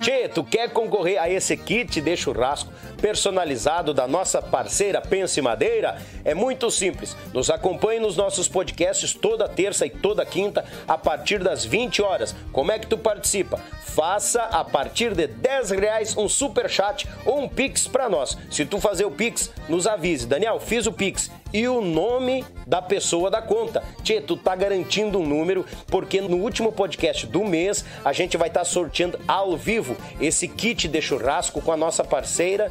Tchê, tu quer concorrer a esse kit de churrasco personalizado da nossa parceira Pense Madeira? É muito simples. Nos acompanhe nos nossos podcasts toda terça e toda quinta a partir das 20 horas. Como é que tu participa? Faça a partir de 10 reais um super chat ou um pix para nós. Se tu fazer o pix, nos avise. Daniel, fiz o pix e o nome da pessoa da conta. Tchê, tu tá garantindo um número, porque no último podcast do mês a gente vai estar tá sorteando ao vivo esse kit de churrasco com a nossa parceira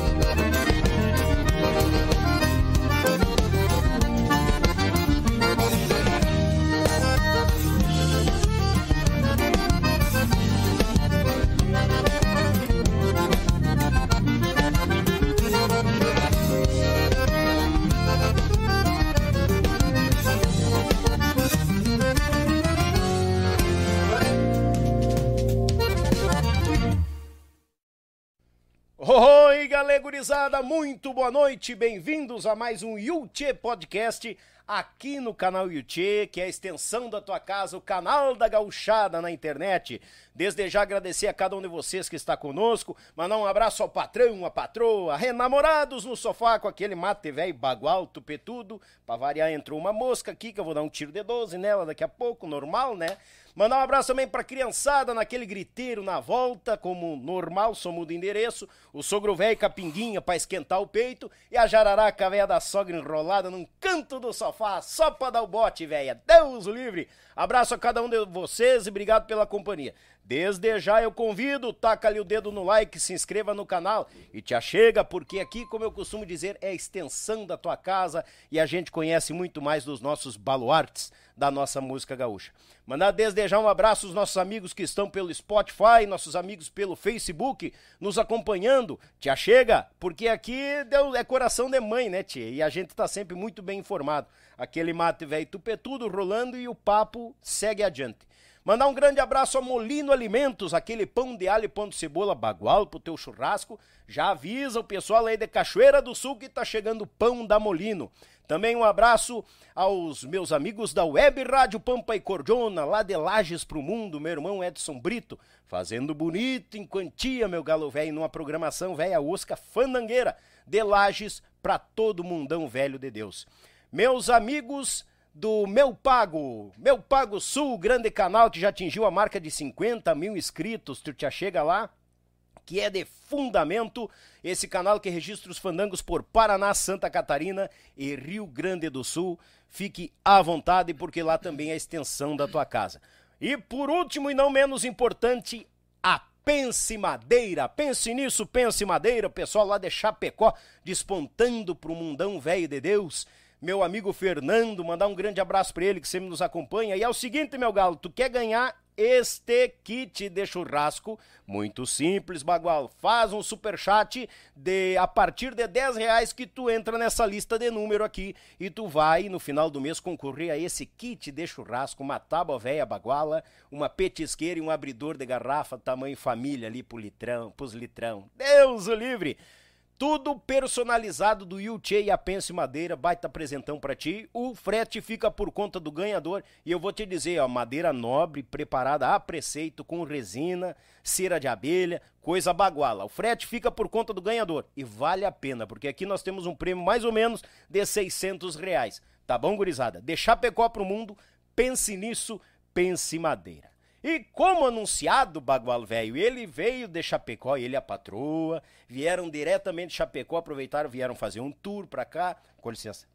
Oi, galera gurizada, muito boa noite, bem-vindos a mais um Yuchê Podcast aqui no canal Yuchê, que é a extensão da tua casa, o canal da gauchada na internet. Desde já agradecer a cada um de vocês que está conosco, mandar um abraço ao patrão, à patroa, renamorados no sofá com aquele mate velho bagual, tupetudo, pra variar entrou uma mosca aqui que eu vou dar um tiro de 12 nela daqui a pouco, normal, né? Mandar um abraço também pra criançada naquele griteiro na volta, como normal, só muda endereço. O sogro velho capinguinha pra esquentar o peito. E a jararaca velha da sogra enrolada num canto do sofá, só pra dar o bote, velha. Deus o livre! Abraço a cada um de vocês e obrigado pela companhia. Desde já eu convido, taca ali o dedo no like, se inscreva no canal e te achega, porque aqui, como eu costumo dizer, é a extensão da tua casa e a gente conhece muito mais dos nossos baluartes da nossa música gaúcha. Mandar desde já um abraço aos nossos amigos que estão pelo Spotify, nossos amigos pelo Facebook, nos acompanhando. Te achega, porque aqui é coração de mãe, né, tia? E a gente tá sempre muito bem informado. Aquele mate velho tupetudo rolando e o papo segue adiante. Mandar um grande abraço a Molino Alimentos, aquele pão de alho e pão de cebola bagual pro teu churrasco. Já avisa o pessoal aí de Cachoeira do Sul que tá chegando pão da Molino. Também um abraço aos meus amigos da Web Rádio Pampa e Cordiona, lá de Lages pro Mundo, meu irmão Edson Brito, fazendo bonito em quantia, meu galo velho, numa programação velha osca fandangueira, de Lages pra todo mundão velho de Deus. Meus amigos do Meu Pago, Meu Pago Sul, grande canal que já atingiu a marca de 50 mil inscritos, tu já chega lá, que é de fundamento, esse canal que registra os fandangos por Paraná, Santa Catarina e Rio Grande do Sul. Fique à vontade, porque lá também é a extensão da tua casa. E por último e não menos importante, a Pense Madeira. Pense nisso, Pense Madeira. O pessoal lá de Chapecó despontando pro mundão velho de Deus meu amigo Fernando, mandar um grande abraço para ele que sempre nos acompanha. E é o seguinte, meu galo, tu quer ganhar este kit de churrasco, muito simples, Bagual. Faz um super chat de a partir de 10 reais que tu entra nessa lista de número aqui e tu vai no final do mês concorrer a esse kit de churrasco, uma tábua velha baguala, uma petisqueira e um abridor de garrafa tamanho família ali pro litrão, pros litrão. Deus o livre! Tudo personalizado do Yuchê e a Pense Madeira, baita apresentão para ti. O frete fica por conta do ganhador e eu vou te dizer, ó, madeira nobre, preparada a preceito com resina, cera de abelha, coisa baguala. O frete fica por conta do ganhador e vale a pena, porque aqui nós temos um prêmio mais ou menos de 600 reais. Tá bom, gurizada? Deixar Pecó pro mundo, pense nisso, pense madeira. E como anunciado, Bagual Velho, ele veio de Chapecó, ele e a patroa, vieram diretamente de Chapecó, aproveitaram, vieram fazer um tour pra cá. Com licença.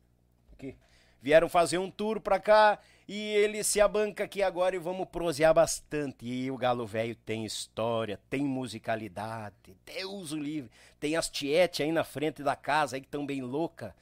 Aqui. Vieram fazer um tour pra cá e ele se abanca aqui agora e vamos prosear bastante. E o Galo Velho tem história, tem musicalidade, Deus o livre. Tem as tietes aí na frente da casa aí que estão bem louca.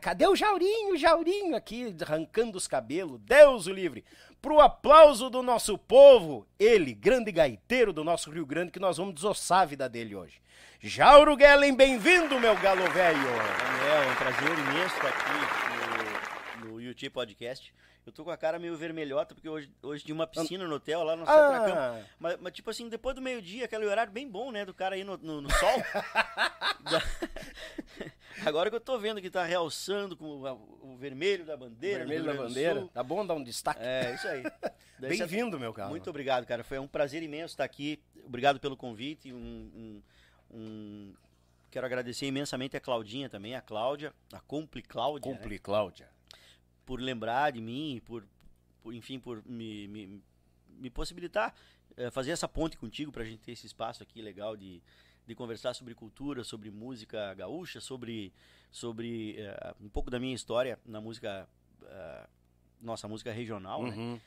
Cadê o Jaurinho, Jaurinho aqui arrancando os cabelos? Deus o livre pro aplauso do nosso povo, ele, grande gaiteiro do nosso Rio Grande, que nós vamos desossar a vida dele hoje. Jauro Gellen, bem-vindo, meu galo velho. Daniel, é um prazer imenso estar aqui no, no YouTube Podcast. Eu tô com a cara meio vermelhota, porque hoje, hoje tinha uma piscina no hotel lá no ah. Mas, mas, tipo assim, depois do meio-dia, aquele horário bem bom, né? Do cara aí no, no, no sol. Agora que eu tô vendo que tá realçando com o, o vermelho da bandeira. O vermelho da bandeira. Tá bom dar um destaque. É, isso aí. Bem-vindo, meu cara. Muito obrigado, cara. Foi um prazer imenso estar aqui. Obrigado pelo convite. Um, um, um... Quero agradecer imensamente a Claudinha também, a Cláudia, a Compli Cláudia. Compli né? Cláudia por lembrar de mim, por, por enfim, por me, me, me possibilitar é, fazer essa ponte contigo para a gente ter esse espaço aqui legal de, de conversar sobre cultura, sobre música gaúcha, sobre, sobre é, um pouco da minha história na música, é, nossa música regional, né? uhum. né?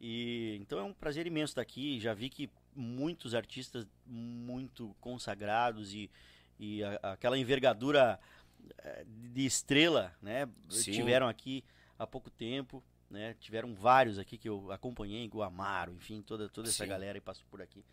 E então é um prazer imenso estar aqui. Já vi que muitos artistas muito consagrados e, e a, aquela envergadura de estrela, né, Sim. tiveram aqui há pouco tempo. Né? Tiveram vários aqui que eu acompanhei, o Amaro, enfim, toda, toda essa galera que passou por aqui.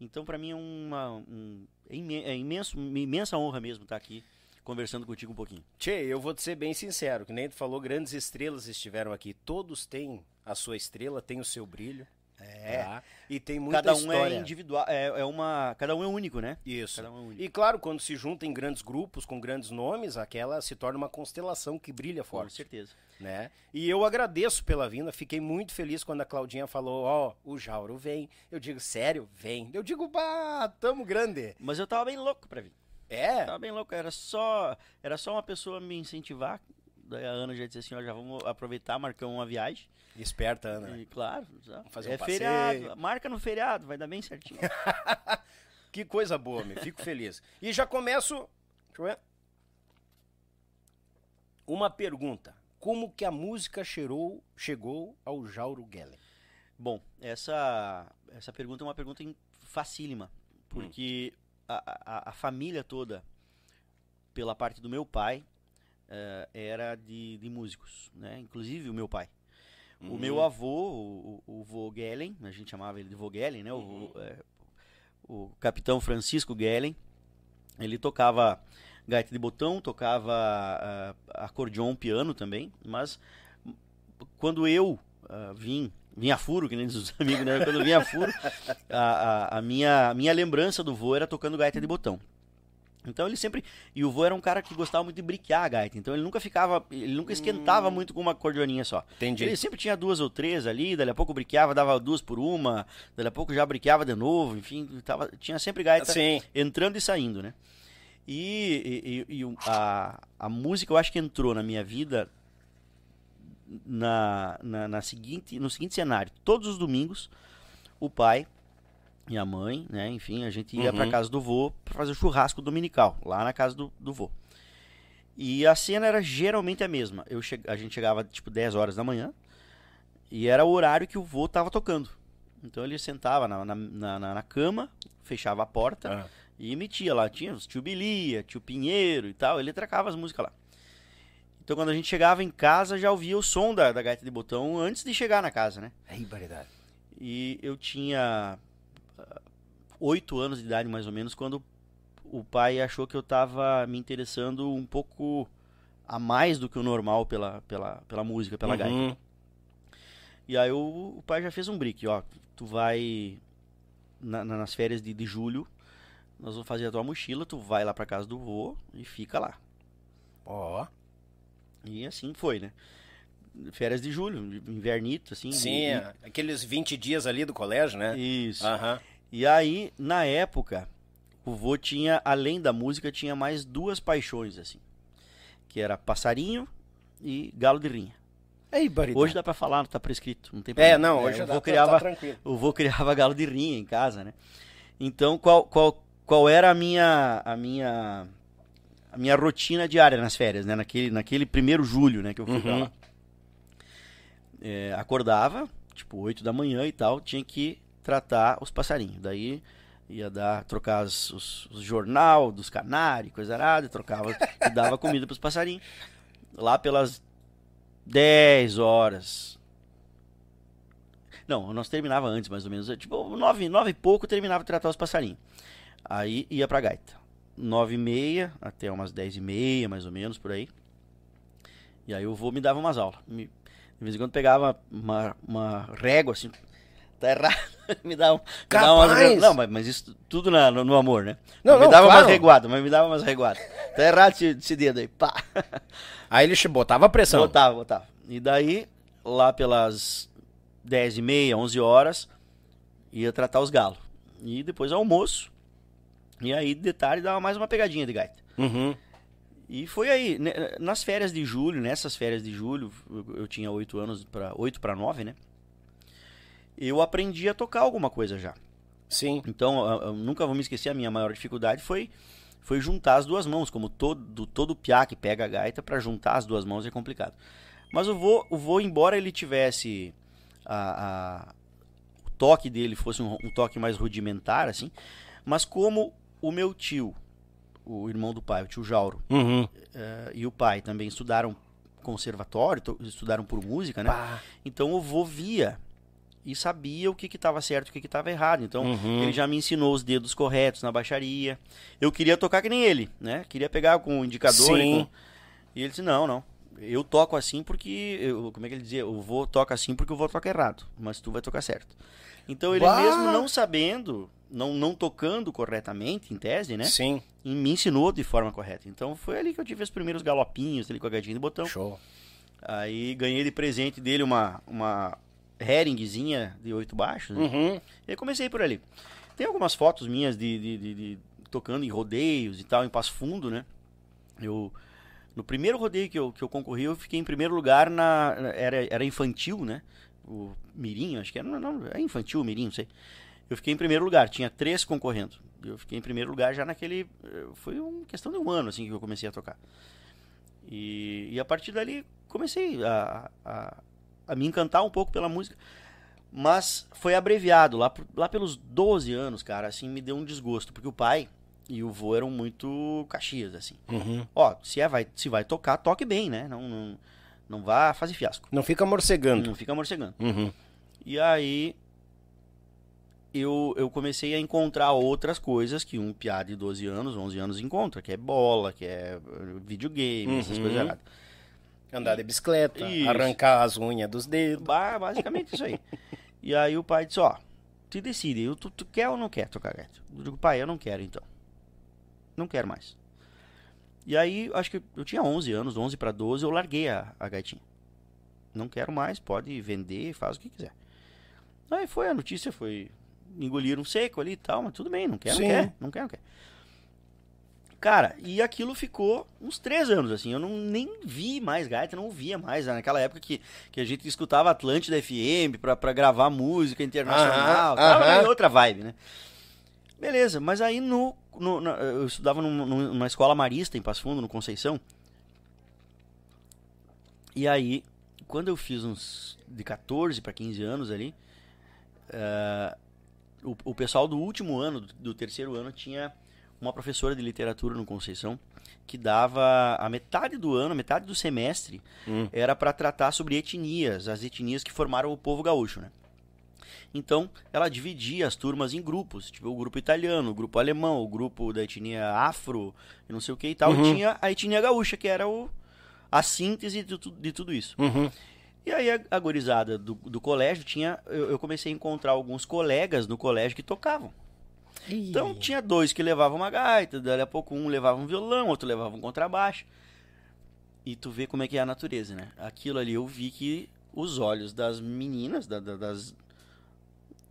Então, para mim é uma um, é, é imenso, uma imensa honra mesmo estar aqui conversando contigo um pouquinho. Tchê, eu vou te ser bem sincero, que nem tu falou, grandes estrelas estiveram aqui. Todos têm a sua estrela, tem o seu brilho. É. Tá? E tem muita cada um é história. é individual, é, é, uma, cada um é único, né? Isso. Um é único. E claro, quando se junta em grandes grupos com grandes nomes, aquela se torna uma constelação que brilha forte. Com certeza. Né? E eu agradeço pela vinda, fiquei muito feliz quando a Claudinha falou, ó, oh, o Jauro vem. Eu digo, sério, vem. Eu digo, bah, tamo grande. Mas eu tava bem louco pra vir. É? tava bem louco, era só, era só uma pessoa me incentivar. Daí a Ana já disse assim, ó, já vamos aproveitar, marcamos uma viagem. Esperta, Ana. E, claro, vamos fazer um é passeio. feriado, marca no feriado, vai dar bem certinho. que coisa boa, me fico feliz. E já começo, deixa eu ver. Uma pergunta como que a música cheirou, chegou ao Jauro Geller? Bom, essa, essa pergunta é uma pergunta facílima, porque hum. a, a, a, família toda, pela parte do meu pai, uh, era de, de músicos, né? Inclusive o meu pai. Uhum. O meu avô, o, o, Vogelen, a gente chamava ele de Vogelen, né? Uhum. O, é, o capitão Francisco Gellen, ele tocava gaita de botão, tocava uh, acordeon, piano também, mas quando eu uh, vim, vim a furo, que nem diz os amigos, né? Quando eu vim a furo, a, a, a, minha, a minha lembrança do vô era tocando gaita de botão. Então ele sempre. E o vô era um cara que gostava muito de briquear a gaita. Então ele nunca ficava. Ele nunca esquentava hum. muito com uma acordeoninha só. Entendi. Ele sempre tinha duas ou três ali, dali a pouco briqueava, dava duas por uma, dali a pouco já briqueava de novo, enfim, tava, tinha sempre gaita Sim. entrando e saindo, né? E, e, e, a, a música eu acho que entrou na minha vida na, na, na, seguinte, no seguinte cenário. Todos os domingos, o pai e a mãe, né, enfim, a gente ia uhum. para casa do vô para fazer o churrasco dominical, lá na casa do, do vô. E a cena era geralmente a mesma. Eu che... A gente chegava tipo 10 horas da manhã e era o horário que o vô tava tocando. Então ele sentava na, na, na, na cama, fechava a porta. Uhum e emitia lá. Tinha os tio Bilia, tio Pinheiro e tal. Ele tracava as músicas lá. Então quando a gente chegava em casa, já ouvia o som da, da gaita de botão antes de chegar na casa, né? Aí, variedade. E eu tinha ah, oito anos de idade, mais ou menos, quando o pai achou que eu estava me interessando um pouco a mais do que o normal pela, pela, pela música, pela gaita. Uhum. E aí o, o pai já fez um brick, ó. Tu vai na- na- nas férias de, de julho, nós vamos fazer a tua mochila, tu vai lá pra casa do vô e fica lá. Ó. E assim foi, né? Férias de julho, invernito, assim. Sim, e- é, aqueles 20 dias ali do colégio, né? Isso. Aham. E aí, na época, o vô tinha, além da música, tinha mais duas paixões, assim. Que era passarinho e galo de rinha. Aí, variedade. Hoje dá pra falar, tá prescrito, não tem É, problema. não, hoje o já vô dá, criava, tá tranquilo. o vô criava galo de rinha em casa, né? Então, qual, qual, qual era a minha, a minha, a minha rotina diária nas férias, né? Naquele, naquele primeiro julho, né, que eu fui pra Uhum. lá. É, acordava, tipo, 8 da manhã e tal, tinha que tratar os passarinhos. Daí ia dar, trocar os, os, os jornal dos canários, coisa arada, e trocava, e dava comida pros passarinhos. Lá pelas 10 horas. Não, nós terminava antes, mais ou menos. Tipo, 9, nove e pouco terminava de tratar os passarinhos. Aí ia pra gaita. 9 e meia até umas 10 e meia, mais ou menos, por aí. E aí o vô me dava umas aulas. Me- de vez em quando pegava uma, uma régua, assim, tá errado. me dava, me dava umas Capaz! Não, mas, mas isso tudo na- no, no amor, né? Não, me não, dava claro. umas reguadas, mas me dava umas reguadas. Tá errado esse, esse dedo aí, pá. Aí ele botava pressão. Botava, botava. E daí, lá pelas 10 e meia, 11 horas, ia tratar os galos. E depois almoço. E aí, de tarde, dava mais uma pegadinha de gaita. Uhum. E foi aí, né, nas férias de julho, nessas férias de julho, eu, eu tinha 8 anos, para 8 para 9, né? Eu aprendi a tocar alguma coisa já. Sim. Então, eu, eu nunca vou me esquecer, a minha maior dificuldade foi foi juntar as duas mãos, como todo todo piá que pega a gaita para juntar as duas mãos é complicado. Mas o vô, o vô embora ele tivesse a, a- o toque dele fosse um, um toque mais rudimentar assim, mas como o meu tio, o irmão do pai, o tio Jauro, Uhum. eh, e o pai também estudaram conservatório, estudaram por música, né? Pá. Então o vô via e sabia o que estava certo e o que estava errado. Então Uhum. ele já me ensinou os dedos corretos na baixaria. Eu queria tocar que nem ele, né? Queria pegar com o indicador. E, com- e ele disse: não, não. Eu toco assim porque. eu- como é que ele dizia? O vô toca assim porque o vô toca errado. Mas tu vai tocar certo. Então ele Bah! mesmo não sabendo, não, não tocando corretamente, em tese, né? Sim. E me ensinou de forma correta. Então foi ali que eu tive os primeiros galopinhos ali com a gatinha de botão. Show. Aí ganhei de presente dele uma, uma heringzinha de oito baixos. né? Uhum. E comecei por ali. Tem algumas fotos minhas de, de- de- de tocando em rodeios e tal, em Passo Fundo, né? Eu, no primeiro rodeio que eu, que eu concorri, eu fiquei em primeiro lugar na. Era, era infantil, né? O Mirim, acho que era. Não, não, é infantil, Mirim, não sei. Eu fiquei em primeiro lugar, tinha três concorrendo. Eu fiquei em primeiro lugar já naquele. eh, Foi uma questão de um ano assim que eu comecei a tocar. E, e a partir dali comecei a, a, a me encantar um pouco pela música. Mas foi abreviado, lá, lá pelos 12 anos, cara, assim, me deu um desgosto. Porque o pai e o vô eram muito caxias, assim. Uhum. Ó, se, é, vai, se vai tocar, toque bem, né? Não, não, não vá fazer fiasco. Não fica morcegando. Não fica morcegando. Uhum. E aí eu, eu comecei a encontrar outras coisas que um piá de 12 anos, 11 anos encontra, que é bola, que é eh, videogame, essas Uhum. coisas erradas. Andar de bicicleta, Isso. arrancar as unhas dos dedos. Ba- Basicamente isso aí. E aí o pai disse, ó, te decide, eu- tu, tu quer ou não quer tocar gaita? Eu digo, pai, eu não quero então. Não quero mais. E aí, acho que eu tinha 11 anos, 11 para 12, eu larguei a, a gaitinha. Não quero mais, pode vender, faz o que quiser. Aí foi a notícia, foi engoliram seco ali e tal, mas tudo bem, não quer, não Sim. quer, não quer, não quer. Cara, e aquilo ficou uns três anos, assim, eu não nem vi mais gaita, não ouvia mais, né? naquela época que, que a gente escutava Atlântida FM pra, pra gravar música internacional, Aham, tava aham. em outra vibe, né? Beleza, mas aí no, no- na- eu estudava num- num- numa escola marista em Passo Fundo, no Conceição, e aí, quando eu fiz uns de 14 para 15 anos ali, eh, o, o pessoal do último ano, do, do terceiro ano, tinha uma professora de literatura no Conceição que dava a metade do ano, a metade do semestre, Hum. era para tratar sobre etnias, as etnias que formaram o povo gaúcho, né? Então, ela dividia as turmas em grupos, tipo o grupo italiano, o grupo alemão, o grupo da etnia afro, e não sei o que e tal, Uhum. e tinha a etnia gaúcha, que era o, a síntese de, de tudo isso. Uhum. E aí a, a gurizada do, do colégio tinha. Eu, eu comecei a encontrar alguns colegas no colégio que tocavam. Então tinha dois que levavam uma gaita, dali a pouco um levava um violão, outro levava um contrabaixo. E tu vê como é que é a natureza, né? Aquilo ali eu vi que os olhos das meninas, da- da- das.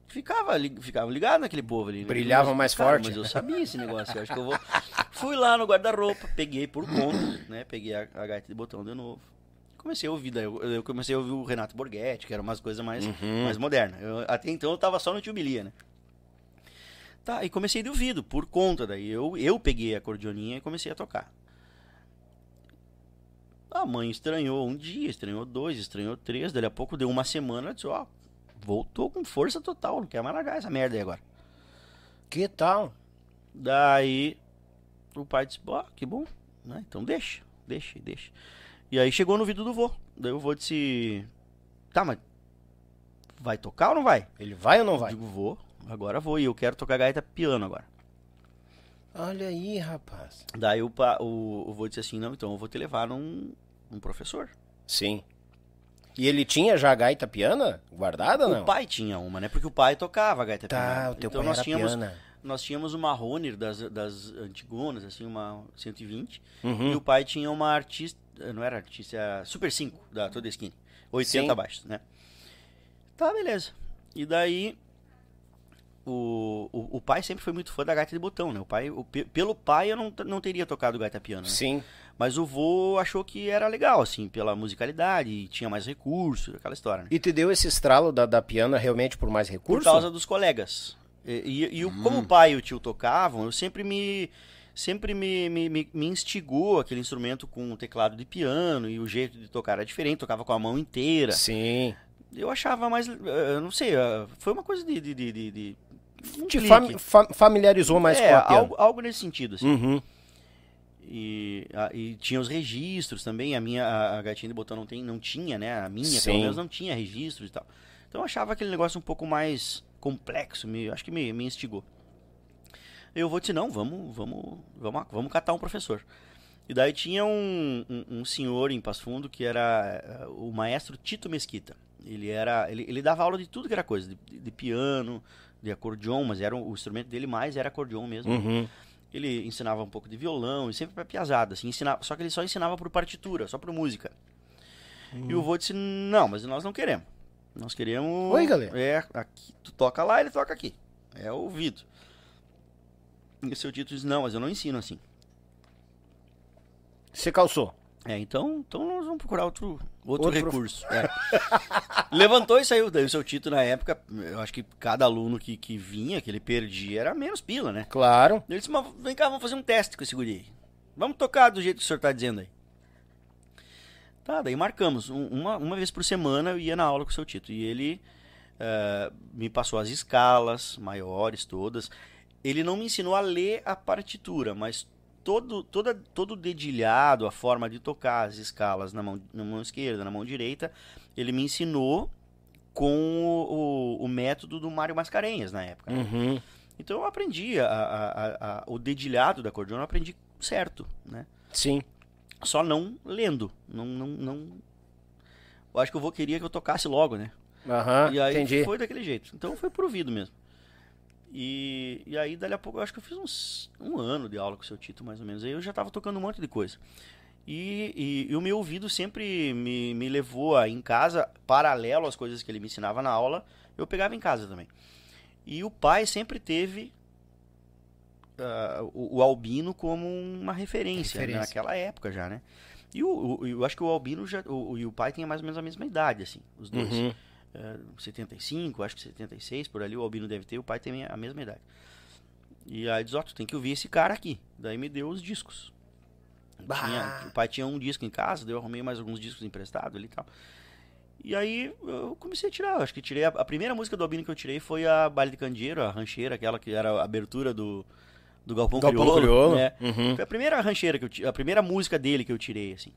Ficava, li- ficava ligado naquele povo ali. né? Brilhavam mais cara, forte. Mas eu sabia esse negócio. Eu acho que eu vou. Fui lá no guarda-roupa, peguei por conta, né? Peguei a, a gaita de botão de novo. Comecei a ouvir, daí eu, eu comecei a ouvir o Renato Borghetti, que era umas coisas mais, Uhum. mais modernas. Eu- até então eu tava só no Tio Bilia, né? Tá, e comecei de ouvido, por conta. Daí eu, eu peguei a acordeoninha e comecei a tocar. A mãe estranhou um dia, estranhou dois, estranhou três. Daí a pouco deu uma semana, ela disse: Ó, voltou com força total, não quer mais largar essa merda aí agora. Que tal? Daí o pai disse: Ó, que bom, né? Então deixa, deixa, deixa. E aí chegou no ouvido do vô. Daí o vô disse: Tá, mas vai tocar ou não vai? Ele vai ou não vai? Digo, vou, agora vou. E eu quero tocar gaita piano agora. Olha aí, rapaz. Daí o, pa, o, o vô disse assim: Não, então eu vou te levar num, num professor. Sim. E ele tinha já a gaita piana guardada ou não? O pai tinha uma, né? Porque o pai tocava gaita Tá, piano. o teu então pai nós era tínhamos, piana. nós tínhamos uma Roner das, das antigonas, assim, uma 120. Uhum. E o pai tinha uma artista, não era artista, era Super 5 da Toda Skin. 80 Sim. abaixo, né? Tá, beleza. E daí o, o, o pai sempre foi muito fã da gaita de botão, né? O pai, o, pe- pelo pai eu não, não teria tocado gaita piano, né? Sim. Mas o vô achou que era legal, assim, pela musicalidade, e tinha mais recursos, aquela história, né? E te deu esse estralo da, da piana realmente por mais Por recurso? causa dos colegas. E, e- e o- como o pai e o tio tocavam, eu sempre me sempre me, me, me, instigou aquele instrumento com o teclado de piano e o jeito de tocar era diferente, tocava com a mão inteira. Sim. Eu achava mais, eh, eu não sei, eh, foi uma coisa de... de, de, de, um Te fam- fa- familiarizou mais é, com a piana. algo, algo nesse sentido, assim. Uhum. E, a- e tinha os registros também, a minha, a, a gaitinha de botão não, tem, não tinha, né? A minha, Sim. pelo menos, não tinha registros e tal. Então eu achava aquele negócio um pouco mais complexo, me, acho que me, me instigou. Eu vou dizer, não, vamos, vamos, vamos, vamos catar um professor. E daí tinha um, um, um senhor em Passo Fundo que era eh, o maestro Tito Mesquita. Ele era, ele, ele dava aula de tudo que era coisa, de, de piano, de acordeon, mas era o instrumento dele mais era acordeon mesmo. Uhum. Ele ensinava um pouco de violão, e sempre pra piazada, assim, ensinava, só que ele só ensinava por partitura, só por música. E o vô disse, não, mas nós não queremos. Nós queremos... Oi, galera. É, aqui, tu toca lá, ele toca aqui. É o ouvido. E o seu Tito disse, não, mas eu não ensino assim. Você calçou. É, então, então nós vamos procurar outro, outro, Outro recurso. É. Levantou e saiu. Daí o seu Tito, na época, eu acho que cada aluno que, que vinha, que ele perdia, era menos pila, né? Claro. Ele disse, mas vem cá, vamos fazer um teste com esse guri. Vamos tocar do jeito que o senhor tá dizendo aí. Tá, daí marcamos. Um- uma, uma vez por semana eu ia na aula com o seu Tito. E ele eh, me passou as escalas maiores, todas. Ele não me ensinou a ler a partitura, mas todo, toda, todo o dedilhado, a forma de tocar as escalas na mão, na mão esquerda, na mão direita, ele me ensinou com o, o- o método do Mário Mascarenhas na época. né? Uhum. Então eu aprendi a- a- a- o dedilhado da acordeon, eu aprendi certo, né? Sim. Só não lendo, não, não, não... Eu acho que eu vou queria que eu tocasse logo, né? Aham, e aí entendi. foi daquele jeito. Então foi por ouvido mesmo. E, e aí, dali a pouco, eu acho que eu fiz uns um ano de aula com o seu Tito, mais ou menos. Aí eu já tava tocando um monte de coisa. E, e- e o meu ouvido sempre me, me levou a, em casa, paralelo às coisas que ele me ensinava na aula, eu pegava em casa também. E o pai sempre teve ah, o, o Albino como uma referência, Referência. né, naquela época já, né? E o, o- eu acho que o Albino já, o, o- e o pai tinha mais ou menos a mesma idade, assim, os dois. Uhum. É, 75, acho que 76, por ali o Albino deve ter, o pai tem a mesma idade. E aí diz, ó, tu tem que ouvir esse cara aqui. Daí me deu os discos. Tinha- o pai tinha um disco em casa, daí eu arrumei mais alguns discos emprestados ali e tal. E aí eu comecei a tirar, acho que tirei a, a primeira música do Albino que eu tirei foi a Baile de Candeeiro, a rancheira, aquela que era a abertura do, do Galpão, Galpão Crioulo. Crioulo. né? Uhum. Foi a primeira rancheira que eu a primeira música dele que eu tirei, assim.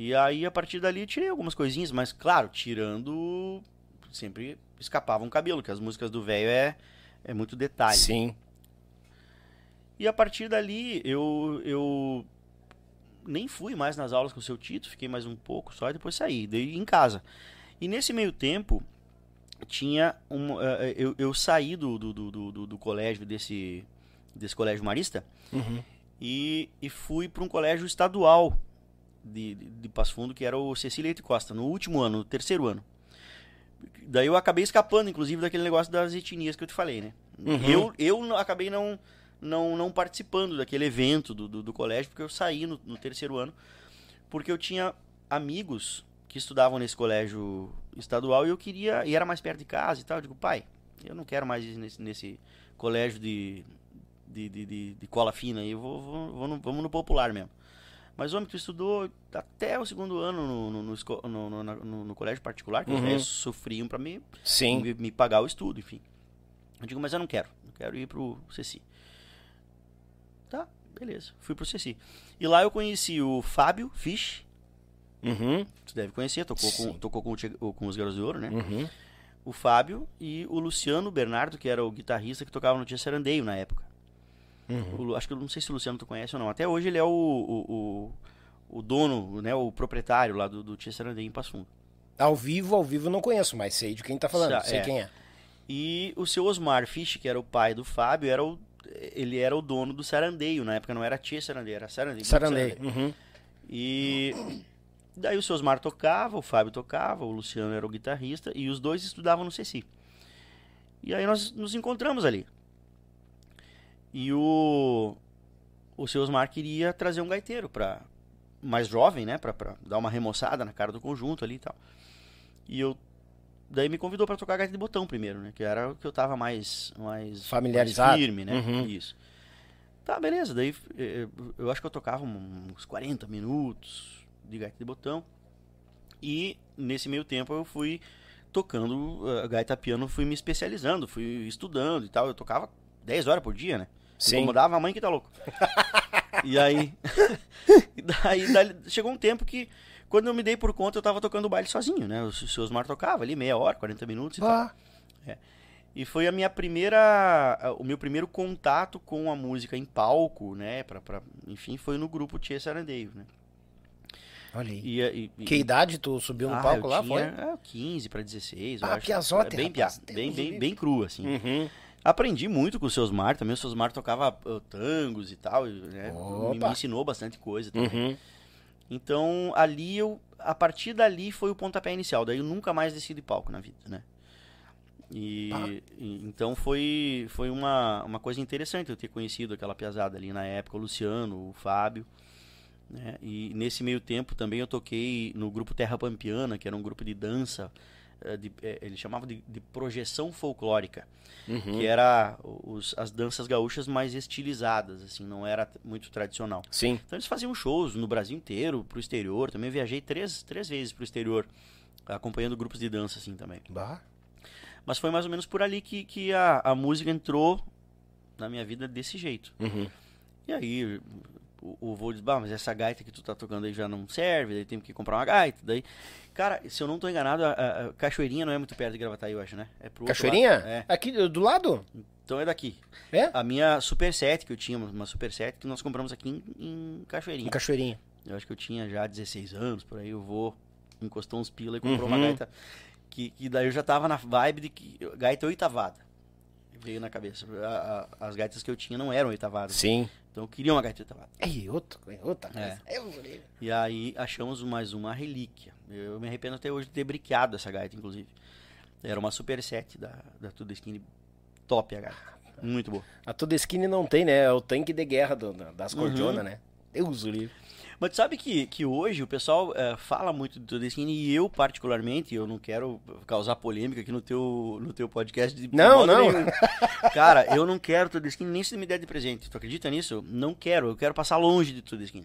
E aí, a partir dali, tirei algumas coisinhas, mas, claro, tirando. Sempre escapava um cabelo, que as músicas do velho é, é muito detalhe. Sim. E a partir dali, eu, eu nem fui mais nas aulas com o seu Tito, fiquei mais um pouco só e depois saí, daí em casa. E nesse meio tempo, tinha um, eh, eu, eu saí do, do, do, do, do colégio, desse, desse colégio marista, Uhum. e, e fui para um colégio estadual de, de, de Passo Fundo, que era o Cecília Leite Costa, no último ano, no terceiro ano. Daí eu acabei escapando, inclusive, daquele negócio das etnias que eu te falei, né? Uhum. Eu, eu acabei não, não, não participando daquele evento do, do, do colégio, porque eu saí no, no terceiro ano, porque eu tinha amigos que estudavam nesse colégio estadual e eu queria, e era mais perto de casa e tal, eu digo, pai, eu não quero mais ir nesse, nesse colégio de, de, de, de, de cola fina aí, eu vou, vou, vou no, vamos no popular mesmo. Mas, homem, tu estudou até o segundo ano no, no, no, no, no- colégio particular, que os Uhum. velhos sofriam pra me, me, me pagar o estudo, enfim. Eu digo, mas eu não quero, eu quero ir pro Ceci. Tá, beleza, fui pro Ceci. E lá eu conheci o Fábio Fisch, Uhum. tu deve conhecer, tocou, com, tocou com, o com os Garotos de Ouro, né? Uhum. O Fábio e o Luciano Bernardo, que era o guitarrista que tocava no Tia Sarandeio na época. Uhum. O acho que eu não sei se o Luciano tu conhece ou não. Até hoje ele é o, o, o, o dono, né, o proprietário lá do, do Tia Sarandeio em Passo Fundo. Ao vivo, ao vivo não conheço, mas sei de quem tá falando, Sa- sei é. quem é. E o seu Osmar Fisch, que era o pai do Fábio, era o, ele era o dono do Sarandeio. Na época não era Tia Sarandeio, era Sarandeio. Grupo Sarandeio. Uhum. E daí o seu Osmar tocava, o Fábio tocava, o Luciano era o guitarrista e os dois estudavam no Ceci. E aí nós nos encontramos ali. E o o seu Osmar queria trazer um gaiteiro para mais jovem, né, Pra pra dar uma remoçada na cara do conjunto ali e tal. E eu daí me convidou para tocar gaita de botão primeiro, né, que era o que eu tava mais mais Familiarizado. mais firme, né? Uhum. Isso. Tá, beleza. Daí eh, eu acho que eu tocava uns 40 minutos de gaita de botão. E nesse meio tempo eu fui tocando uh, gaita piano, fui me especializando, fui estudando e tal. Eu tocava 10 horas por dia, né? Sim. Incomodava a mãe que tá louco. e aí. e daí, daí chegou um tempo que, quando eu me dei por conta, eu tava tocando o baile sozinho, né? O seu Osmar tocava ali meia hora, 40 minutos e tal. Ah, E foi a minha primeira, o meu primeiro contato com a música em palco, né? Pra, pra, enfim, foi no grupo Tia Sarandeio, né? olha aí. E, e- e- Que idade tu subiu no Ah, palco eu lá, tinha, foi? é, 15 para 16, eu Ah, acho. piazote, É bem, rapaz, bem, bem, bem cru, assim. Uhum. Aprendi muito com o seus Mar também, o seus Mar tocava uh, tangos e tal, né? Me, me ensinou bastante coisa também. Uhum. Então, ali eu, a partir dali foi o pontapé inicial, daí eu nunca mais desci de palco na vida, né? E, Ah. e- então foi foi uma, uma coisa interessante eu ter conhecido aquela piazada ali na época, o Luciano, o Fábio, né? E nesse meio tempo também eu toquei no grupo Terra Pampiana, que era um grupo de dança, de, eh, eles chamavam de, de projeção folclórica Uhum. que era os, as danças gaúchas mais estilizadas, assim, não era muito tradicional. Sim. Então eles faziam shows no Brasil inteiro, pro exterior. Também viajei três, três vezes pro exterior, acompanhando grupos de dança, assim, também. Bah. Mas foi mais ou menos por ali que, que a, a música entrou na minha vida desse jeito. Uhum. E aí o, o vô diz, bah, mas essa gaita que tu tá tocando aí já não serve, daí tem que comprar uma gaita. Daí, cara, se eu não tô enganado, a, a- Cachoeirinha não é muito perto de Gravataí, eu acho, né? É pro Cachoeirinha? É, Aqui do lado? então é daqui. É? A minha Super 7 que eu tinha, uma Super 7 que nós compramos aqui em, em Cachoeirinha. Em Cachoeirinha. Eu acho que eu tinha já 16 anos, por aí eu vou, encostou uns pila e comprou Uhum. uma gaita. Que, que daí eu já tava na vibe de que gaita oitavada. Veio na cabeça. A- a- as gaitas que eu tinha não eram oitavadas. Sim. Então eu queria uma gaita oitavada. Ei, outra, outra É. coisa. Ler. E aí achamos mais uma relíquia. Eu me arrependo até hoje de ter briqueado essa gaita, inclusive. Era uma Super 7 da, da Tudo Skin. Top a gaita. Muito boa. A toda skinny não tem, né? É o tanque de guerra do- da- das Uhum. cordionas, né? Deus o livre. Mas tu sabe que, que hoje o pessoal eh, fala muito do Tudo Skin e eu, particularmente, eu não quero causar polêmica aqui no teu, no teu podcast. De Não, não. nenhum. Cara, eu não quero Tudo Skin nem se me der de presente. Tu acredita nisso? Não quero. Eu quero passar longe de Tudo Skin.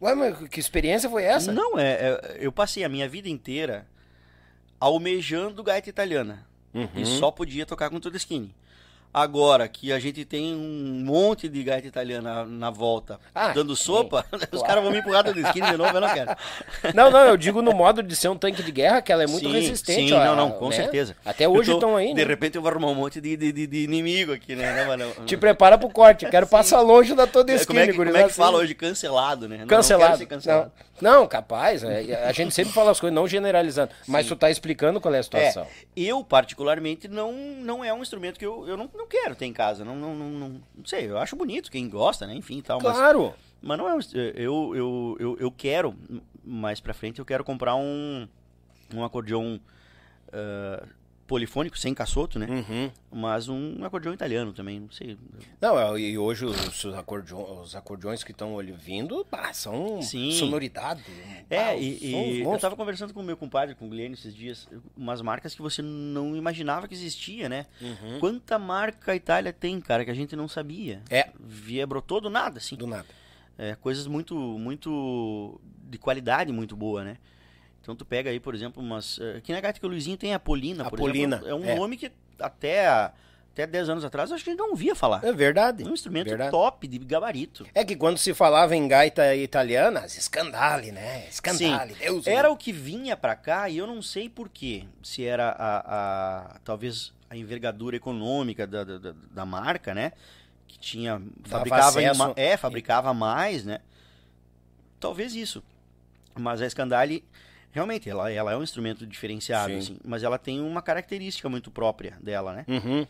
Ué, mas que experiência foi essa? Não, é, é- eu passei a minha vida inteira almejando gaita italiana. Uhum. E só podia tocar com Tudo Skin. Agora que a gente tem um monte de gaita italiana na, na volta Ah, dando sopa, os caras vão me empurrar da esquina de novo, eu não quero. Não, não, eu digo no modo de ser um tanque de guerra, que ela é muito Sim, resistente. sim, ó, não, não, com né? certeza. Até hoje tô- estão aí, De né? repente eu vou arrumar um monte de, de, de- de inimigo aqui, né? Não, mas não, Te prepara pro corte, quero passar longe da tua É, como, esquina, é que, como é que fala assim. hoje? Cancelado, né? Não, Cancelado. Não, cancelado. Não, capaz. é, a gente sempre fala as coisas, não generalizando. Mas tu tá explicando qual é a situação. É, eu, particularmente, não, não é um instrumento que eu, eu não, não quero ter em casa. Não, não, não, não, não sei, eu acho bonito, quem gosta, né? Enfim e tal. Mas, Claro. mas não é um, eu, eu, eu, eu quero, mais pra frente, eu quero comprar um, um acordeão ah, polifônico, sem caçoto, né? Uhum. Mas um acordeão italiano também, não sei. Não, é, e hoje os, os acordeões, os acordeões que estão vindo pá, são Sim. sonoridade. É, pá, e, e eu monstros. tava conversando com o meu compadre, com o Guilherme, esses dias, umas marcas que você não imaginava que existia, né? Uhum. Quanta marca a Itália tem, cara, que a gente não sabia. É. Via brotou do nada, assim. Do nada. É, coisas muito, muito de qualidade muito boa, né? Então tu pega aí, por exemplo, umas. eh, Aqui na Gata que o Luizinho tem a Polina, por Apolina, exemplo. É um é. nome que até, até 10 anos atrás acho que a gente não via falar. É verdade. É um instrumento verdade. top, de gabarito. É que quando se falava em gaita italiana, escandale, né? Escandale, Deus. Era o que vinha pra cá e eu não sei porquê. Se era a, a- talvez a envergadura econômica da, da, da- marca, né? Que tinha. Fabricava, acesso- é, fabricava mais, né? Talvez isso. Mas a Scandale, realmente, ela, ela é um instrumento diferenciado, Sim. assim, mas ela tem uma característica muito própria dela, né? Uhum.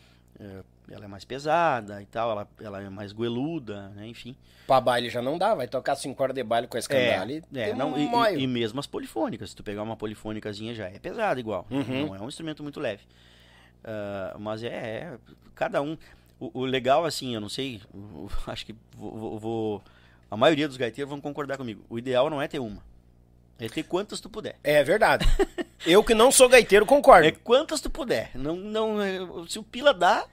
Ela é mais pesada e tal, ela, ela é mais goeluda, né? Enfim. Pra baile já não dá, vai tocar cinco horas de baile com a escandale. É, tem não, um e, e, e mesmo as polifônicas. Se tu pegar uma polifônicazinha já é pesado igual. Uhum. Não é um instrumento muito leve. Ah, mas é, é, cada um. O, o legal, assim, eu não sei, o- o- acho que vou, vou- vou- A maioria dos gaiteiros vão concordar comigo. O ideal não é ter uma. É ter quantas tu puder. É verdade. Eu que não sou gaiteiro concordo. É quantas tu puder. Não, não, é, se o pila dá.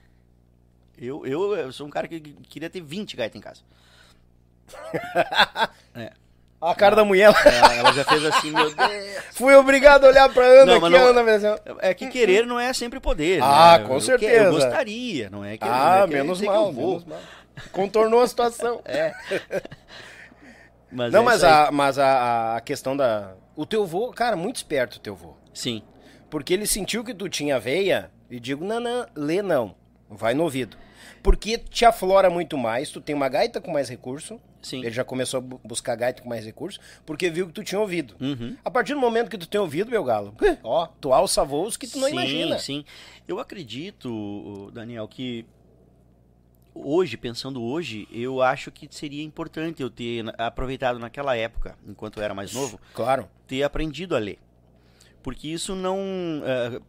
Eu, eu, eu sou um cara que queria ter 20 gaitas em casa. A cara da mulher. Ela, ela já fez assim, meu Deus. Fui obrigado a olhar pra Ana Não, aqui, não- Ana É que querer não é sempre poder. Ah, né? com Eu certeza. que- Eu gostaria, não é que não Ah, é que menos que mal, eu menos mal. Contornou a situação. É. Mas Não, é mas, a, mas a, a questão da. O teu vô, cara, muito esperto o teu vô. Sim, Porque ele sentiu que tu tinha veia e digo, não, não, lê não. Vai no ouvido. Porque te aflora muito mais, tu tem uma gaita com mais recurso. sim. Ele já começou a bu- buscar gaita com mais recurso, porque viu que tu tinha ouvido. Uhum. A partir do momento que tu tem ouvido, meu galo, ó, tu alça voos que tu não sim, imagina. Sim, Eu acredito, Daniel, que hoje, pensando hoje, eu acho que seria importante eu ter aproveitado naquela época, enquanto eu era mais novo, Claro. ter aprendido a ler. Porque isso não. eh,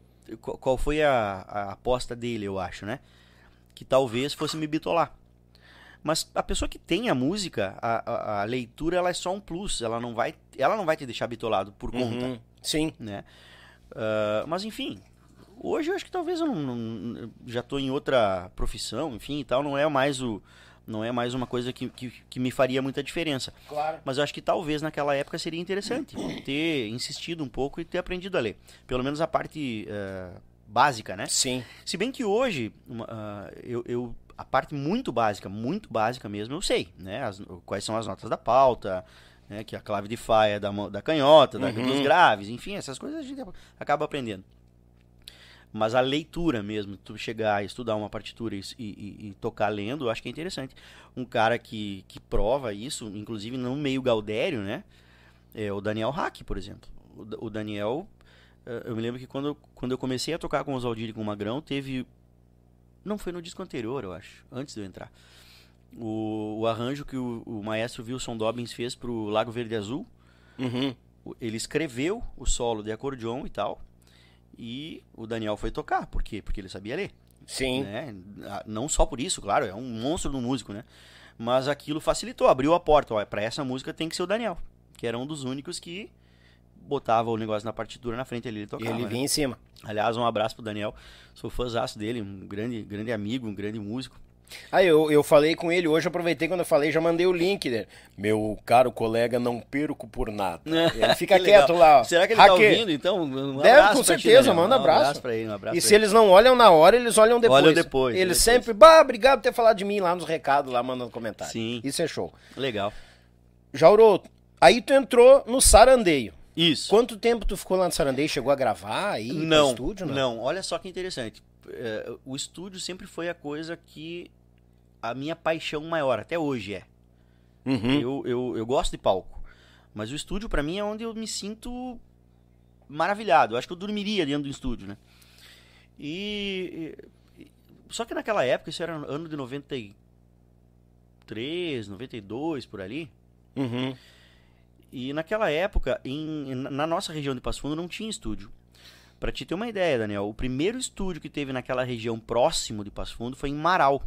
qual- foi a, a aposta dele, eu acho, né? Que talvez fosse me bitolar. Mas a pessoa que tem a música, a, a- a leitura, ela é só um plus. Ela não vai, ela não vai te deixar bitolado por conta, Uhum. Sim. né? Ah, mas enfim, hoje eu acho que talvez eu não, não- já estou em outra profissão, enfim e tal. Não é mais o, não é mais uma coisa que, que, que me faria muita diferença. Claro. Mas eu acho que talvez naquela época seria interessante ter insistido um pouco e ter aprendido a ler. Pelo menos a parte eh, básica, né? Sim. Se bem que hoje, ah, eu, eu- a parte muito básica, muito básica mesmo, eu sei, né? As- quais são as notas da pauta, né? Que a clave de é da, da canhota, da, Uhum. dos graves, enfim, essas coisas a gente acaba aprendendo. Mas a leitura mesmo, tu chegar e estudar uma partitura e, e- e tocar lendo, eu acho que é interessante. Um cara que, que prova isso, inclusive no meio gaudério, né? É o Daniel Hack, por exemplo. O, o Daniel, eh, eu me lembro que quando, eu- quando eu comecei a tocar com os Aldir e com o Magrão, teve. Não foi no disco anterior, eu acho, antes de eu entrar. O, o arranjo que o, o maestro Wilson Dobbins fez pro Lago Verde Azul, Uhum. ele escreveu o solo de acordeon e tal, e o Daniel foi tocar. Por quê? Porque ele sabia ler Sim. né? Ah, Não só por isso, claro, é um monstro do músico, né? Mas aquilo facilitou, abriu a porta. Para essa música tem que ser o Daniel, que era um dos únicos que botava o negócio na partitura na frente ali, ele E tocava. ele né? vinha em cima. Aliás, um abraço pro Daniel. Sou fãzaço dele, um grande, grande amigo, um grande músico. Aí eu, eu falei com ele hoje, aproveitei quando eu falei, já mandei o link dele. Meu caro colega, não perco por nada. Ele fica quieto lá. ó. Será que ele tá ouvindo, então? Um Deve, com ti, certeza, Daniel. manda Um abraço. abraço pra ele, um abraço E se ele. eles não olham na hora, eles olham depois. Olham depois, Eles depois. sempre, bah, obrigado por ter falado de mim lá nos recados, lá mandando comentário. Sim. Isso é show. Legal. Jauro, aí tu entrou no Sarandeio. Isso. Quanto tempo tu ficou lá no Sarandeio? Chegou a gravar aí no Não, estúdio? não, olha só que interessante. É, o estúdio sempre foi a coisa que a minha paixão maior, até hoje é. Uhum. Eu, eu, eu gosto de palco, mas o estúdio pra mim é onde eu me sinto maravilhado. Eu acho que eu dormiria dentro do estúdio, né? E, e- só que naquela época, isso era ano de 93, 92 por ali. Uhum. E naquela época, em- na nossa região de Passo Fundo, não tinha estúdio. Pra te ter uma ideia, Daniel, o primeiro estúdio que teve naquela região próximo de Passo Fundo foi em Marau,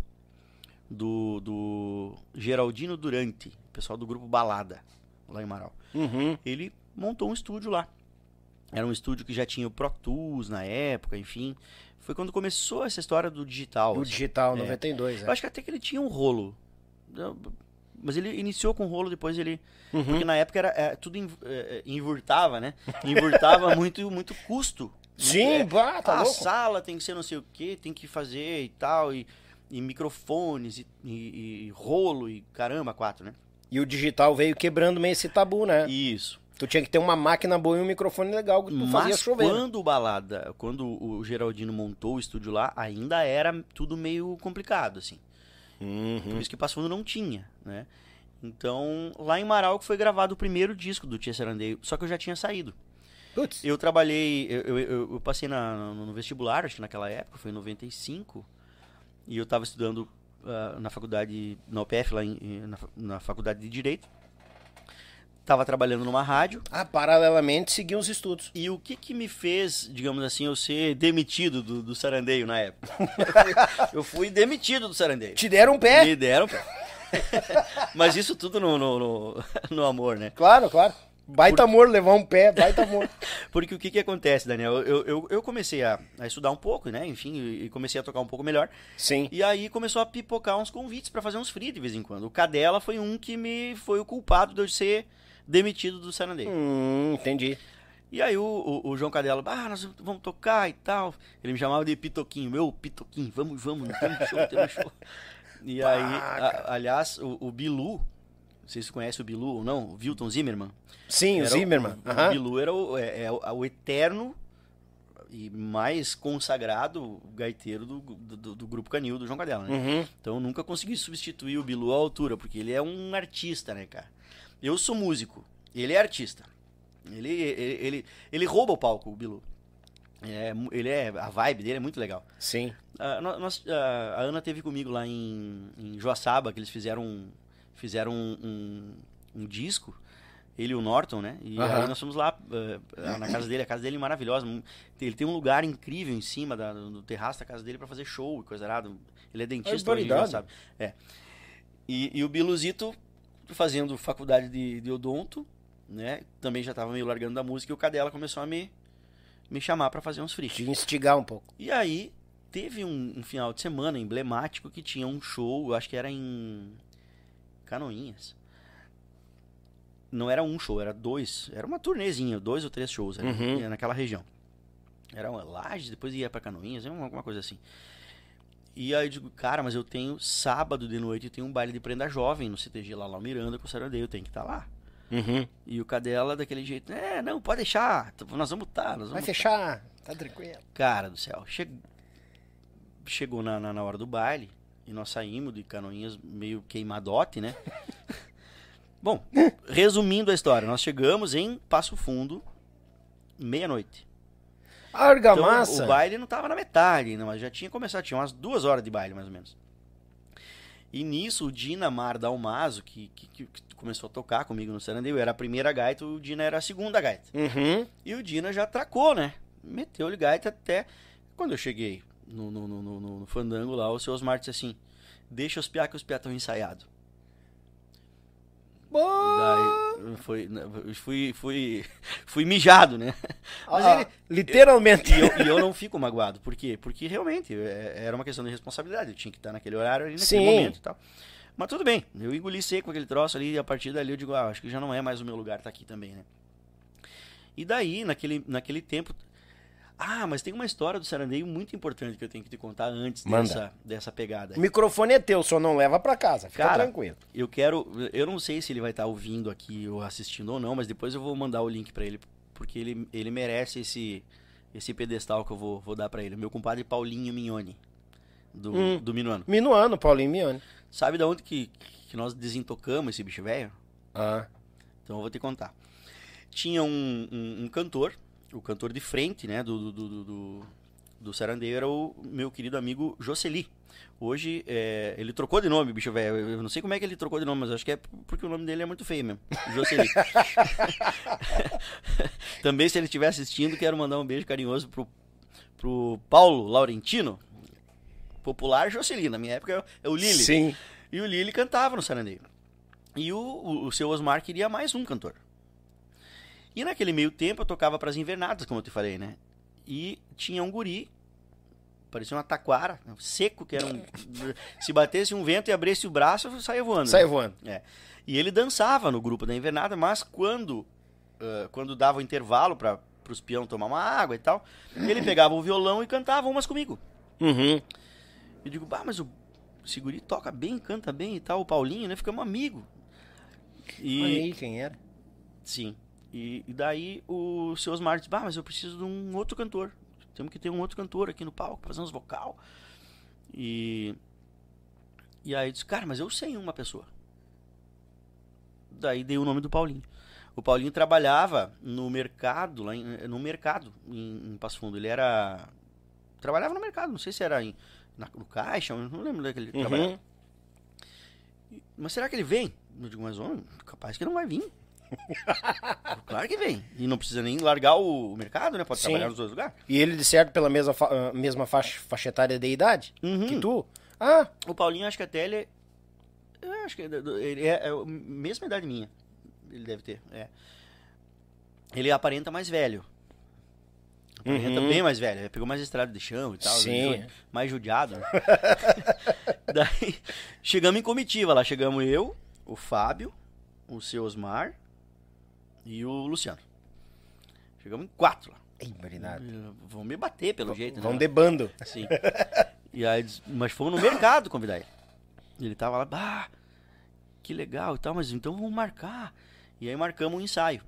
do, do Geraldino Durante, pessoal do grupo Balada, lá em Marau. Uhum. Ele montou um estúdio lá. Era um estúdio que já tinha o Pro Tools na época, enfim. Foi quando começou essa história do digital. O assim. digital, É. 92. Eu acho que até que ele tinha um rolo. Eu- Mas ele iniciou com rolo, depois ele. Uhum. Porque na época era, é, tudo inv- é, é, invurtava, né? Invurtava muito, muito custo. Sim, É, bah, tá a louco. sala tem que ser não sei o que, tem que fazer e tal, e, e microfones, e, e- e rolo, e caramba, quatro, né? E o digital veio quebrando meio esse tabu, né? Isso. Tu tinha que ter uma máquina boa e um microfone legal que tu fazia Mas chover. né? quando o Balada, quando o Geraldino montou o estúdio lá, ainda era tudo meio complicado, assim. Uhum. Por isso que Passo Fundo não tinha, né? Então, lá em Marau que foi gravado o primeiro disco do Tia Sarandeio, só que eu já tinha saído. Putz. Eu trabalhei, eu, eu, eu- passei na- no, vestibular, acho que naquela época, foi em 95, e eu estava estudando ah, na faculdade, na UPF, lá em- na, na faculdade de Direito. Estava trabalhando numa rádio, Ah, paralelamente seguiu os estudos. e o que que me fez, digamos assim, eu ser demitido do, do Sarandeio na época? eu fui demitido do Sarandeio. Te deram um pé? Me deram, pé. Mas isso tudo no, no, no- no amor, né? Claro, claro. Baita amor, levar um pé, baita amor. Porque o que que acontece, Daniel? Eu, eu, eu comecei a, a estudar um pouco, né? Enfim, e comecei a tocar um pouco melhor. Sim. E aí começou a pipocar uns convites pra fazer uns free de vez em quando. O Cadela foi um que me foi o culpado de eu ser demitido do Sarandeio. Hum, entendi. E aí o, o, o João Cadela, ah, nós vamos tocar e tal. Ele me chamava de Pitoquinho, meu Pitoquinho, vamos, vamos, temos show, temos show. E aí, a- aliás, o, o Bilu, não sei se você conhece o Bilu ou não, o Wilton Zimmerman. Sim, o Zimmerman. O, Aham. o Bilu era o, é, é o, eterno e mais consagrado gaiteiro do, do, do grupo Canil, do João Cadela, né? Uhum. Então eu nunca consegui substituir o Bilu à altura, porque ele é um artista, né, cara? Eu sou músico, ele é artista. Ele, ele, ele, ele rouba o palco, o Bilu. É, ele é, a vibe dele é muito legal. Sim. Ah, nó- nós- ah, a Ana teve comigo lá em, em Joaçaba, que eles fizeram, um- fizeram um, um, um disco, ele e o Norton, né? E aí nós fomos lá ah, na casa dele, a casa dele é maravilhosa. Ele tem um lugar incrível em cima da- do terraço da casa dele pra fazer show e coisa errada. Ele é dentista hoje barbaridade. Joaçaba. É. E, e o Biluzito fazendo faculdade de, de odonto, né? Também já tava meio largando da música e o Cadela começou a me, me chamar pra fazer uns free. Te instigar um pouco. E aí, teve um, um final de semana emblemático que tinha um show, eu acho que era em Canoinhas. Não era um show, era dois. Era uma turnezinha, dois ou três shows Uhum. naquela região. Era uma laje, depois ia pra Canoinhas, alguma coisa assim. E aí eu digo, cara, mas eu tenho sábado de noite, eu tenho um baile de prenda jovem no CTG lá, lá no Miranda com o Sarandeio, eu tenho que estar lá. Uhum. E o Cadela daquele jeito, é, não, pode deixar, nós vamos estar, nós vamos Vai tá." fechar. Tá tranquilo. Cara do céu, che- chegou na, na, na hora do baile e nós saímos de Canoinhas meio queimadote, né? Bom, resumindo a história, nós chegamos em Passo Fundo meia-noite. Então, Argamassa. o baile não tava na metade ainda, mas já tinha começado, tinha umas duas horas de baile mais ou menos. E nisso o Dina Mar Dalmaso, que, que, que começou a tocar comigo no Sarandeio, era a primeira gaita, o Dina era a segunda gaita. Uhum. E o Dina já tracou, né? Meteu-lhe gaita até. Quando eu cheguei no, no, no, no- no fandango lá, o seu Osmar disse assim: Deixa os piá que os piá estão ensaiados. Daí, foi, fui, fui, fui mijado, né? Mas ah, ele, literalmente. E eu, e eu, não fico magoado. Por quê? Porque realmente é, era uma questão de responsabilidade. Eu tinha que estar naquele horário ali, naquele Sim. momento e tal. Mas tudo bem, eu engoli seco aquele troço ali e a partir dali eu digo, ah, acho que já não é mais o meu lugar estar tá aqui também, né? E daí, naquele, naquele tempo, ah, mas tem uma história do Sarandeio muito importante que eu tenho que te contar antes dessa, dessa pegada. O microfone é teu, só não leva para casa, fica Cara, tranquilo. Eu quero, eu não sei se ele vai estar tá ouvindo aqui ou assistindo ou não, mas depois eu vou mandar o link para ele, porque ele, ele merece esse esse pedestal que eu vou, vou dar para ele. Meu compadre Paulinho Mignoni, do, hum, do Minuano. Minuano, Paulinho Mignoni. Sabe de onde que, que nós desentocamos esse bicho velho? Ah. Então eu vou te contar. Tinha um, um, um cantor o cantor de frente, né, do, do, do, do, do Sarandeio era o meu querido amigo Jocely. Hoje, é, ele trocou de nome, bicho velho. Eu não sei como é que ele trocou de nome, mas acho que é porque o nome dele é muito feio mesmo. Jocely. Também, se ele estiver assistindo, quero mandar um beijo carinhoso pro, pro Paulo Laurentino, popular Jocely. Na minha época é o Lili. Sim. E o Lili cantava no Sarandeio. E o, o, o seu Osmar queria mais um cantor. E naquele meio tempo eu tocava para as invernadas, como eu te falei, né? E tinha um guri, parecia uma taquara, seco, que era um. se batesse um vento e abrisse o braço, saia voando. Saia né? voando. É. E ele dançava no grupo da invernada, mas quando, uh, quando dava o intervalo para os peão tomar uma água e tal, ele pegava o violão e cantava umas comigo. Uhum. Eu digo, bah, mas o Seguri toca bem, canta bem e tal, o Paulinho, né? Ficamos amigo. E... Olha aí quem era. Sim. E, e daí o seu Osmar disse, bah, mas eu preciso de um outro cantor. Temos que ter um outro cantor aqui no palco, fazer uns vocal. E, e aí disse, cara, mas eu sei uma pessoa. Daí dei o nome do Paulinho. O Paulinho trabalhava no mercado, lá em, no mercado em, em Passo Fundo. Ele era. Trabalhava no mercado, não sei se era em, na, no caixa, não lembro daquele uhum. trabalhava. Mas será que ele vem? Eu digo, mas homem, capaz que não vai vir. claro que vem. E não precisa nem largar o mercado, né? Pode Sim. trabalhar nos dois lugares. E ele, de certo, pela mesma, fa ah, mesma faixa, faixa etária de idade uhum. que tu? Ah. O Paulinho, acho que até ele. Eu acho que ele é, é a mesma idade minha. Ele deve ter. É. Ele aparenta mais velho. Aparenta uhum. bem mais velho. Ele pegou mais estrada de chão e tal. Sim. Mais judiado. Né? Daí, chegamos em comitiva lá. Chegamos eu, o Fábio, o seu Osmar e o Luciano. Chegamos em quatro lá. Ei, marinado. Vão me bater, pelo v jeito. Vão né? de bando. Sim. e aí, mas fomos no mercado convidar ele. Ele tava lá, ah, que legal e tal, mas então vamos marcar. E aí marcamos um ensaio.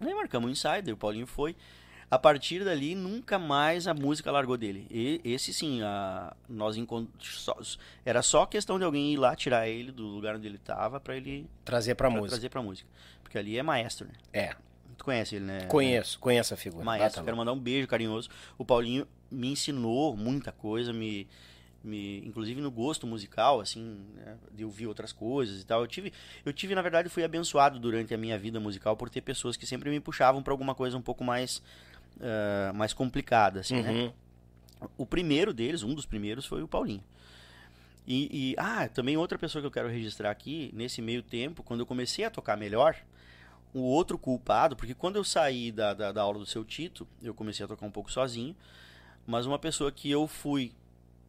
E aí marcamos um ensaio, daí o Paulinho foi. A partir dali, nunca mais a música largou dele. E, esse sim, a, nós. Era só questão de alguém ir lá tirar ele do lugar onde ele estava para ele. Trazer pra música. Trazer pra música. Porque ali é maestro, né? É. Tu conhece ele, né? Conheço, conheço a figura. Maestro, ah, tá quero mandar um beijo carinhoso. O Paulinho me ensinou muita coisa, me, me inclusive no gosto musical, assim, né, de ouvir outras coisas e tal. Eu tive, eu tive, na verdade, fui abençoado durante a minha vida musical por ter pessoas que sempre me puxavam para alguma coisa um pouco mais uh, mais complicada, assim, né? uhum. né? O primeiro deles, um dos primeiros, foi o Paulinho. E, e, ah, também outra pessoa que eu quero registrar aqui, nesse meio tempo, quando eu comecei a tocar melhor, o outro culpado, porque quando eu saí da, da, da aula do seu Tito, eu comecei a tocar um pouco sozinho, mas uma pessoa que eu fui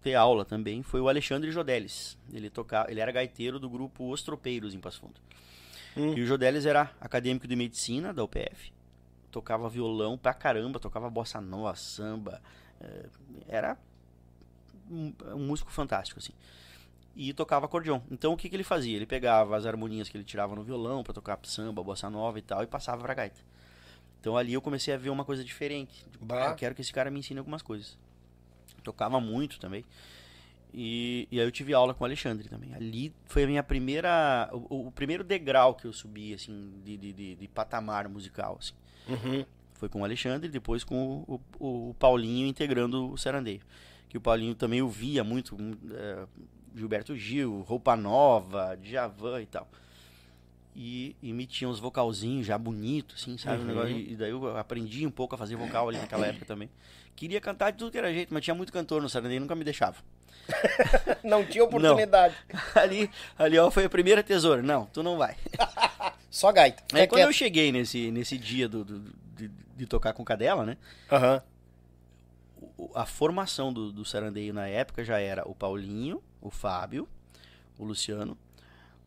ter aula também foi o Alexandre Jodelis. Ele, tocava, ele era gaiteiro do grupo Os Tropeiros em Passo Fundo. Hum. E o Jodelis era acadêmico de medicina da UPF tocava violão pra caramba, tocava bossa nova, samba. É, era um, um, músico fantástico, assim. E tocava acordeon. Então o que, que ele fazia? Ele pegava as harmonias que ele tirava no violão para tocar samba, bossa nova e tal, e passava pra gaita. Então ali eu comecei a ver uma coisa diferente. Tipo, ah, eu quero que esse cara me ensine algumas coisas. Tocava muito também. E, e aí eu tive aula com o Alexandre também. Ali foi a minha primeira. O, o primeiro degrau que eu subi, assim, de, de, de, de patamar musical, assim. Uhum. Foi com o Alexandre, depois com o, o, o, Paulinho integrando o Serandeio. Que o Paulinho também ouvia muito é, Gilberto Gil, Roupa Nova, Djavan e tal. E emitia uns vocalzinhos já bonitos, assim, sabe? Uhum. Negócio, e daí eu aprendi um pouco a fazer vocal ali naquela época também. Queria cantar de tudo que era jeito, mas tinha muito cantor no Serandeio e nunca me deixava. não tinha oportunidade. Não. Ali, ali ó, foi a primeira tesoura. Não, tu não vai. Só gaita. Aí Fica quando eu quieto. cheguei nesse, nesse dia do, do- de, de tocar com cadela, né? Aham. o- a formação do, do Sarandeio na época já era o Paulinho, o Fábio, o Luciano.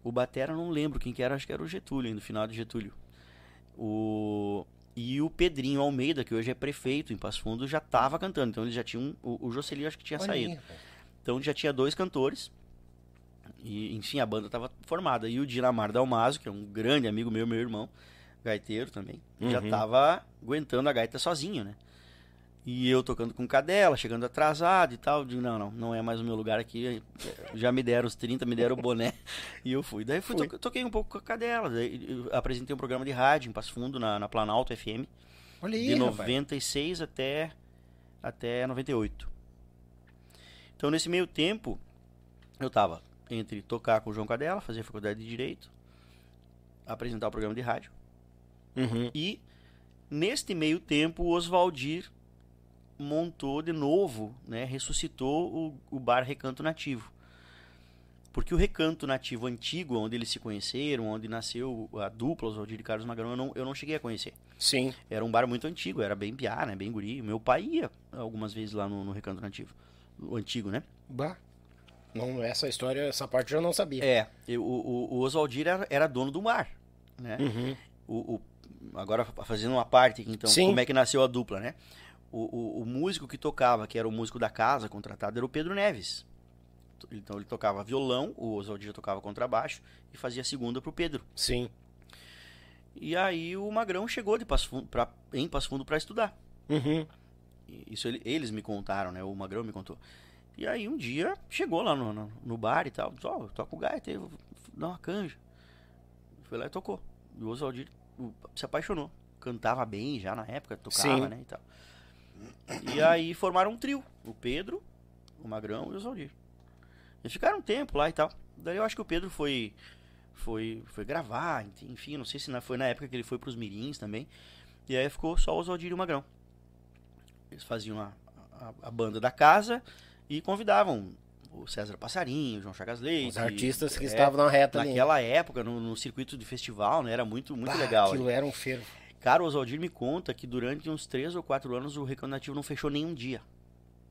O Batera não lembro quem que era, acho que era o Getúlio, no final de Getúlio. O, e o Pedrinho Almeida, que hoje é prefeito em Passo Fundo, já estava cantando. Então eles já tinham. O, o Jocely acho que tinha Olha aí, saído. rapaz. Então já tinha dois cantores. E, enfim, a banda estava formada. E o Dinamar Dalmaso, que é um grande amigo meu, meu irmão, gaiteiro também, já Uhum. estava aguentando a gaita sozinho, né? E eu tocando com cadela, chegando atrasado e tal. Digo, não, não, não é mais o meu lugar aqui. Já me deram os 30, me deram o boné. E eu fui. Daí fui, Fui. to- toquei um pouco com a cadela. Daí apresentei um programa de rádio em Passo Fundo, na, na Planalto FM Olha aí, de rapaz. 96 até, até 98. Então, nesse meio tempo, eu tava entre tocar com o João Cadela, fazer faculdade de Direito, apresentar o programa de rádio, Uhum. e neste meio tempo o Oswaldir montou de novo, né, ressuscitou o, o bar Recanto Nativo. Porque o Recanto Nativo antigo, onde eles se conheceram, onde nasceu a dupla Oswaldir e Carlos Magrão, eu não, eu não cheguei a conhecer. Sim. Era um bar muito antigo, era bem piá, né? Bem guri. Meu pai ia algumas vezes lá no, no Recanto Nativo. O antigo, né? Bah. Não, essa história, essa parte eu não sabia. É. eu- o, o, Oswaldir era, era dono do bar, né? Uhum. O, o- agora fazendo uma parte aqui, então, Sim. como é que nasceu a dupla, né? O, o, o músico que tocava, que era o músico da casa contratado, era o Pedro Neves. Então ele tocava violão, o Oswaldir tocava contrabaixo e fazia segunda pro Pedro. Sim. E aí o Magrão chegou de Passo Fundo pra, em Passo Fundo para estudar. Uhum. Isso ele- eles me contaram, né? O Magrão me contou. E aí um dia chegou lá no, no, no bar e tal. Ó, eu toco gaita, eu vou dar uma canja. Foi lá e tocou. E o Oswaldir o- se apaixonou. Cantava bem já na época, tocava, Sim. né? E, tal. E aí formaram um trio. O Pedro, o Magrão e o Oswaldir. E ficaram um tempo lá e tal. Daí eu acho que o Pedro foi foi foi gravar, enfim, não sei se na- foi na época que ele foi pros Mirins também. E aí ficou só o Oswaldir e o Magrão. Eles faziam a, a, a banda da casa e convidavam o César Passarinho, o João Chagas Leite. Os artistas que é, estavam na reta ali. Naquela época, no, no circuito de festival, né? Era muito, muito Bah, legal. Aquilo era um fervo. Cara, o Oswaldir me conta que durante uns 3 ou 4 anos o Recanto Nativo não fechou nenhum dia.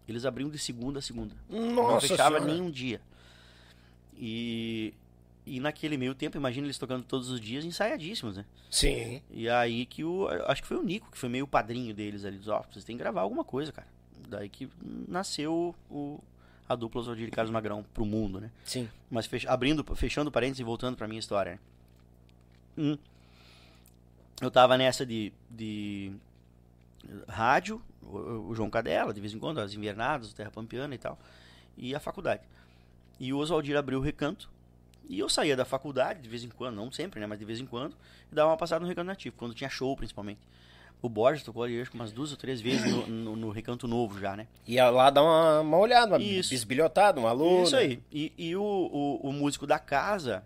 Eles abriam de segunda a segunda. não Nossa fechava senhora. nenhum dia. E, e naquele meio tempo, imagina eles tocando todos os dias ensaiadíssimos, né? Sim. E aí que o. Acho que foi o Nico, que foi meio padrinho deles ali. Diz, ó, vocês têm que gravar alguma coisa, cara. Daí que nasceu o, a dupla Oswaldir e Carlos Magrão pro mundo, né? Sim. Mas fech- abrindo, fechando parênteses e voltando pra minha história. né? Hum. Eu tava nessa de, de rádio, o, o João Cadela, de vez em quando, as invernadas, o Terra Pampiana e tal, e a faculdade. E o Oswaldir abriu o recanto, e eu saía da faculdade, de vez em quando, não sempre, né, mas de vez em quando, e dava uma passada no recanto nativo, quando tinha show, principalmente. O Borges tocou ali, acho que umas duas ou três vezes no, no, no recanto novo já, né? Ia lá dar uma, uma olhada, uma Isso. bisbilhotada, uma lua. Isso aí. E, e o, o, o músico da casa,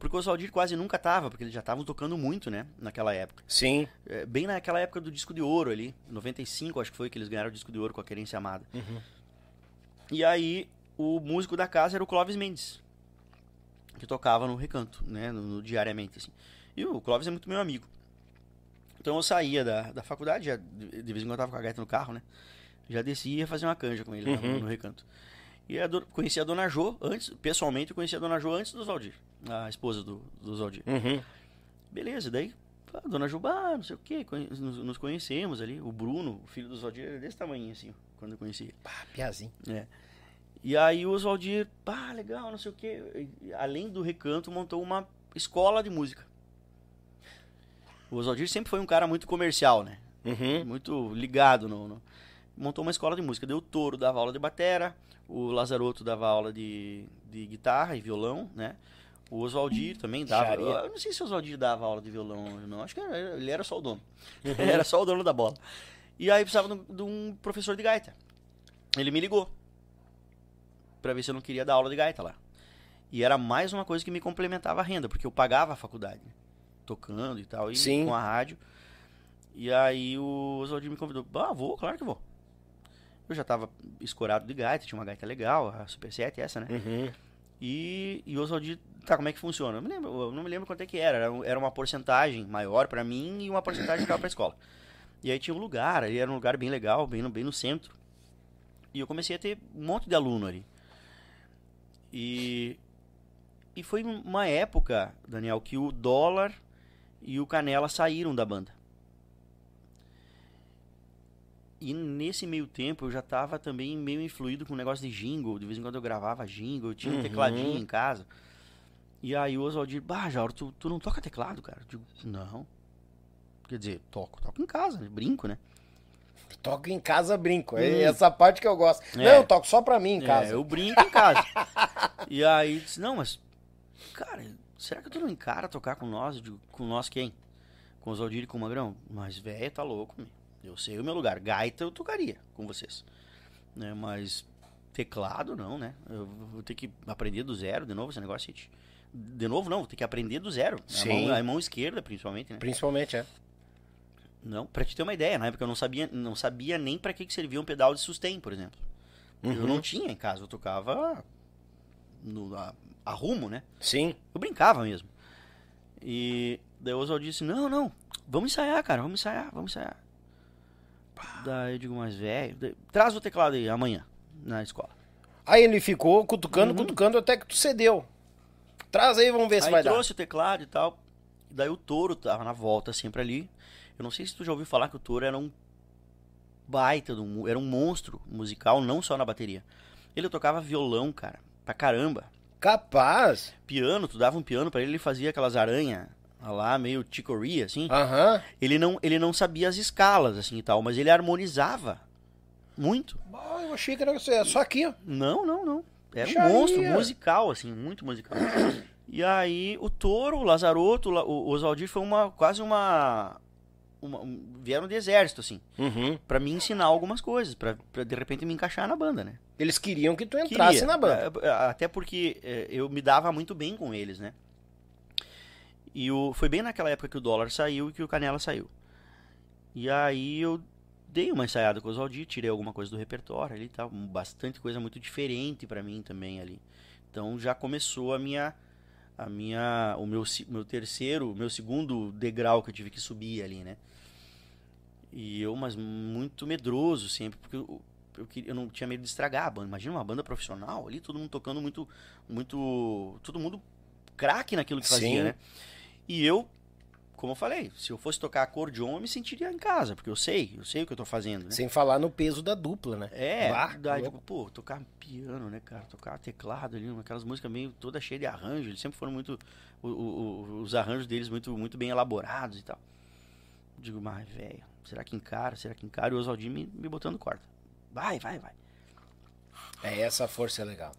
porque o Oswaldir quase nunca tava, porque eles já estavam tocando muito, né, naquela época. Sim. É, bem naquela época do disco de ouro ali, 95 acho que foi que eles ganharam o disco de ouro com a Querência Amada. Uhum. E aí o músico da casa era o Clóvis Mendes, que tocava no recanto, né, no, no- diariamente assim. E o Clóvis é muito meu amigo. Então eu saía da, da faculdade, já, de, vez em quando eu tava com a gaita no carro, né? Já descia e ia fazer uma canja com ele lá no- Uhum. no, recanto. E a do, conheci a dona Jo antes, pessoalmente eu conheci a dona Jo antes do Oswaldir, a esposa do, do Oswaldir. Uhum. Beleza, daí, a dona Jubá, não sei o que, nos, nos conhecemos ali. O Bruno, o filho do Oswaldir, era desse tamanho assim, quando eu conheci ele. Pá, piazinho. É. E aí o Oswaldir, pá, legal, não sei o que. Além do recanto, montou uma escola de música. O Oswaldir sempre foi um cara muito comercial, né? Uhum. Muito ligado no, no- Montou uma escola de música. Deu o Touro dava aula de batera, o Lazaroto dava aula de, de guitarra e violão, né? O Oswaldir também dava. Xaria. Eu não sei se o Oswaldir dava aula de violão, não. Acho que era- ele era só o dono. era só o dono da bola. E aí precisava de um- professor de gaita. Ele me ligou pra ver se eu não queria dar aula de gaita lá. E era mais uma coisa que me complementava a renda, porque eu pagava a faculdade, né? tocando e tal, e Sim. com a rádio. E aí o Oswaldir me convidou. Ah, vou, claro que vou. Eu já tava escorado de gaita, tinha uma gaita legal, a Super 7, essa, né? Uhum. E, e o Oswaldir, tá, como é que funciona? Eu, me lembro, eu não me lembro quanto é que era. Era, uma porcentagem maior para mim e uma porcentagem que ficava pra escola. E aí tinha um lugar, ali era um lugar bem legal, bem no, bem no centro. E eu comecei a ter um monte de aluno ali. E, e foi uma época, Daniel, que o dólar e o Canela saíram da banda. E nesse meio tempo eu já tava também meio influído com o negócio de jingle. De vez em quando eu gravava jingle, eu tinha um Uhum. tecladinho em casa. E aí o Oswaldir, bah, Jauro, tu, tu não toca teclado, cara? Eu digo, não. Quer dizer, toco, toco em casa, brinco, né? Toco em casa, brinco. É Hum. essa parte que eu gosto. É. Não, eu toco só pra mim em casa. É, eu brinco em casa. e aí disse, não, mas, cara, será que tu não encara tocar com nós? Eu digo, com nós quem? Com os Aldir e com o Magrão? Mas, velho, tá louco, meu. Eu sei o meu lugar. Gaita eu tocaria com vocês. Né, mas teclado não, né? Eu vou ter que aprender do zero de novo esse negócio. gente. De novo não, vou ter que aprender do zero. A Sim. mão, a mão esquerda, principalmente, né? Principalmente, é. Não, pra te ter uma ideia, na época eu não sabia, não sabia nem pra que, que servia um pedal de sustain, por exemplo. Eu Uhum. não tinha em casa, eu tocava no, a, a rumo, né? Sim. Eu brincava mesmo. E daí o Oswald disse, não, não, vamos ensaiar, cara, vamos ensaiar, vamos ensaiar. Daí eu digo, mas velho, traz o teclado aí amanhã na escola. Aí ele ficou cutucando, Uhum. cutucando até que tu cedeu. Traz aí, vamos ver se aí vai trouxe o teclado e tal. Daí o touro tava na volta sempre ali. Eu não sei se tu já ouviu falar que o touro era um baita, um- era um monstro musical, não só na bateria. Ele tocava violão, cara, pra caramba. dar. Capaz. Piano, tu dava um piano pra ele, ele fazia aquelas aranhas lá, meio chicory, assim. Aham. Ele não, ele não sabia as escalas, assim e tal, mas ele harmonizava muito. Ah, eu achei que era só aqui, ó. Não, não, não. Era um monstro musical, assim, muito musical. E aí o Toro, o Lazaroto, o Oswaldir foi uma quase uma, uma- um- vieram de exército assim, Uhum. Pra me ensinar algumas coisas, pra pra, de repente me encaixar na banda, né? Eles queriam que tu entrasse Queria, na banda. é, é, Até porque é, eu me dava muito bem com eles, né? E o, foi bem naquela época que o dólar saiu e que o Canela saiu. E aí eu dei uma ensaiada com o Oswaldir, tirei alguma coisa do repertório ali tal. Bastante coisa muito diferente pra mim também ali. Então já começou a minha. A minha. O meu, meu terceiro, meu segundo degrau que eu tive que subir ali, né? E eu, mas muito medroso sempre, porque eu, eu, eu não tinha medo de estragar a banda. Imagina uma banda profissional ali, todo mundo tocando muito, muito, todo mundo craque naquilo que Sim. fazia, né? E eu, como eu falei, se eu fosse tocar acordeon, eu me sentiria em casa, porque eu sei, eu sei o que eu tô fazendo, né? Sem falar no peso da dupla, né? É, daí, louco. tipo, pô, tocar piano, né, cara? Tocar teclado ali, aquelas músicas meio toda cheia de arranjo. Eles sempre foram muito. o- o- os arranjos deles muito, muito bem elaborados e tal. Digo, mas, velho, será que encara? Será que encara? E o Oswaldinho me, me botando corda. Vai, vai, vai. É, essa força é legal.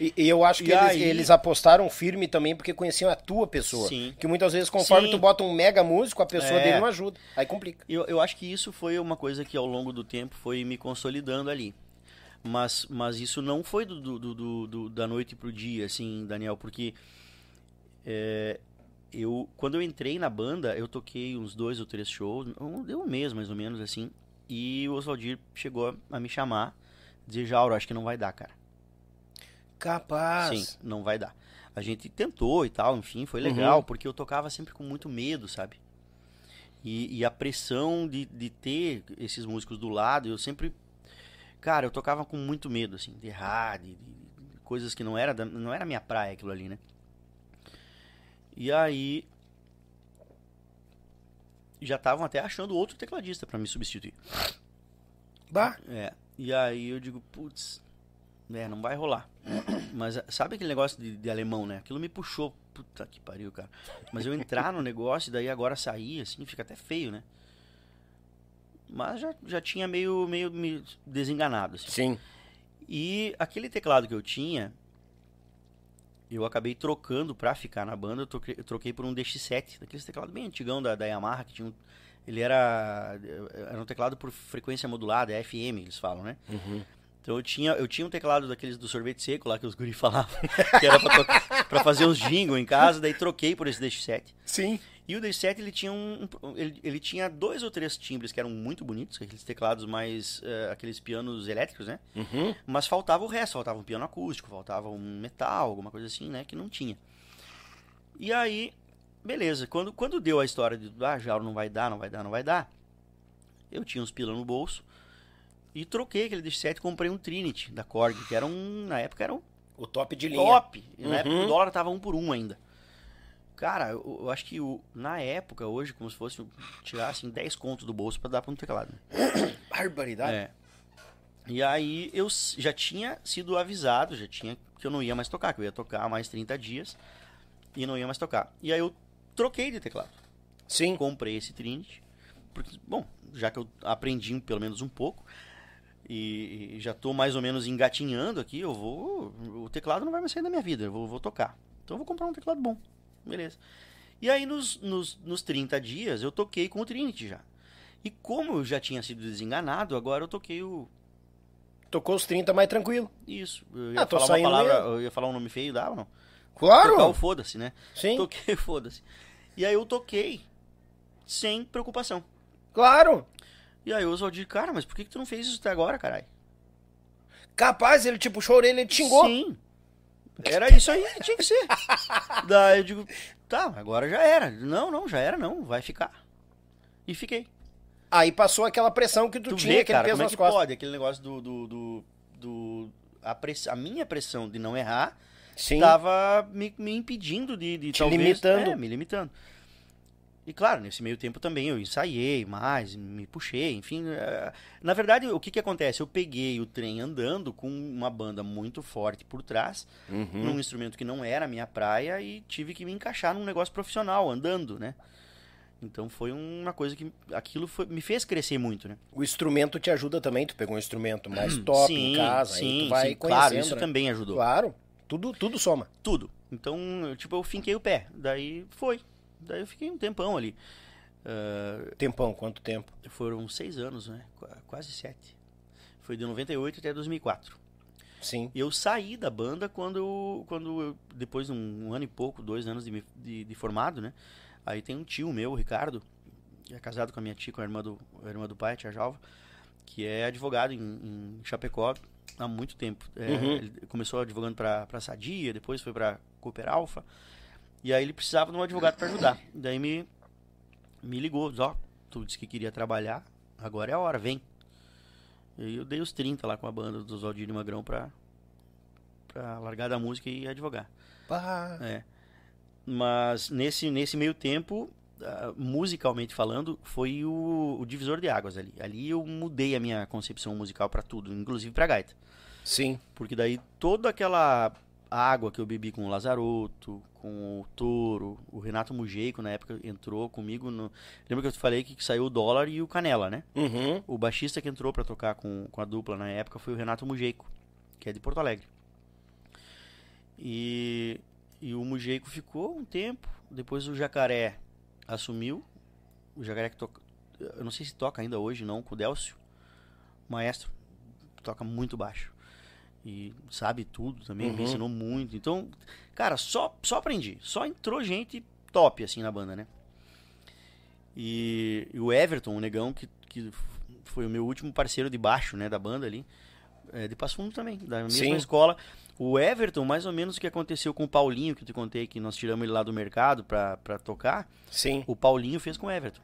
E, e eu acho que eles, aí- eles apostaram firme também porque conheciam a tua pessoa. Sim. Que muitas vezes, conforme Sim. tu bota um mega músico, a pessoa É. dele não ajuda. Aí complica. Eu, eu acho que isso foi uma coisa que ao longo do tempo foi me consolidando ali. Mas, mas isso não foi do, do- do- do- do- da noite pro dia, assim, Daniel, porque é, eu, quando eu entrei na banda, eu toquei uns dois ou três shows, um- deu um mês mais ou menos, assim, e o Oswaldir chegou a me chamar, dizer, Jauro, acho que não vai dar, cara. Capaz. Sim, não vai dar. A gente tentou e tal, enfim, foi legal, porque eu tocava sempre com muito medo, sabe? E, e a pressão de, de ter esses músicos do lado, eu sempre. Cara, eu tocava com muito medo, assim, de errar, de, de- coisas que não era, da- não era minha praia aquilo ali, né? E aí. Já estavam até achando outro tecladista pra me substituir. Bah. É. E aí eu digo, putz, é, não vai rolar. Mas sabe aquele negócio de, de alemão, né? Aquilo me puxou. Puta que pariu, cara. Mas eu entrar no negócio e daí agora sair, assim, fica até feio, né? Mas já, já tinha meio, meio me desenganado, assim. Sim. E aquele teclado que eu tinha, eu acabei trocando pra ficar na banda. Eu troquei, eu troquei por um DX7, daqueles teclados bem antigão da, da Yamaha, que tinha um, ele era, era um teclado por frequência modulada, é FM, eles falam, né? Uhum. Então eu tinha, eu tinha um teclado daqueles do sorvete seco lá que os guri falavam, que era pra, pra fazer uns jingle em casa, daí troquei por esse DX7. Sim. E o D7 ele tinha um, ele, ele tinha dois ou três timbres que eram muito bonitos, aqueles teclados mais eh, aqueles pianos elétricos, né? Uhum. Mas faltava o resto, faltava um piano acústico, faltava um metal, alguma coisa assim, né, que não tinha. E aí, beleza, quando quando deu a história de ah, já não vai dar, não vai dar, não vai dar. Eu tinha uns pila no bolso e troquei aquele D7 e comprei um Trinity da Korg, que era um na época era um O top de linha. top. E Na Uhum. época o dólar tava um por um ainda. Cara, eu, eu acho que o, na época, hoje, como se fosse tirar assim 10 contos do bolso pra dar pra um teclado. Barbaridade. É. E aí eu já tinha sido avisado, já tinha que eu não ia mais tocar, que eu ia tocar mais 30 dias e não ia mais tocar. E aí eu troquei de teclado. Sim. Comprei esse Trinity. Porque, bom, já que eu aprendi pelo menos um pouco e, e já tô mais ou menos engatinhando aqui, eu vou. O teclado não vai mais sair da minha vida, eu vou, vou tocar. Então eu vou comprar um teclado bom. Beleza. E aí nos, nos, nos 30 dias eu toquei com o Trinity já. E como eu já tinha sido desenganado, agora eu toquei o. Tocou os 30 mais tranquilo. Isso. Eu ia Ah, tô falar uma saindo palavra. mesmo. Eu ia falar um nome feio, dava não? Claro. Tocar o foda-se, né? Sim. Toquei foda-se. E aí eu toquei sem preocupação. Claro. E aí o Oswaldir, cara, mas por que, que tu não fez isso até agora, caralho? Capaz, ele te puxou a orelha e te xingou. Sim. Era isso aí tinha que ser. Daí eu digo, tá, agora já era. Não, não, já era não, vai ficar. E fiquei. Aí passou aquela pressão que tu, Tu tinha, vê, aquele cara, peso como é nas que costas. pode? Aquele negócio do... do, do, do- a, press, a minha pressão de não errar Sim. estava me, me impedindo de, de Te talvez... limitando. É, me limitando. E claro, nesse meio tempo também eu ensaiei mais, me puxei, enfim. é, Na verdade, o que que acontece? Eu peguei o trem andando com uma banda muito forte por trás, Uhum. num instrumento que não era a minha praia e tive que me encaixar num negócio profissional, andando, né? Então foi uma coisa que aquilo foi- me fez crescer muito, né? O instrumento te ajuda também. Tu pegou um instrumento mais top em casa. aí tu vai conhecendo. claro, isso né? também ajudou. Claro. Tudo, tudo soma. Tudo. Então, eu, tipo, eu finquei o pé. Daí foi. Daí eu fiquei um tempão ali. Ah, Tempão, quanto tempo? foram seis anos, né? Qu- Quase sete. Foi de 98 até 2004. Sim. E eu saí da banda quando, quando eu, depois de um, ano e pouco, dois anos de, de, de formado, né? Aí tem um tio meu, Ricardo, que é casado com a minha tia, com a irmã do, a irmã do pai, a tia Jalva, que é advogado em, em Chapecó há muito tempo. É, Uhum. Ele começou advogando para Sadia, depois foi para Cooper Alpha, e aí ele precisava de um advogado para ajudar. Daí me, me ligou, ó, tu disse que queria trabalhar, agora é a hora, vem. E eu dei os 30 lá com a banda do Oswaldinho e Magrão pra, pra largar da música e advogar. Pá. É. Mas nesse, nesse meio tempo, ah, musicalmente falando, foi o, o divisor de águas ali. Ali eu mudei a minha concepção musical pra tudo, inclusive pra gaita. Sim. Porque daí toda aquela água que eu bebi com o Lazaroto, com o Toro, o Renato Mugeico na época entrou comigo no... Lembra que eu te falei que, saiu o Dólar e o Canela, né? Uhum. O baixista que entrou pra tocar com, com a dupla na época foi o Renato Mugeico, que é de Porto Alegre. E, e o Mugeico ficou um tempo, depois o Jacaré assumiu, o Jacaré que toca, eu não sei se toca ainda hoje não, com o Delcio, maestro, toca muito baixo. E sabe tudo também, me Uhum. ensinou muito. Então, cara, só, só aprendi. Só entrou gente top assim na banda, né? E, e o Everton, o negão, que, que foi o meu último parceiro de baixo, né, da banda ali, é, de Passo Fundo também, da mesma Sim. escola. O Everton, mais ou menos o que aconteceu com o Paulinho, que eu te contei que nós tiramos ele lá do mercado pra, pra tocar, Sim. o Paulinho fez com o Everton.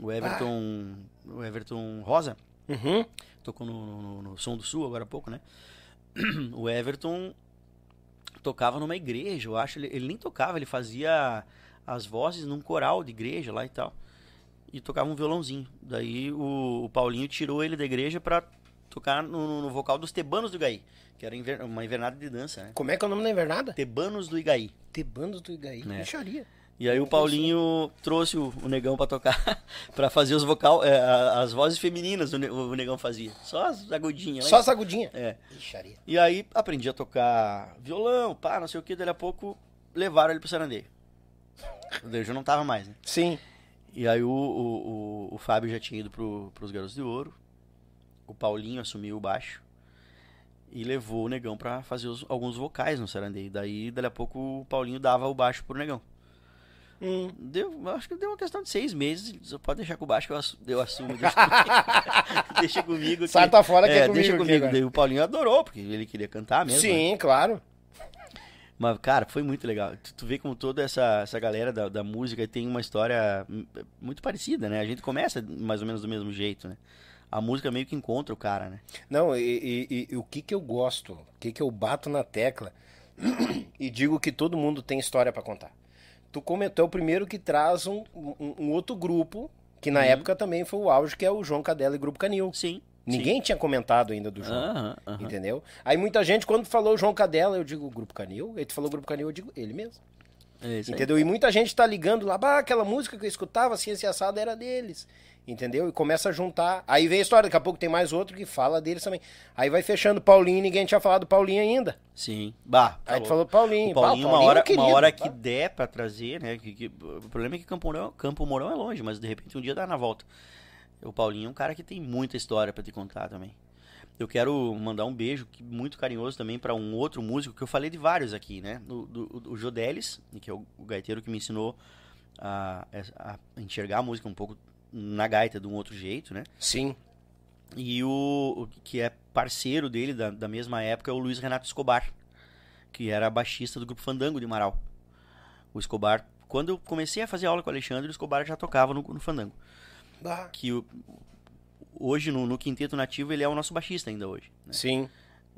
O Everton, o Everton Rosa, Uhum. Tocou no, no, no Som do Sul agora há pouco, né? O Everton tocava numa igreja, eu acho. Ele, ele nem tocava, ele fazia as vozes num coral de igreja lá e tal. E tocava um violãozinho. Daí o, o Paulinho tirou ele da igreja pra tocar no, no vocal dos Tebanos do Igaí, que era inver- uma invernada de dança, né? Como é que é o nome da invernada? Tebanos do Igaí. Tebandos do Igaí. É. Micharia. E aí o Paulinho trouxe o, o negão pra tocar, pra fazer os vocal, é, as vozes femininas o, ne- o negão fazia. Só as agudinhas. Só lá. as agudinhas. É. Micharia. E aí aprendi a tocar violão, pá, não sei o que, daí a pouco levaram ele pro sarandeio. Eu já não tava mais, né? Sim. E aí o, o, o, o Fábio já tinha ido pro, pros Garotos de Ouro, o Paulinho assumiu o baixo e levou o negão pra fazer os- alguns vocais no sarandeio. Daí, dali a pouco, o Paulinho dava o baixo pro negão. Hum. Deu, acho que deu uma questão de seis meses. Só pode deixar com baixo que eu, assumo. Eu assumo deixa, comigo, deixa comigo. Sai tá fora que é, é comigo. Deixa comigo. Daí o Paulinho adorou, porque ele queria cantar mesmo. Sim, né? claro. Mas, cara, foi muito legal. Tu, tu vê como toda essa, essa galera da, da música tem uma história muito parecida, né? A gente começa mais ou menos do mesmo jeito, né? A música meio que encontra o cara, né? Não, e, e, e o que que eu gosto, o que que eu bato na tecla e digo que todo mundo tem história para contar. Tu comentou o primeiro que traz um, um, um outro grupo, que na uhum. época também foi o auge, que é o João Cadela e Grupo Canil. Sim. Ninguém sim. tinha comentado ainda do João. Entendeu? Aí muita gente, quando falou João Cadela, eu digo Grupo Canil. Ele falou Grupo Canil, eu digo ele mesmo. É entendeu? Aí. E muita gente tá ligando lá, bah, aquela música que eu escutava, Ciência Assada, era deles. Entendeu? E começa a juntar. Aí vem a história, daqui a pouco tem mais outro que fala deles também. Aí vai fechando Paulinho, ninguém tinha falado Paulinho ainda. Sim. Bah, Aí tu falou Paulinho. O Paulinho, bah, Paulinho uma hora, querido, uma hora que der pra trazer, né? Que, que, o problema é que Campo Mourão, Campo Mourão é longe, mas de repente um dia dá na volta. O Paulinho é um cara que tem muita história para te contar também. Eu quero mandar um beijo muito carinhoso também para um outro músico que eu falei de vários aqui, né? O, do, o Jodelis, que é o, o gaiteiro que me ensinou a, a, enxergar a música um pouco na gaita de um outro jeito, né? Sim. E o, o que é parceiro dele da, da mesma época é o Luiz Renato Escobar, que era baixista do grupo Fandango de Marau. O Escobar, quando eu comecei a fazer aula com o Alexandre, o Escobar já tocava no, no Fandango. Ah. Que o, hoje no, no Quinteto Nativo ele é o nosso baixista ainda hoje. Né? Sim.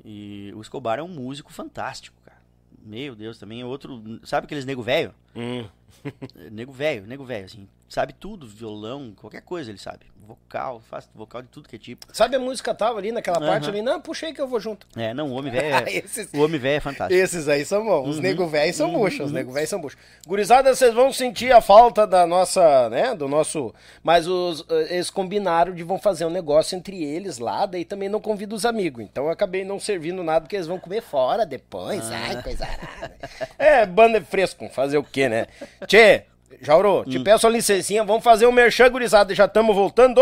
E o Escobar é um músico fantástico. Meu Deus, também é outro. Sabe aqueles nego velho? Hum. nego velho, nego velho, assim. Sabe tudo, violão, qualquer coisa ele sabe vocal, faz vocal de tudo que é tipo. Sabe a música tava ali naquela uhum. parte ali? Não, puxei que eu vou junto. É, não, o homem velho é, esses, o homem velho é fantástico. Esses aí são bons. Os uhum. nego velhos são uhum. buchos, os nego velhos são buchos. Gurizada, vocês vão sentir a falta da nossa, né, do nosso, mas os eles combinaram de vão fazer um negócio entre eles lá, daí também não convido os amigos. Então eu acabei não servindo nada porque eles vão comer fora depois. Ah. Ai, coisa arada. é, banda fresco, fazer o quê, né? Tchê, Jauro, te hum. peço a licencinha, vamos fazer um merchan, gurizada, já estamos voltando.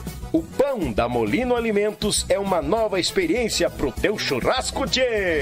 O pão da Molino Alimentos é uma nova experiência pro teu churrasco, tchê!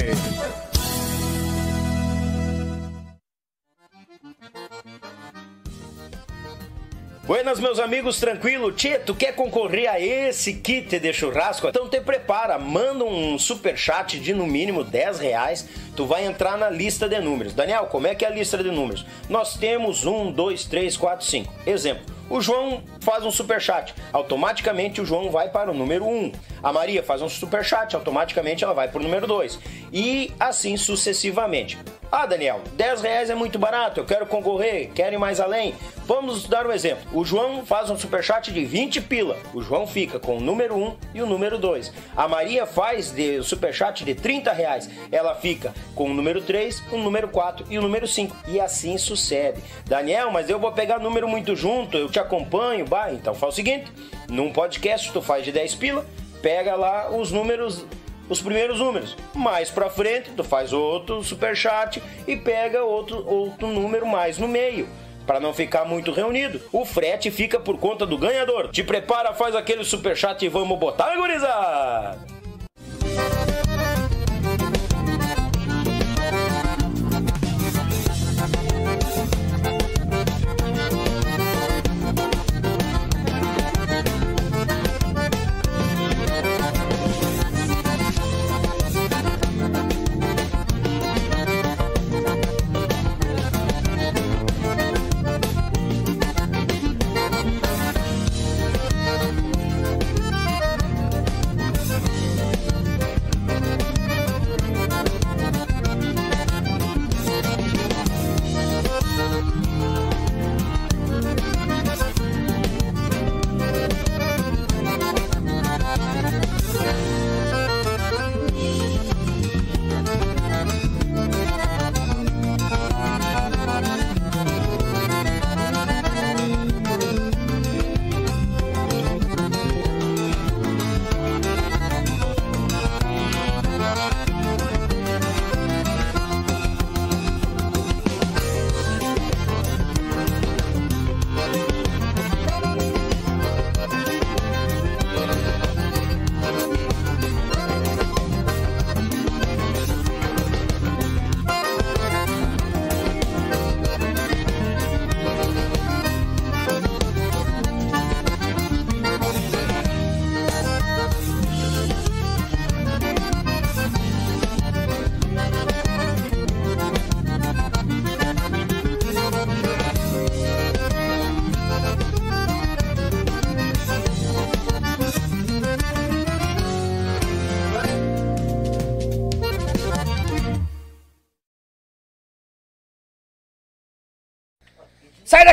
Buenas, meus amigos, tranquilo? Tchê, tu quer concorrer a esse kit de churrasco? Então te prepara, manda um super chat de no mínimo 10 reais, tu vai entrar na lista de números. Daniel, como é que é a lista de números? Nós temos 1, 2, 3, 4, 5. Exemplo o João faz um super chat, automaticamente o João vai para o número 1. A Maria faz um super chat, automaticamente ela vai para o número 2. E assim sucessivamente. Ah, Daniel, 10 reais é muito barato, eu quero concorrer, quero ir mais além. Vamos dar um exemplo. O João faz um superchat de 20 pila. O João fica com o número 1 e o número 2. A Maria faz de superchat de 30 reais. Ela fica com o número 3, o número 4 e o número 5. E assim sucede. Daniel, mas eu vou pegar número muito junto, eu te acompanho. Bah, então faz o seguinte: num podcast tu faz de 10 pila, pega lá os números os primeiros números. Mais para frente, tu faz outro super chat e pega outro, outro número mais no meio. Para não ficar muito reunido, o frete fica por conta do ganhador. Te prepara, faz aquele superchat e vamos botar, gurizada!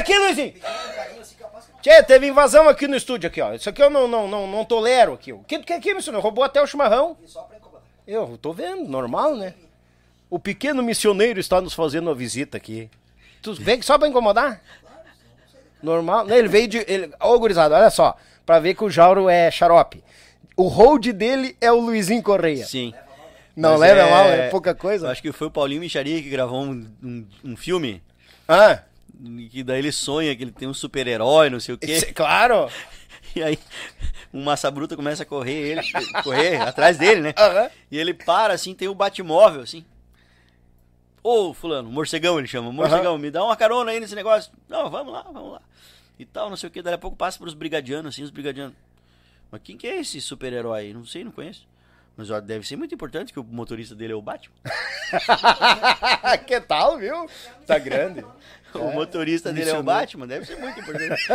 Sai daqui, Luizinho! Tchê, teve invasão aqui no estúdio, aqui, ó. Isso aqui eu não, não, não, não tolero aqui. O que tu quer aqui, missionário? Roubou até o chimarrão. Eu tô vendo, normal, né? O pequeno missioneiro está nos fazendo uma visita aqui. Tu vem só pra incomodar? Normal. Não, ele veio de. Ele... Ô, gurizada, olha só. Pra ver que o Jauro é xarope. O hold dele é o Luizinho Correia. Sim. Não Mas leva é- mal, é pouca coisa. Acho que foi o Paulinho Micharia que gravou um, um, um filme. Ah, Que daí ele sonha que ele tem um super-herói, não sei o quê. esse- claro. E aí, um massa bruta começa a correr, ele, correr atrás dele, né? Aham. E ele para, assim, tem o Batmóvel, assim. Ô, fulano, morcegão ele chama. Morcegão, me dá uma carona aí nesse negócio. Não, vamos lá, vamos lá. E tal, não sei o que. Daí a pouco passa pros brigadianos, assim, os brigadianos. Mas quem que é esse super-herói aí? Não sei, não conheço. Mas ó, deve ser muito importante que o motorista dele é o Batman. que tal, viu? Tá grande. O motorista dele é o. Batman, deve ser muito importante.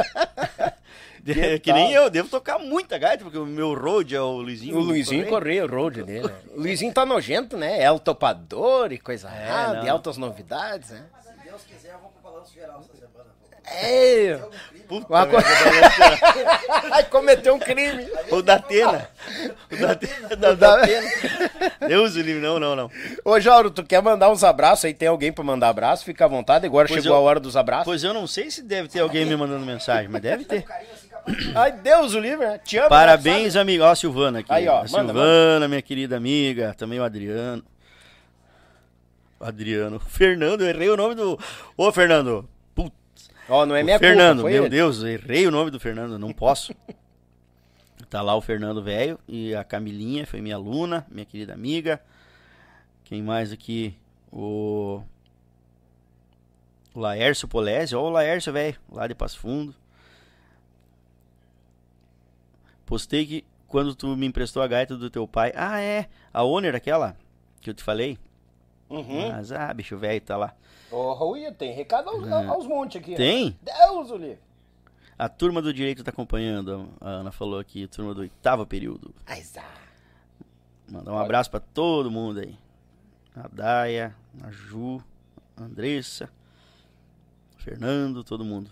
Que É que tal? nem eu, devo tocar muita gaita, porque o meu road é o Luizinho. O Luizinho Correia. O road dele. né? O Luizinho tá nojento, né? É o topador e coisa rara, não. de altas novidades, né? Se Deus quiser, eu vou pro balanço geral essa semana. É. Puta Uma merda, Ai, cometeu um crime. O da Atena. O da Atena. Da. Deus o livre, não, não, não. Ô, Jauro, tu quer mandar uns abraços aí? Tem alguém pra mandar abraço? Fica à vontade. Agora Pois chegou eu- a hora dos abraços. Pois eu não sei se deve ter alguém me mandando mensagem, mas deve ter. Ai, Deus o livre, né? Te amo. Parabéns, amigo. Ó, a Silvana aqui. Aí, ó, a manda, Silvana, minha querida amiga. Também o Adriano. Adriano. Fernando, errei o nome do. Ô, Fernando. Ó, não é O minha Fernando, culpa, meu ele. Deus, errei o nome do Fernando, não posso. tá lá o Fernando velho e a Camilinha, foi minha aluna, minha querida amiga. Quem mais aqui? O, o Laércio Polésio, ó o Laércio velho, lá de Passo Fundo. Postei que quando tu me emprestou a gaita do teu pai, ah é, a Owner aquela que eu te falei. Uhum. Mas ah, bicho velho tá lá. Ô, Raul, tem recado aos, aos montes aqui. né? Tem? Deus o livre. A turma do direito tá acompanhando, a Ana falou aqui, turma do oitavo período. Ai, zá. Mandar um abraço pra todo mundo aí. A Daia, a Ju, a Andressa, Fernando, todo mundo.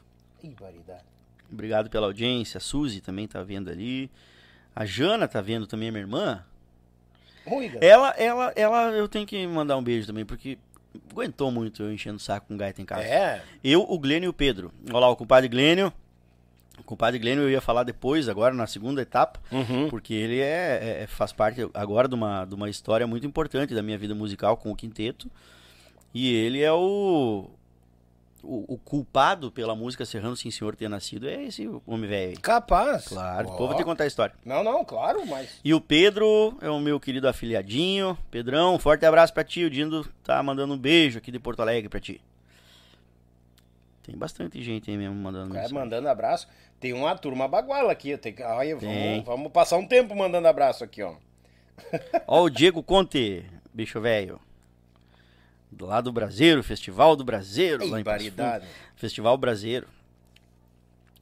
Variedade. Obrigado pela audiência. A Suzy também tá vendo ali. A Jana tá vendo também, a minha irmã. Ui, galera. Ela, ela, ela, eu tenho que mandar um beijo também, porque aguentou muito eu enchendo o saco com gaita em casa. É. Eu, o Glênio e o Pedro. Olha lá, o compadre Glênio. O compadre Glênio eu ia falar depois, agora na segunda etapa. Uhum. Porque ele é, é- faz parte agora de uma, de uma história muito importante da minha vida musical com o quinteto. E ele é o o, o culpado pela música Serrano Sim Senhor ter nascido é esse homem velho. Capaz. Claro, Ó. depois vou te contar a história. Não, não, claro, mas. E o Pedro é o meu querido afiliadinho. Pedrão, um forte abraço pra ti. O Dindo tá mandando um beijo aqui de Porto Alegre pra ti. Tem bastante gente aí mesmo mandando mensagem. mandando abraço. Tem uma turma baguala aqui. Tem... que- Olha, Tem. vamos, vamos passar um tempo mandando abraço aqui, ó. Ó o Diego Conte, bicho velho. Do lado do Brasileiro, Festival do Brasileiro. lá em Passo Fundo. Barbaridade. Festival Brasileiro.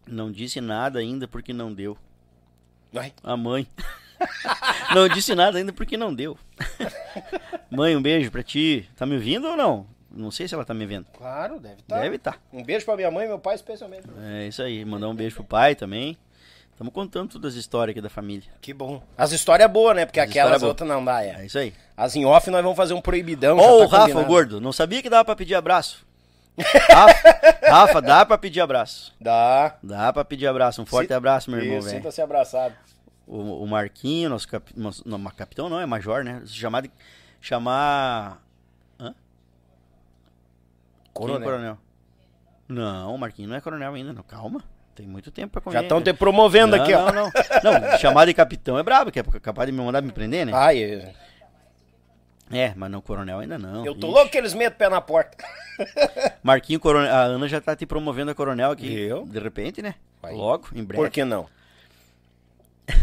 Não disse nada ainda porque não deu. Ai, A mãe. não disse nada ainda porque não deu. mãe, um beijo pra ti. Tá me ouvindo ou não? Não sei se ela tá me vendo. claro, deve estar. Deve estar. Um beijo pra minha mãe e meu pai, especialmente. É isso aí. Mandar um beijo pro pai também. Estamos contando todas as histórias aqui da família. Que bom. As histórias boas, né? Porque As aquelas boas. outras não dá, é. É isso aí. As em off nós vamos fazer um proibidão. Ô, já o tá Rafa, combinado. gordo, não sabia que dava pra pedir abraço. Rafa, Rafa, dá pra pedir abraço. Dá. Dá pra pedir abraço. Um forte Sim. abraço, meu irmão, velho. sinta-se abraçado. O, o Marquinho, nosso, cap, nosso não, capitão não, é major, né? Se chamar de. Chamar. Hã? Quem é Coronel. coronel? Não, o Marquinho não é coronel ainda, não. Calma. Tem muito tempo pra comer. Já estão te promovendo não, aqui, não, ó. Não, não. chamar de capitão é brabo, que é capaz de me mandar me prender, né? Ai, eu, É, mas não, coronel ainda não. eu tô Ixi. louco que eles metem o pé na porta. Marquinho, coronel, a Ana já tá te promovendo a coronel aqui. Eu? De repente, né? Vai. Logo, em breve. Por que não?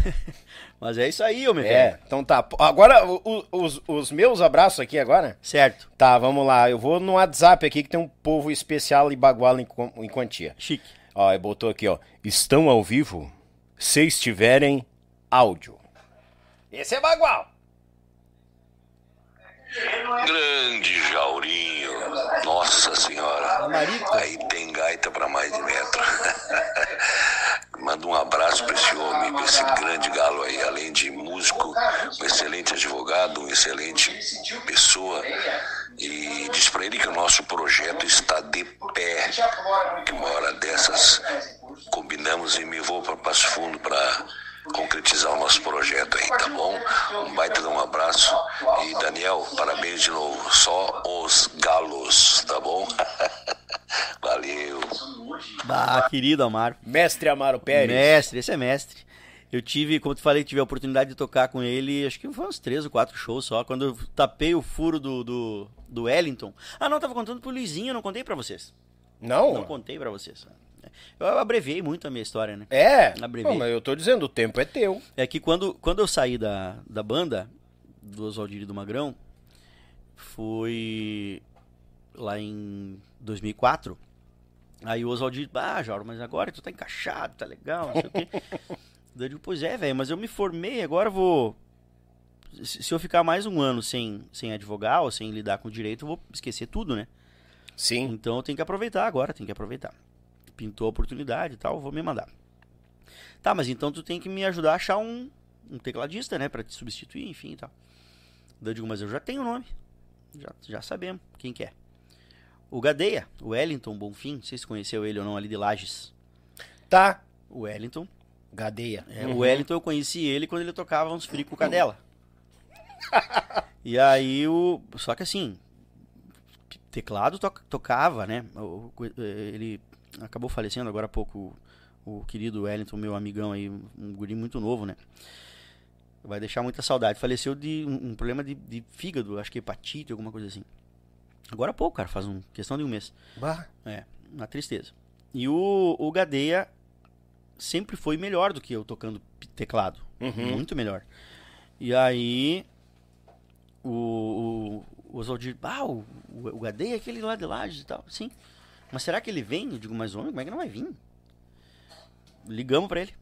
Mas é isso aí, homem. É, velho. então tá. Agora, o- os, os meus abraços aqui agora. Certo. Tá, vamos lá. Eu vou no WhatsApp aqui que tem um povo especial e baguala em, em quantia. Chique. Ó, botou aqui, ó. Estão ao vivo se estiverem áudio. Esse é bagual. Grande Jaurinho, nossa senhora. Aí tem gaita pra mais de metro. Manda um abraço pra esse homem, pra esse grande galo aí, além de músico, um excelente advogado, um excelente pessoa. E diz pra ele que o nosso projeto está de pé. Que uma hora dessas combinamos e me vou para Passo Fundo para concretizar o nosso projeto aí, tá bom? Um baita de um abraço. E Daniel, parabéns de novo. Só os galos, tá bom? Valeu. Bah, querido Amaro. Mestre Amaro Pérez. Mestre, esse é mestre. Eu tive, como te falei, tive a oportunidade de tocar com ele, acho que foi uns três ou quatro shows só, quando eu tapei o furo do, do, do Wellington. Ah, não, tava contando pro Luizinho, eu não contei pra vocês. Não? Não contei pra vocês. Eu abreviei muito a minha história, né? É. Abreviei. Mas eu tô dizendo, o tempo é teu. É que quando, quando eu saí da, da banda, do Oswaldir e do Magrão, foi lá em 2004. Aí o Oswaldir, ah, Jauro, mas agora tu tá encaixado, tá legal, não sei o quê. Eu digo, pois é, velho, mas eu me formei, agora eu vou... Se se eu ficar mais um ano sem, sem advogar ou sem lidar com direito, eu vou esquecer tudo, né? Sim. Então eu tenho que aproveitar agora, tenho que aproveitar. Pintou a oportunidade e tal, vou me mandar. Tá, mas então tu tem que me ajudar a achar um, um tecladista, né? Pra te substituir, enfim e tal. Eu digo, mas eu já tenho o nome. Já, já sabemos quem que é. O Gadeia, o Wellington Bonfim, não sei se conheceu ele ou não ali de Lages. Tá. O Wellington. Gadeia. É, O Wellington eu conheci ele quando ele tocava uns free com cadela. e aí o. Só que assim. Teclado to- tocava, né? Ele acabou falecendo agora há pouco. O querido Wellington, meu amigão aí, um guri muito novo, né? Vai deixar muita saudade. Faleceu de um, um problema de, de fígado, acho que hepatite, alguma coisa assim. Agora há pouco, cara, faz um, questão de um mês. Bah. É, uma tristeza. E o, o Gadeia sempre foi melhor do que eu tocando teclado. Uhum. Muito melhor. E aí, o, o, o Oswaldir, ah, o, o, o Gadeia é aquele lá de Lages e tal. Sim. Mas será que ele vem? Eu digo, mas homem, como é que não vai vir? Ligamos pra ele.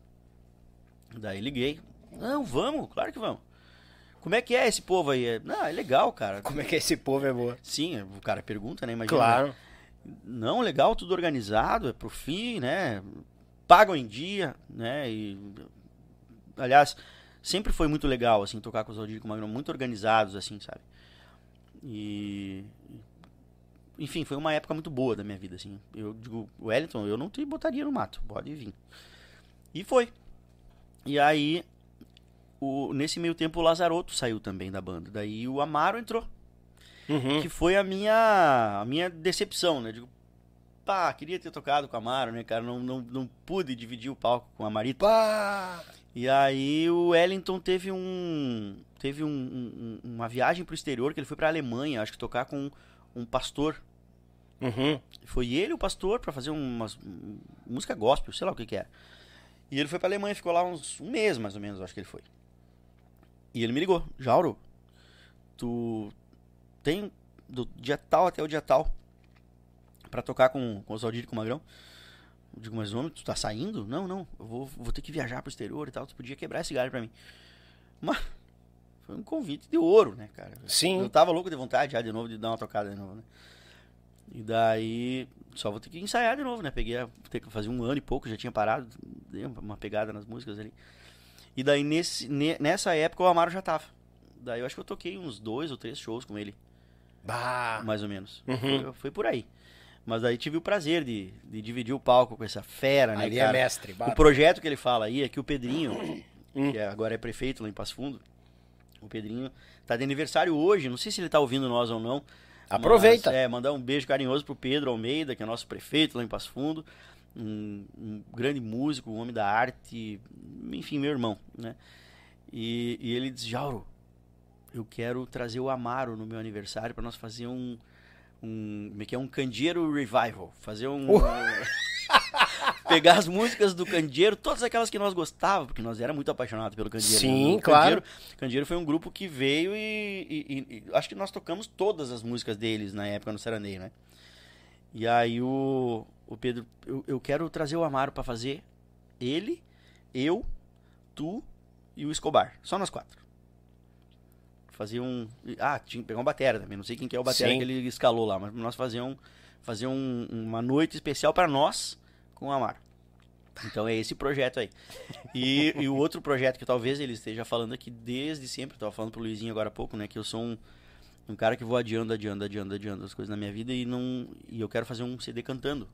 Daí liguei. Não, vamos, claro que vamos. Como é que é esse povo aí? É, Não, é legal, cara. Como é que esse povo é boa? Sim, o cara pergunta, né? Imagina, Claro. não, legal, tudo organizado, é pro fim, né? Pagam em dia, né? E, aliás, sempre foi muito legal, assim, tocar com os Aldir com o Magrão, muito organizados, assim, sabe? E. Enfim, foi uma época muito boa da minha vida, assim. Eu digo, Wellington, eu não te botaria no mato, pode vir. E foi. E aí, o, nesse meio tempo, o Lazaroto saiu também da banda. Daí o Amaro entrou Uhum. que foi a minha a minha decepção, né? Digo, pá, queria ter tocado com a Amaro, né, cara? Não, não, não pude dividir o palco com a Marita. Pá! E aí o Wellington teve um. Teve um, um- uma viagem pro exterior, que ele foi pra Alemanha, acho que tocar com um pastor. Uhum. Foi ele o pastor pra fazer umas um- música gospel, sei lá o que que era. E ele foi pra Alemanha, ficou lá uns um mês mais ou menos, acho que ele foi. E ele me ligou, Jauro, tu tem do dia tal até o dia tal pra tocar com, com o Oswaldir e com o Magrão? Eu digo, mas homem, tu tá saindo? Não, não, eu vou, vou ter que viajar pro exterior e tal, tu podia quebrar esse galho pra mim. Mas foi um convite de ouro, né, cara? Sim. Eu tava louco de vontade já de novo de dar uma tocada de novo, né? E daí só vou ter que ensaiar de novo, né? Peguei, a- ter que fazer um ano e pouco, já tinha parado, dei uma pegada nas músicas ali. E daí nesse, ne- nessa época o Amaro já tava. Daí eu acho que eu toquei uns dois ou três shows com ele, Bah. mais ou menos. Uhum. Foi, foi por aí. Mas daí tive o prazer de, de dividir o palco com essa fera, né, Ali cara? é mestre. bah. O projeto que ele fala aí é que o Pedrinho, Hum. que é- agora é prefeito lá em Passo Fundo, o Pedrinho tá de aniversário hoje, não sei se ele tá ouvindo nós ou não. Aproveita. mas, é, mandar um beijo carinhoso pro Pedro Almeida, que é nosso prefeito lá em Passo Fundo, um, um grande músico, um homem da arte, enfim, meu irmão, né? E, e ele diz, Jauro, eu quero trazer o Amaro no meu aniversário para nós fazer um um, como é que é um Candeeiro Revival, fazer um pegar as músicas do Candeeiro, todas aquelas que nós gostávamos, porque nós era muito apaixonados pelo Candeeiro. Sim, O claro. Candeeiro, Candeeiro foi um grupo que veio e, e- e- acho que nós tocamos todas as músicas deles na época no Saraneio, né? E aí o, o Pedro, eu, eu quero trazer o Amaro para fazer ele, eu, tu e o Escobar, só nós quatro. Fazer um, ah, tinha que pegar uma batera também, não sei quem que é o batera Sim. que ele escalou lá, mas nós fazer um fazer um- uma noite especial para nós com o Amaro. Então é esse projeto aí. E, e o outro projeto que talvez ele esteja falando aqui desde sempre, eu tava falando pro Luizinho agora há pouco, né, que eu sou um, um cara que vou adiando, adiando, adiando, adiando as coisas na minha vida e não e eu quero fazer um CD cantando.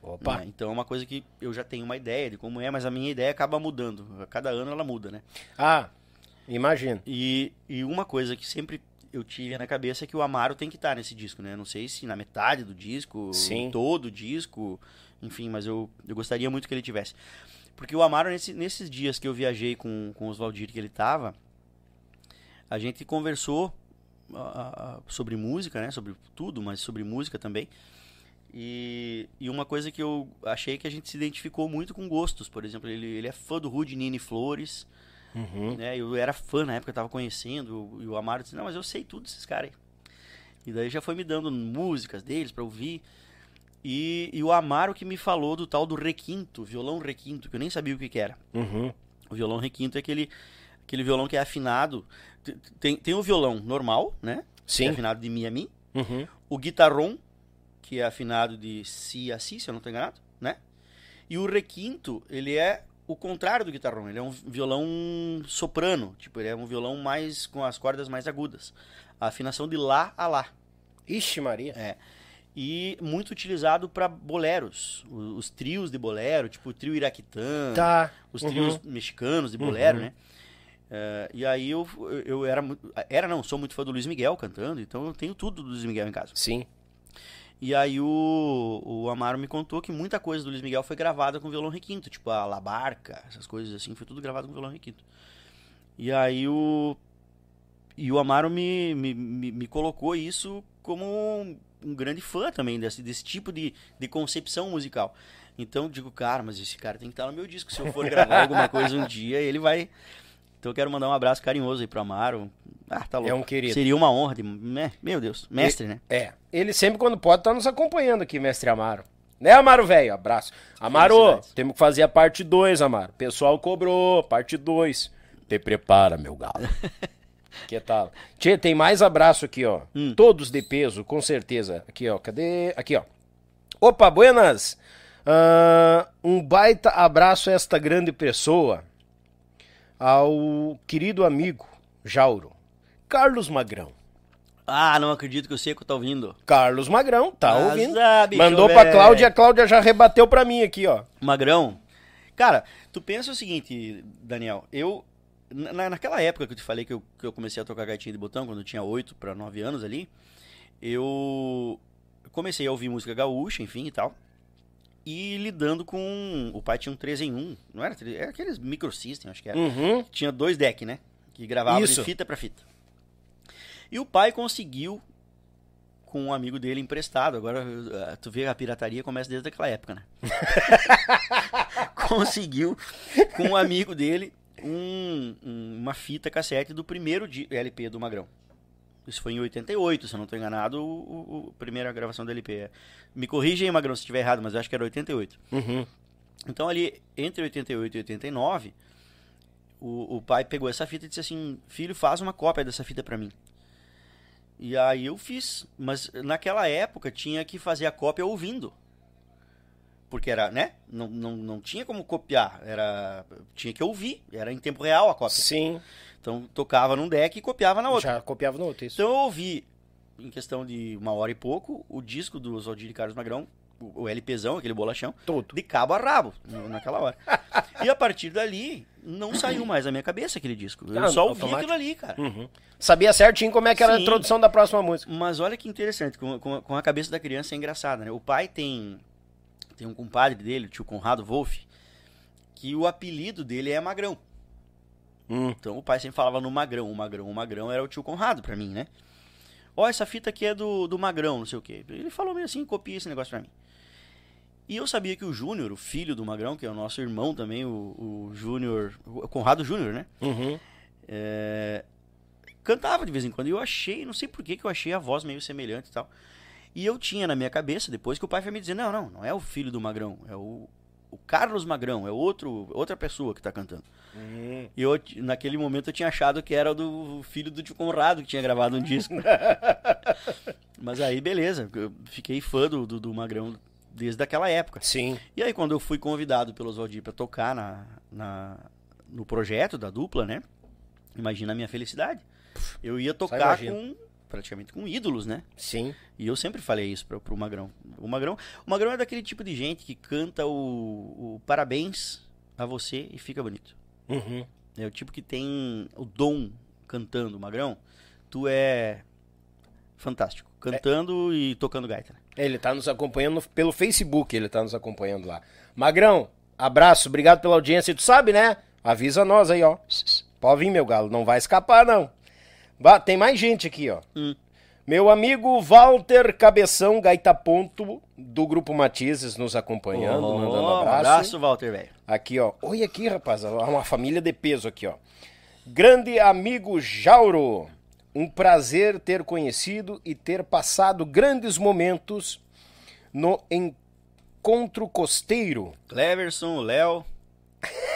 Opa. né? Então é uma coisa que eu já tenho uma ideia de como é, mas a minha ideia acaba mudando. A cada ano ela muda, né? Ah, imagino. E, e uma coisa que sempre eu tive na cabeça é que o Amaro tem que estar nesse disco, né? Não sei se na metade do disco, Sim. em todo o disco, enfim, mas eu, eu gostaria muito que ele tivesse. Porque o Amaro, nesse- nesses dias que eu viajei com, com o Oswaldir que ele tava, a gente conversou ah, sobre música, né? Sobre tudo, mas sobre música também. E, e uma coisa que eu achei que a gente se identificou muito com gostos. Por exemplo, ele, ele é fã do Rude Nini Flores Uhum. né? Eu era fã na época, eu tava conhecendo, e o Amaro disse, não, mas eu sei tudo desses caras aí. E daí já foi me dando músicas deles pra ouvir. E, e o Amaro que me falou do tal do requinto, violão requinto, que eu nem sabia o que, que era. Uhum. O violão requinto é aquele, aquele violão que é afinado. Tem, tem o violão normal, né? Que Sim. é afinado de mi a mi. Uhum. O guitarron, que é afinado de si a si, se eu não estou enganado, né? E o requinto, ele é o contrário do guitarrão, ele é um violão soprano, tipo, ele é um violão mais com as cordas mais agudas. A afinação de lá a lá. Ixi, Maria. É. E muito utilizado para boleros, o- os, trios de bolero, tipo o trio Iraquitã, Tá. os trios mexicanos de bolero, Uhum. né? É, e aí eu, eu era muito, era não, sou muito fã do Luiz Miguel cantando, então eu tenho tudo do Luiz Miguel em casa. Sim. E aí o, o Amaro me contou que muita coisa do Luiz Miguel foi gravada com violão requinto, tipo a La Barca, essas coisas assim, foi tudo gravado com violão requinto. E aí o e o Amaro me, me, me, me colocou isso como um, um grande fã também desse, desse tipo de, de concepção musical. Então eu digo, cara, mas esse cara tem que estar no meu disco. Se eu for gravar alguma coisa um dia, ele vai. Então eu quero mandar um abraço carinhoso aí pro Amaro. Ah, tá louco. É um querido. Seria uma honra de. né? Meu Deus, mestre, né? É. Ele sempre, quando pode, tá nos acompanhando aqui, mestre Amaro. Né, Amaro, velho? Abraço. Amaro, temos que fazer a parte 2, Amaro. Pessoal cobrou, parte 2. Te prepara, meu galo. que tal? Tchê, tem mais abraço aqui, ó. Hum. Todos de peso, com certeza. Aqui, ó. Cadê? Aqui, ó. Opa, buenas. Ah, um baita abraço a esta grande pessoa. Ao querido amigo Jauro. Carlos Magrão. Ah, não acredito que o Seco tá ouvindo. Carlos Magrão, tá Mas, ouvindo? ah, bicho Mandou pra velho. Cláudia, a Cláudia já rebateu pra mim aqui, ó. Magrão. Cara, tu pensa o seguinte, Daniel. Eu. Na, naquela época que eu te falei que eu, que eu comecei a tocar gaitinha de botão, quando eu tinha 8 para 9 anos ali, eu. comecei a ouvir música gaúcha, enfim e tal. E lidando com. O pai tinha um 3 em 1. Não era 3, era aqueles microsystem, acho que era. Uhum. Tinha dois decks, né? Que gravava Isso. de fita pra fita. E o pai conseguiu, com um amigo dele emprestado, agora eh, tu vê a pirataria começa desde aquela época, né? conseguiu, com um amigo dele, um- um- uma fita cassete do primeiro LP do Magrão. Isso foi em 88, se eu não estou enganado, o, o- o- primeira gravação do LP. Me corrija aí, Magrão, se estiver errado, mas eu acho que era 88. Uhum. Então ali, entre 88 e 89, o, o pai pegou essa fita e disse assim, filho, faz uma cópia dessa fita pra mim. E aí eu fiz, mas naquela época tinha que fazer a cópia ouvindo. Porque era, né? Não, não, não tinha como copiar, era tinha que ouvir, era em tempo real a cópia. Sim. Então tocava num deck e copiava na outra. Já copiava no outro, isso. Então eu ouvi, em questão de uma hora e pouco, o disco do Oswaldinho de Carlos Magrão, o, LPzão, aquele bolachão, Todo. de cabo a rabo, naquela hora. e a partir dali, não saiu mais da minha cabeça aquele disco. Eu Ah, só ouvi automático. aquilo ali, cara. Uhum. Sabia certinho como é que era a Sim. introdução da próxima música. Mas olha que interessante, com, com, com a cabeça da criança é engraçada, né? O pai tem, tem um compadre dele, o tio Conrado Wolff, que o apelido dele é Magrão. Hum. Então o pai sempre falava no Magrão, o Magrão, o Magrão era o tio Conrado pra mim, né? Ó, essa fita aqui é do, do Magrão, não sei o quê. Ele falou meio assim, copia esse negócio pra mim. E eu sabia que o Júnior, o filho do Magrão, que é o nosso irmão também, o, o Júnior, o Conrado Júnior, né? Uhum. É, cantava de vez em quando. E eu achei, não sei por que que eu achei a voz meio semelhante e tal. E eu tinha na minha cabeça, depois que o pai foi me dizer, não, não, não é o filho do Magrão, é o, o Carlos Magrão, é outro, outra pessoa que tá cantando. Hum. E eu, naquele momento eu tinha achado que era o do filho do tio Conrado que tinha gravado um disco. Mas aí, beleza, eu fiquei fã do, do, do Magrão desde aquela época. Sim. E aí, quando eu fui convidado pelo Oswaldir pra tocar na, na, no projeto da dupla, né? Imagina a minha felicidade. Eu ia tocar com praticamente com ídolos, né? Sim. E eu sempre falei isso pra, pro Magrão. O Magrão, o Magrão é daquele tipo de gente que canta o, o parabéns a você e fica bonito. Uhum. É o tipo que tem o dom cantando, Magrão. Tu é fantástico. Cantando e tocando gaita. né? Ele tá nos acompanhando pelo Facebook, ele tá nos acompanhando lá. Magrão, abraço, obrigado pela audiência. E tu sabe, né? Avisa nós aí, ó. Pode vir, meu galo, não vai escapar, não. Tem mais gente aqui, ó. Hum. Meu amigo Walter Cabeção Gaita Ponto, do Grupo Matizes, nos acompanhando, Oh, mandando um abraço. abraço, Walter, velho. Aqui, ó. Olha aqui, rapaz. Uma família de peso aqui, ó. Grande amigo Jauro. Um prazer ter conhecido e ter passado grandes momentos no Encontro Costeiro. Cleverson, Léo.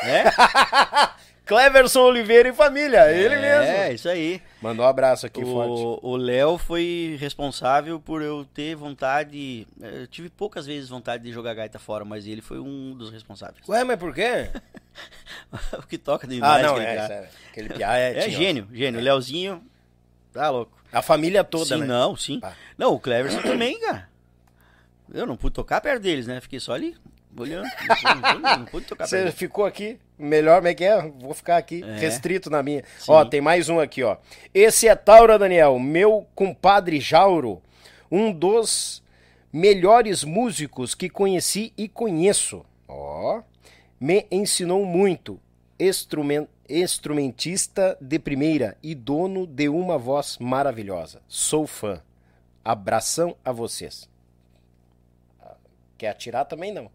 Né? Cleverson Oliveira e família, ele É, mesmo. isso aí. Mandou um abraço aqui forte. O o Léo foi responsável por eu ter vontade. eh, Eu tive poucas vezes vontade de jogar gaita fora, mas ele foi um dos responsáveis. Ué, mas por quê? o que toca Ah, demais. não, é, cara. sério. Aquele piá é, É gênio, gênio. Léozinho, tá louco. A família toda, sim, né? não, sim. Ah. Não, o Cleverson também, cara. Eu não pude tocar perto deles, né? Fiquei só ali, olhando. Não pude, não pude- tocar Você perto deles. ficou aqui, melhor, como é que é? Vou ficar aqui, É. restrito na minha. Sim. Ó, tem mais um aqui, ó. Esse é Taura Daniel, meu compadre Jauro, um dos melhores músicos que conheci e conheço. Ó, me ensinou muito. Instrumen- instrumentista de primeira e dono de uma voz maravilhosa. Sou fã. Abração a vocês. Quer atirar também não.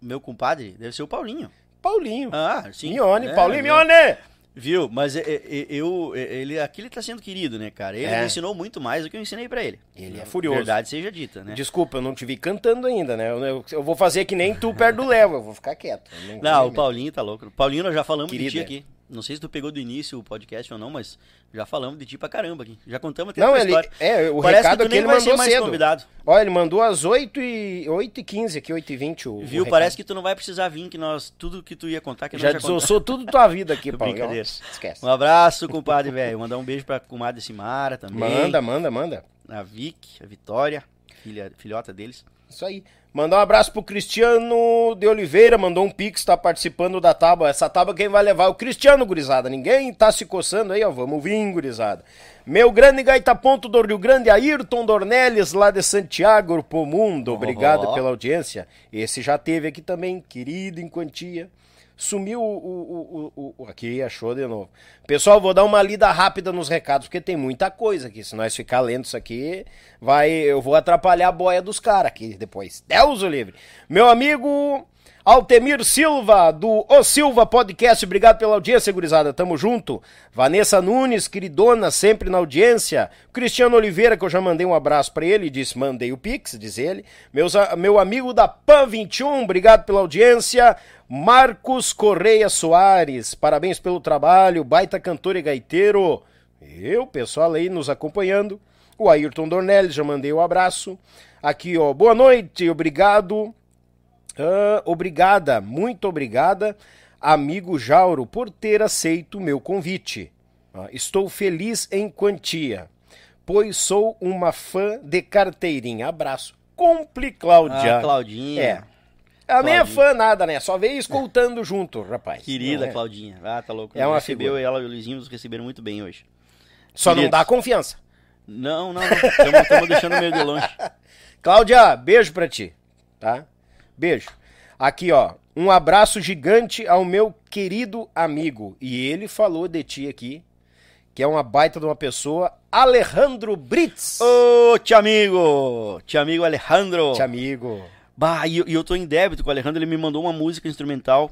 Meu compadre deve ser o Paulinho. Paulinho. Ah, sim. Mione, É, Paulinho meu- Mione! Viu? Mas é, é, eu, é, ele, aqui ele tá sendo querido, né, cara? Ele É. me ensinou muito mais do que eu ensinei pra ele. Ele é furioso. Verdade seja dita, né? Desculpa, eu não te vi cantando ainda, né? Eu, eu- eu vou fazer que nem tu perto do Léo, eu vou ficar quieto. eu Não, vou o Paulinho tá louco. Paulinho, nós já falamos de Querida. ti aqui. Não sei se tu pegou do início o podcast ou não, mas já falamos de ti pra caramba aqui. Já contamos até Não, ele. história. É, o Parece recado que aqui nem ele vai ser mandou mais cedo. convidado. Olha, ele mandou às 8 e, 8 e 15 aqui, 8 e 20 o, o Viu? recado. Parece que tu não vai precisar vir, que nós, tudo que tu ia contar, que nós Já já desossou tudo tua vida aqui, Paulo. Brincadeira. Esquece. Um abraço, compadre, velho. Mandar um beijo pra comadre Simara também. Manda, manda, manda. A Vic, a Vitória, filha, filhota deles. Isso aí. Mandar um abraço pro Cristiano de Oliveira, mandou um pix, tá participando da tábua. Essa tábua quem vai levar o Cristiano, gurizada. Ninguém tá se coçando aí, ó. Vamos vir, gurizada. Meu grande gaita ponto do Rio Grande, Ayrton Dornelles, lá de Santiago, pro mundo. Obrigado Oh. pela audiência. Esse já teve aqui também, querido em quantia. Sumiu o, o, o, o- Aqui, achou de novo. Pessoal, vou dar uma lida rápida nos recados, porque tem muita coisa aqui. Se nós ficar lendo isso aqui, vai, eu vou atrapalhar a boia dos caras aqui depois. Deus o livre. Meu amigo Altemir Silva, do O Silva Podcast, obrigado pela audiência, gurizada. Tamo junto. Vanessa Nunes, queridona, sempre na audiência. Cristiano Oliveira, que eu já mandei um abraço pra ele, disse: mandei o Pix, diz ele. Meus, meu amigo da PAN 21, obrigado pela audiência. Marcos Correia Soares, parabéns pelo trabalho, baita cantor e gaiteiro. Eu, pessoal aí nos acompanhando. O Ayrton Dornelles, já mandei o abraço. Aqui, ó, boa noite, obrigado. Ah, obrigada, muito obrigada, amigo Jauro, por ter aceito o meu convite. Ah, estou feliz em quantia, pois sou uma fã de carteirinha. Abraço. Compli Cláudia. Ah, Claudinha. É. Ela nem é Claudinha. fã nada, né? Só veio escoltando junto, rapaz. Querida Não é. Claudinha. Ah, tá louco. É uma recebeu figura. ela e o Luizinho nos receberam muito bem hoje. Só não Queridos. dá confiança. Não, não, não. Estamos deixando meio de longe. Cláudia, beijo pra ti, tá? Beijo. Aqui, ó, um abraço gigante ao meu querido amigo. E ele falou de ti aqui, que é uma baita de uma pessoa, Alejandro Brits. Ô, tio amigo! Tio amigo Alejandro! Te amigo. Bah, e eu, eu tô em débito com o Alejandro, ele me mandou uma música instrumental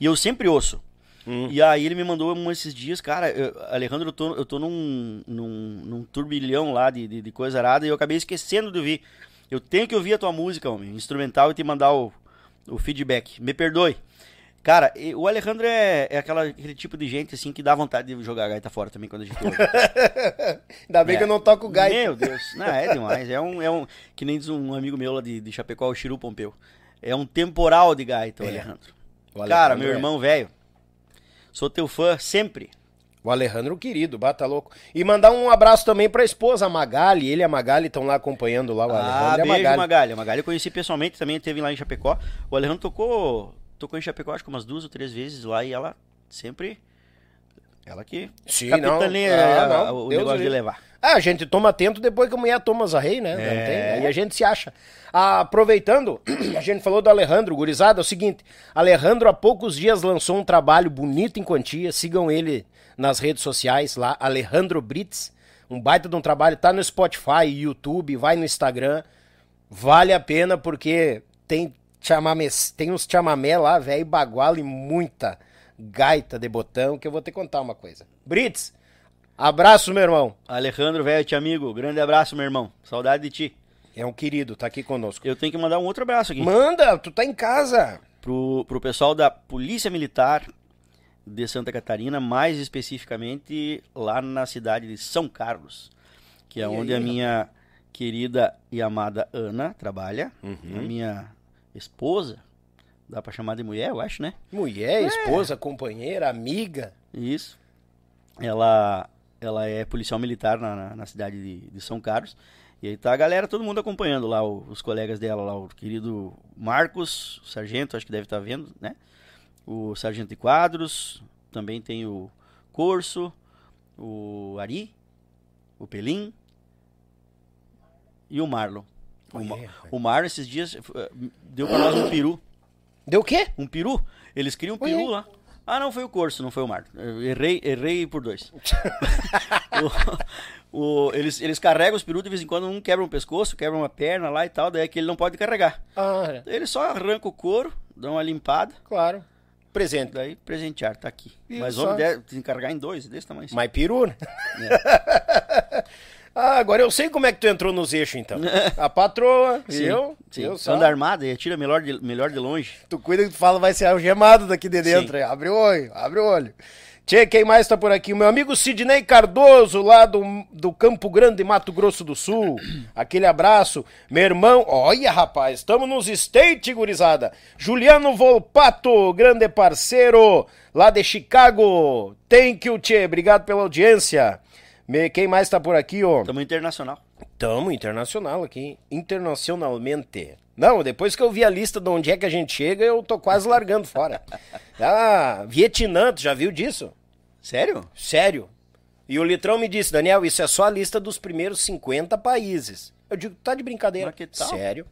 e eu sempre ouço. Hum. E aí ele me mandou um esses dias, cara, eu- Alejandro, eu tô, eu tô num, num, num turbilhão lá de, de, de coisa arada e eu acabei esquecendo de ouvir. Eu tenho que ouvir a tua música, homem, instrumental e te mandar o, o feedback. Me perdoe. Cara, o Alejandro é, é aquela, aquele tipo de gente assim que dá vontade de jogar gaita fora também quando a gente ouve. Ainda bem É. que eu não toco gaita. Meu Deus, não, é demais. É um, é um que nem diz um amigo meu lá de, de Chapecó, o Chiru Pompeu. É um temporal de gaita, o É. Alejandro. O Cara, Alejandro meu é. irmão velho, sou teu fã sempre. O Alejandro querido, bata louco. E mandar um abraço também pra esposa, a Magali. Ele e a Magali estão lá acompanhando lá o Ah, Alejandro e a beijo, Magali. Magali. A Magali eu conheci pessoalmente, também teve lá em Chapecó. O Alejandro tocou, tocou em Chapecó acho que umas duas ou três vezes lá e ela sempre... Ela que Sim, capitaneia não. Ah, a- não. o Deus negócio de levar. Ah, a gente toma atento depois que a mulher toma os arreios, né? É. aí a gente se acha. Ah, aproveitando, a gente falou do Alejandro, gurizada, é o seguinte, Alejandro há poucos dias lançou um trabalho bonito em quantia, sigam ele nas redes sociais lá, Alejandro Brits, um baita de um trabalho, tá no Spotify, YouTube, vai no Instagram, vale a pena porque tem, chamamé, tem uns chamamé lá, velho, bagual e muita gaita de botão, que eu vou te contar uma coisa. Brits, abraço, meu irmão. Alejandro, velho, te amigo, grande abraço, meu irmão. Saudade de ti. É um querido, tá aqui conosco. Eu tenho que mandar um outro abraço aqui. Manda, tu tá em casa. pro, pro pessoal da Polícia Militar de Santa Catarina, mais especificamente lá na cidade de São Carlos, que é E onde aí, a minha querida e amada Ana trabalha, Uhum. a minha esposa, dá pra chamar de mulher, eu acho, né? Mulher, esposa, companheira, amiga. Isso. Ela, ela é policial militar na, na, na cidade de, de São Carlos. E aí tá a galera, todo mundo acompanhando lá, o- os colegas dela lá, o querido Marcos, o sargento, acho que deve estar vendo, né? O sargento de quadros, também tem o Corso, o Ari, o Pelim e o Marlon. O, Ma- o Marlon esses dias eh, deu pra nós um peru. Deu o quê? Um peru? Eles queriam um peru Oi. lá. Ah, não, foi o Corso, não foi o Marlon. Eu errei, errei por dois. o, o- eles, eles carregam os perus de vez em quando, um quebra um pescoço, quebra uma perna lá e tal, daí é que ele não pode carregar. Ah, Ele só arranca o couro, dá uma limpada, claro. Presente. daí presentear, tá aqui. Isso Mas homem deve carregar em dois, desse tamanho. assim. Mais peru, né? É. ah, agora eu sei como é que tu entrou nos eixos, então. A patroa, Sim, eu, sim. eu só. Anda armado e atira melhor de, melhor de longe. Tu cuida que tu fala, vai ser algemado daqui de dentro. Abre o olho, abre o olho. Tchê, quem mais tá por aqui? O meu amigo Sidney Cardoso, lá do, do Campo Grande, Mato Grosso do Sul. Aquele abraço. Meu irmão, olha, rapaz, estamos nos States, gurizada. Juliano Volpato, grande parceiro, lá de Chicago. Thank you, Tchê, obrigado pela audiência. Me- Quem mais tá por aqui, ó? Tamo internacional. Tamo internacional aqui. Internacionalmente. Não, depois que eu vi a lista de onde é que a gente chega, eu tô quase largando fora. Ah, Vietnã, tu já viu disso? Sério? Sério. E o Litrão me disse, Daniel, isso é só a lista dos primeiros 50 países. Eu digo, tá de brincadeira. Mas que tal? Sério.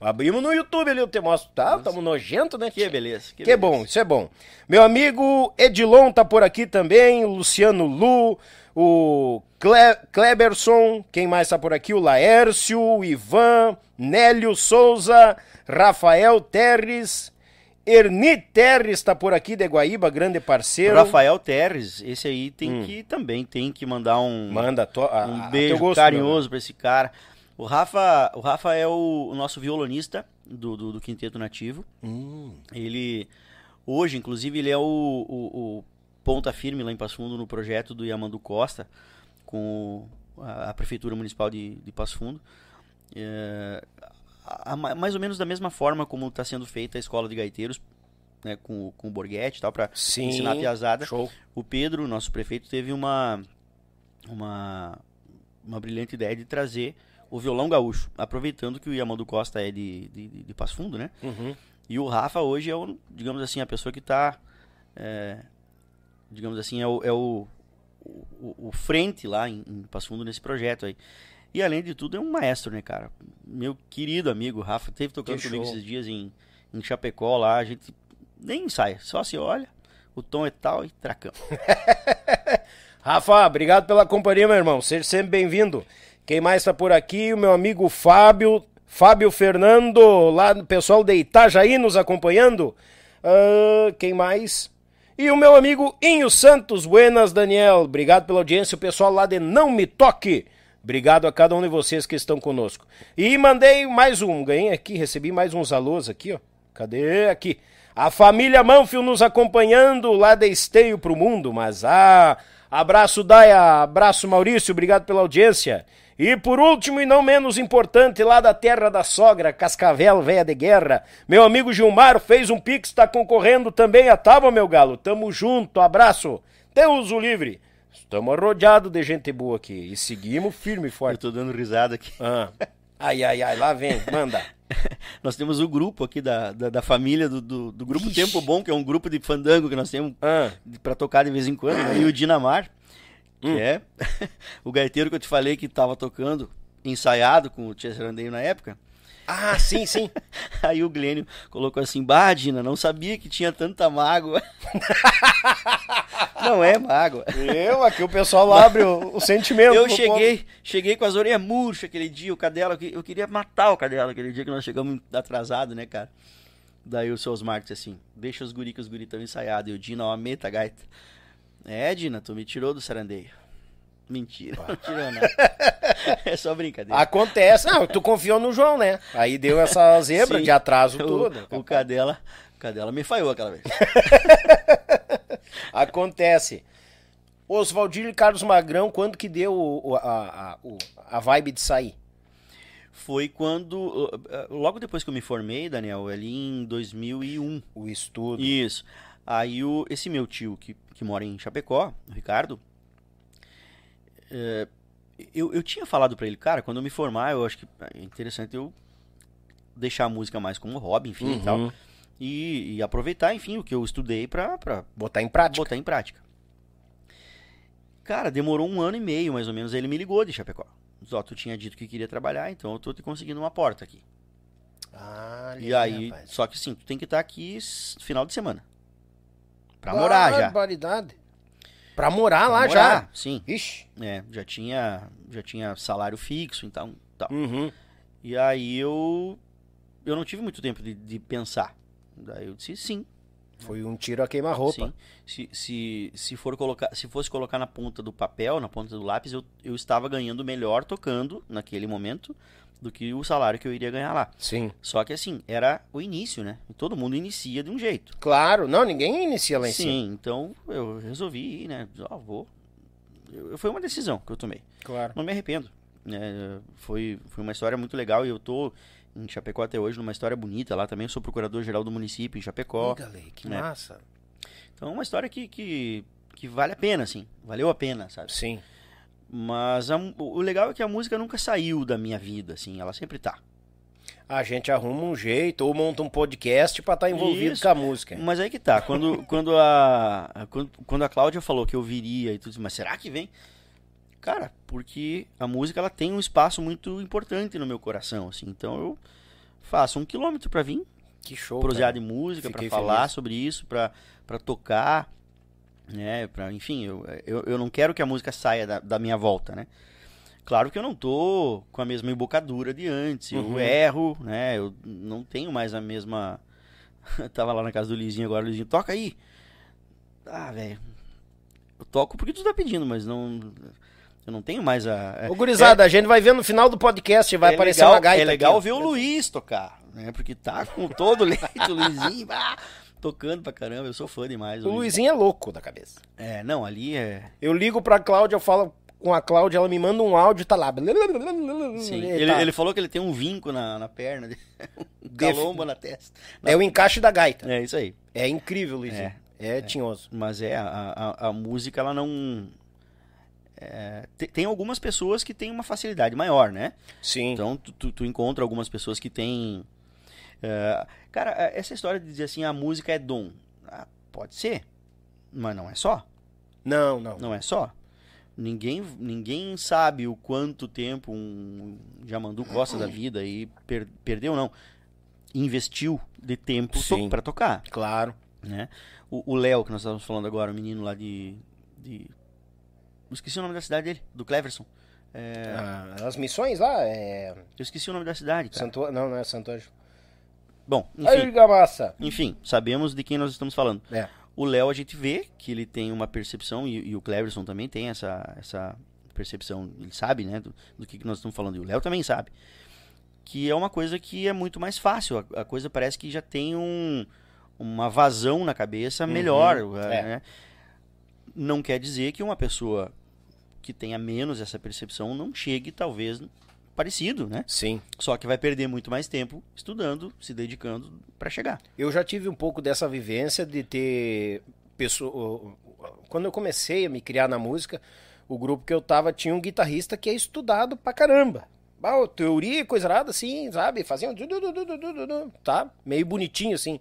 Abrimos no YouTube ali, eu te mostro. Tá, tamo nojento, né? Que beleza. Que, beleza. bom, isso é bom. Meu amigo Edilon tá por aqui também, o Luciano Lu, o Cle Kleberson, quem mais tá por aqui? O Laércio, o Ivan, Nélio Souza, Rafael Terres, Erni Terres tá por aqui de Guaíba, grande O parceiro. Rafael Terres, esse aí tem Hum. que também tem que mandar um, Manda to- a- um beijo gosto, carinhoso pra esse cara. O Rafa, o Rafa é o, o nosso violonista do, do, do Quinteto Nativo. Hum, Ele, hoje, inclusive, ele é o, o- o ponta firme lá em Passo Fundo no projeto do Yamandu Costa, com a, a Prefeitura Municipal de, de Passo Fundo. É, a- a- mais ou menos da mesma forma como está sendo feita a escola de gaiteiros, né, com, com o Borghetti e tal, para ensinar a piazada. Show. O Pedro, nosso prefeito, teve uma, uma, uma brilhante ideia de trazer o violão gaúcho, aproveitando que o Yamandu Costa é de, de, de- Passo Fundo, né? Uhum. E o Rafa hoje é, o, digamos assim, a pessoa que está, digamos assim, é o, é o, o, o frente lá em, em Passo Fundo nesse projeto aí. E além de tudo é um maestro, né, cara? Meu querido amigo Rafa, teve tocando Que comigo show. esses dias em, em Chapecó lá, a gente nem ensaia, só se olha, o tom é tal e tracamos. Rafa, obrigado pela companhia, meu irmão. Seja sempre bem-vindo. Quem mais tá por aqui? O meu amigo Fábio, Fábio Fernando, lá do pessoal de Itajaí nos acompanhando. Ah, quem mais? E o meu amigo Inho Santos, buenas, Daniel. Obrigado pela audiência, o pessoal lá de Não Me Toque. Obrigado a cada um de vocês que estão conosco. E mandei mais um, ganhei aqui, recebi mais uns alôs aqui, ó. Cadê? Aqui. A família Manfio nos acompanhando lá de Esteio pro Mundo, mas ah, abraço Daia, abraço Maurício, obrigado pela audiência. E por último e não menos importante, lá da terra da sogra, Cascavel, véia de guerra, meu amigo Gilmar fez um pix, tá concorrendo também a tábua, meu galo. Tamo junto, abraço. Deus o livre. Estamos rodeados de gente boa aqui e seguimos firme e Eu forte. tô dando risada aqui. Ah. Ai, ai, ai, lá vem, manda. Nós temos o grupo aqui da, da, da família do, do, do grupo Ixi. Tempo Bom, que é um grupo de fandango que nós temos Ah, pra tocar de vez em quando, né? e o Dinamar, que Hum. é o gaiteiro que eu te falei que tava tocando, ensaiado com o Tia Sarandeio na época. Ah sim, sim. Aí o Glênio colocou assim, bah, Dina, não sabia que tinha tanta mágoa. não é mágoa. Eu, aqui o pessoal abre o, o sentimento. Eu cheguei, cheguei com as orelhas murchas aquele dia, o Cadela, eu que- eu queria matar o Cadela aquele dia que nós chegamos atrasado, né, cara? Daí o seu Osmar disse assim, deixa os guri que os guri estão ensaiados. E o Dina, ó, meta gaita. É, Dina, tu me tirou do sarandeio. Mentira, não tirou nada. é só brincadeira. Acontece. Não, tu confiou no João, né? Aí deu essa zebra Sim. de atraso O- tudo. O, Cadela, o Cadela me falhou aquela vez. Acontece. Oswaldinho e Carlos Magrão, quando que deu o- o- a, a, a vibe de sair? Foi quando, logo depois que eu me formei, Daniel, ali em 2001, O estudo. Isso. Aí o, esse meu tio que, que mora em Chapecó, o Ricardo, é, eu, eu tinha falado pra ele, cara, quando eu me formar, eu acho que é interessante eu deixar a música mais como hobby, enfim, e tal. Uhum. E, e aproveitar, enfim, o que eu estudei pra, pra Botar em prática. botar em prática. Cara, demorou um ano e meio, mais ou menos, aí ele me ligou de Chapecó. Disse, Ó, tu tinha dito que queria trabalhar, então eu tô te conseguindo uma porta aqui. Ah, E aí, só que sim, tu tem que estar aqui s- final de semana. Pra morar já. Barbaridade. Pra morar Pra lá morar, já. Sim. Ixi. É, já tinha, já tinha salário fixo, então, tal. Uhum. E aí eu eu não tive muito tempo de, de pensar. Daí eu disse sim, Foi um tiro a queima-roupa. sim. Se, se, se for colocar, se fosse colocar na ponta do papel, na ponta do lápis, eu, eu estava ganhando melhor tocando naquele momento do que o salário que eu iria ganhar lá. Sim. Só que assim, era o início, né? Todo mundo inicia de um jeito. Claro. Não, ninguém inicia lá em cima. Sim, então eu resolvi ir, né? Ó, vou. Eu- foi uma decisão que eu tomei. Claro. Não me arrependo. né? foi, foi uma história muito legal e eu tô em Chapecó até hoje, numa história bonita lá também. Sou procurador-geral do município em Chapecó. Galei, que né? massa. Então é uma história que, que, que vale a pena, assim. Valeu a pena, sabe? Sim. Mas a o legal é que a música nunca saiu da minha vida, assim, ela sempre tá. A gente arruma um jeito ou monta um podcast pra estar envolvido Isso. com a música. Mas aí que tá, quando, quando, a, quando, quando a Cláudia falou que eu viria e tudo, mas será que vem? Cara, porque a música ela tem um espaço muito importante no meu coração, assim, então eu faço um quilômetro pra vir, Que show. prosear de música, Fiquei falar feliz. sobre isso, pra tocar, né, pra, enfim, eu, eu, eu não quero que a música saia da, da minha volta, né. Claro que eu não tô com a mesma embocadura de antes, eu Uhum. erro, né, eu não tenho mais a mesma... Tava lá na casa do Luizinho agora, o Luizinho, toca aí. Ah, velho, eu toco porque tu tá pedindo, mas não... Eu não tenho mais a... Ô, gurizada, a gente vai ver no final do podcast, vai é aparecer legal, uma gaita É legal aqui, ver o Luiz tocar, né? Porque tá com todo o leite, o Luizinho, ah, tocando pra caramba. Eu sou fã demais. O Luizinho é louco da cabeça. É, não, ali é. Eu ligo pra Cláudia, eu falo com a Cláudia, ela me manda um áudio, tá lá. Sim. E Ele, tá. ele falou que ele tem um vinco na, na perna, um calombo na testa. É o encaixe da gaita. É isso aí. É incrível, Luizinho. É, tinhoso. Mas é, a, a, a música, ela não. é, te- tem algumas pessoas que têm uma facilidade maior, né? Sim. Então, tu, tu, tu encontra algumas pessoas que têm. É, cara, é, essa história de dizer assim, a música é dom. Ah, pode ser, mas não é só. Não, não. Não é só. Ninguém, ninguém sabe o quanto tempo um Jamandu Costa da vida e per- perdeu, não. Investiu de tempo pra tocar, Claro. né? O Léo, que nós estávamos falando agora, o menino lá de, de... Esqueci o nome da cidade dele, do Cleverson. É, Ah, as missões lá, é. Eu esqueci o nome da cidade, cara. Santo... Não, não é Santo Anjo. Bom, Aí, enfim, Gamassa. enfim, sabemos de quem nós estamos falando. É. O Léo a gente vê que ele tem uma percepção, e, e o Cleverson também tem essa, essa percepção, ele sabe, né, do, do que, que nós estamos falando, e o Léo também sabe. Que é uma coisa que é muito mais fácil, a, a coisa parece que já tem um, uma vazão na cabeça melhor. é. né? Não quer dizer que uma pessoa que tenha menos essa percepção não chegue, talvez, parecido, né? Sim. Só que vai perder muito mais tempo estudando, se dedicando para chegar. Eu já tive um pouco dessa vivência de ter pessoa. Quando eu comecei a me criar na música, o grupo que eu tava tinha um guitarrista que é estudado pra caramba. Ah, teoria, coisa nada assim, sabe? Fazia um. Tá? Meio bonitinho assim.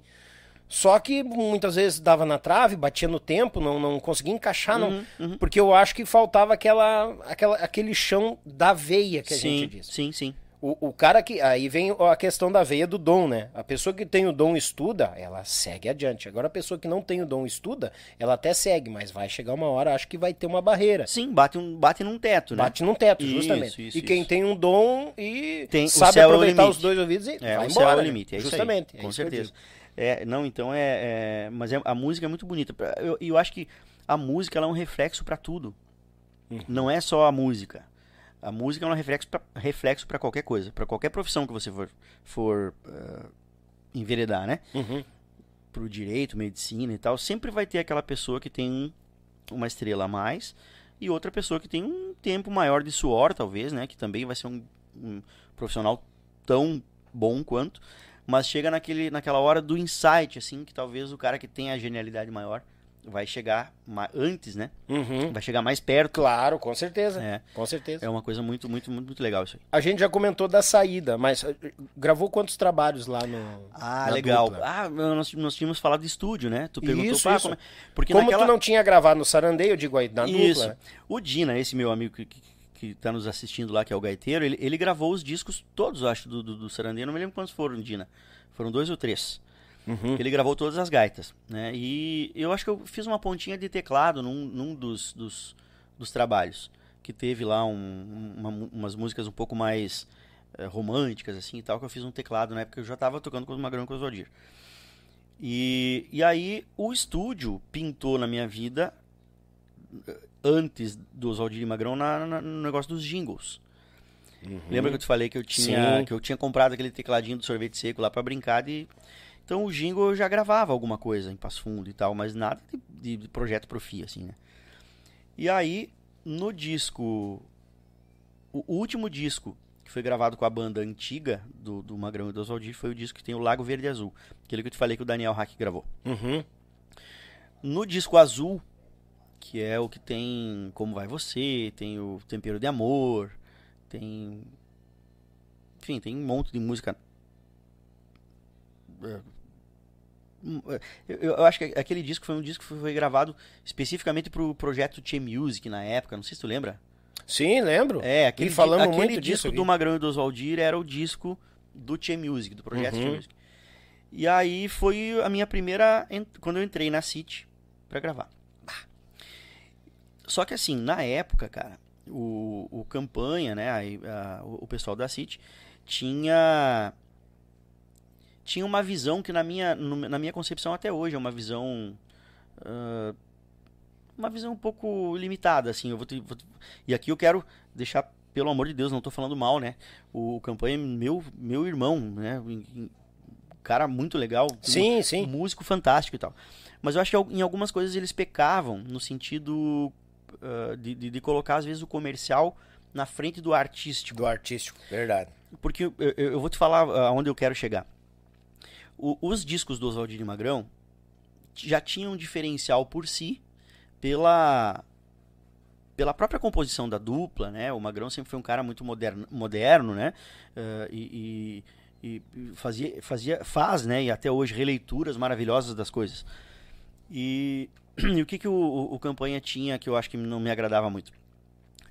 Só que muitas vezes dava na trave, batia no tempo, não, não conseguia encaixar, Uhum, não. Porque eu acho que faltava aquela, aquela, aquele chão da veia que a sim, gente diz. sim, sim. O, o cara que. Aí vem a questão da veia do dom, né? A pessoa que tem o dom estuda, ela segue adiante. Agora a pessoa que não tem o dom estuda, ela até segue, mas vai chegar uma hora, acho que vai ter uma barreira. Sim, bate, um, bate num teto, né? Bate num teto, Isso, justamente. isso, e quem isso. tem um dom e Tem- o sabe é o aproveitar limite. os dois ouvidos e É, vai o embora. céu é o né? limite, é isso aí, Justamente. é com isso eu certeza. É, não, então é, é- Mas é- a música é muito bonita. Pra- Eu, eu acho que a música ela é um reflexo pra tudo. Uhum. Não é só a música. A música é um reflexo pra, reflexo para qualquer coisa, Pra qualquer profissão que você for, for eh, enveredar, né? Uhum. Pro direito, medicina e tal, sempre vai ter aquela pessoa que tem um- uma estrela a mais e outra pessoa que tem um tempo maior de suor, talvez, né? Que também vai ser um, um profissional tão bom quanto, mas chega naquele, naquela hora do insight, assim, que talvez o cara que tem a genialidade maior vai chegar antes, né? Uhum. Vai chegar mais perto. Claro, com certeza. É, Com certeza. é uma coisa muito, muito, muito, muito legal isso aí. A gente já comentou da saída, mas eh, gravou quantos trabalhos lá no. Ah, legal. dupla? Ah, nós, nós tínhamos falado de estúdio, né? Tu perguntou, Isso, isso. como é- Porque Como naquela... tu não tinha gravado no Sarandeio, eu digo aí, na Isso. dupla. O Dina, esse meu amigo que, que, que tá nos assistindo lá, que é o gaiteiro, ele, ele gravou os discos todos, eu acho, do, do, do Sarandeio. Não me lembro quantos foram, Dina. Foram dois ou três. Uhum. Ele gravou todas as gaitas, né? E eu acho que eu fiz uma pontinha de teclado num, num dos, dos, dos trabalhos. Que teve lá um- uma umas músicas um pouco mais eh, românticas, assim e tal, que eu fiz um teclado na época que eu já tava tocando com o Magrão e com o Oswaldir. E, e aí o estúdio pintou na minha vida antes do Oswaldir e Magrão na, na- no negócio dos jingles. Lembra que eu te falei que eu tinha Sim. que eu tinha comprado aquele tecladinho do sorvete seco lá pra brincar de então o jingle eu já gravava alguma coisa em Passo Fundo e tal, mas nada de, de- projeto profi assim, né? E aí no disco o último disco que foi gravado com a banda antiga do, do Magrão e do Oswaldir foi o disco que tem o Lago Verde Azul, aquele que eu te falei que o Daniel Hack gravou. Uhum. No disco azul, que é o que tem Como Vai Você, tem o Tempero de Amor, tem. Enfim, tem um monte de música. É, Eu, eu acho que aquele disco foi um disco que foi gravado especificamente pro projeto Che Music na época, não sei se tu lembra. Sim, lembro. É, aquele, falamos di- aquele muito disco do Magrão e do Oswaldir era o disco do Che Music, do projeto Che Uhum. Music. E aí foi a minha primeira. Quando eu entrei na City pra gravar. Só que assim, na época, cara, o, o campanha, né, aí, a- o, o pessoal da City tinha tinha uma visão que na minha na minha concepção até hoje é uma visão ah, uma visão um pouco limitada assim eu vou, te- vou te- e aqui eu quero deixar pelo amor de Deus não tô falando mal né o campanha é meu meu irmão né cara muito legal Sim, sim. músico fantástico e tal. Mas eu acho que em algumas coisas eles pecavam no sentido ah, de, de, de colocar, às vezes, o comercial na frente do artístico. Do artístico, verdade. Porque eu, eu- vou te falar ah, aonde eu quero chegar. O- os discos do Oswaldinho Magrão já tinham um diferencial por si pela pela própria composição da dupla, né? O Magrão sempre foi um cara muito moderno, moderno né? Ah, e, e- e fazia, fazia, faz, né? E até hoje releituras maravilhosas das coisas. E, e o que que o, o, o campanha tinha que eu acho que não me agradava muito?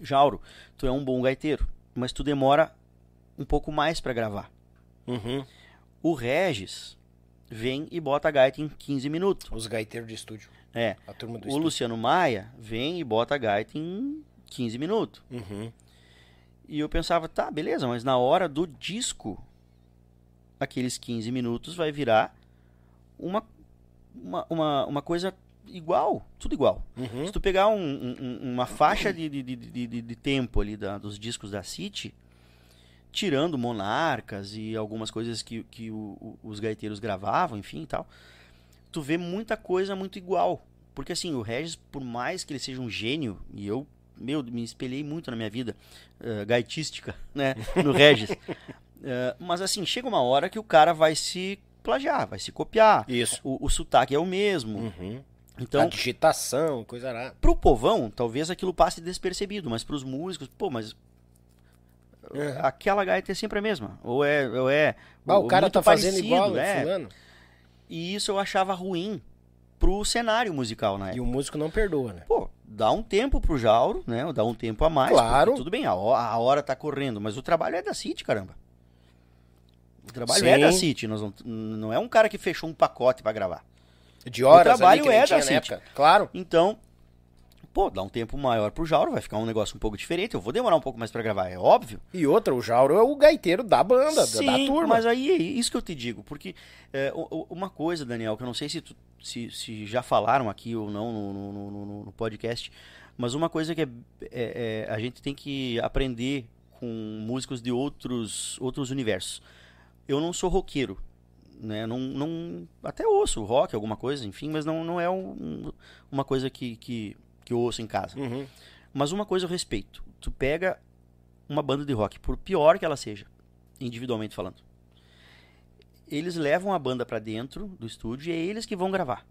Jauro, tu é um bom gaiteiro, mas tu demora um pouco mais pra gravar. Uhum. O Regis vem e bota a gaita em 15 minutos. Os gaiteiros de estúdio. É. A turma do O estúdio. Luciano Maia vem e bota a gaita em 15 minutos. Uhum. E eu pensava, tá, beleza, mas na hora do disco, aqueles 15 minutos vai virar uma, uma, uma, uma coisa igual, tudo igual. Uhum. Se tu pegar um- um- um- uma faixa de, de, de, de, de- tempo ali da- dos discos da City, tirando Monarcas e algumas coisas que, que o- os gaiteiros gravavam, enfim e tal, tu vê muita coisa muito igual. Porque assim, o Regis, por mais que ele seja um gênio, e eu, meu, me espelhei muito na minha vida eh, gaitística, né, no Regis. Eh, mas assim, chega uma hora que o cara vai se plagiar, vai se copiar. Isso. O, o sotaque é o mesmo. Uhum. A Então, digitação, coisa arada. pro povão, talvez aquilo passe despercebido, mas pros músicos, pô, mas Uhum. aquela gaita é sempre a mesma. Ou é. Ou é Ah, o cara muito tá fazendo parecido, igual, é. fulano. E isso eu achava ruim pro cenário musical na E o músico não perdoa, né? Pô, dá um tempo pro Jauro, né? Dá um tempo a mais. Claro. Tudo bem, a ho- a hora tá correndo, mas o trabalho é da City, caramba. O trabalho Sim. é da City, nós não, não é um cara que fechou um pacote pra gravar. De horas trabalho que nem é da época. Claro. Então, pô, dá um tempo maior pro Jauro, vai ficar um negócio um pouco diferente. Eu vou demorar um pouco mais pra gravar, é óbvio. E outra, o Jauro é o gaiteiro da banda, da- Sim, da turma. mas aí é isso que eu te digo, porque é, o- o- uma coisa, Daniel, que eu não sei se, tu- se, se já falaram aqui ou não no, no- no- no- no podcast, mas uma coisa que é, é- é, a gente tem que aprender com músicos de outros, outros universos. Eu não sou roqueiro, né? Não, não, até ouço rock, alguma coisa, enfim, mas não, não é um- uma coisa que, que, que eu ouço em casa. Uhum. Mas uma coisa eu respeito. Tu pega uma banda de rock, por pior que ela seja, individualmente falando. Eles levam a banda pra dentro do estúdio e é eles que vão gravar.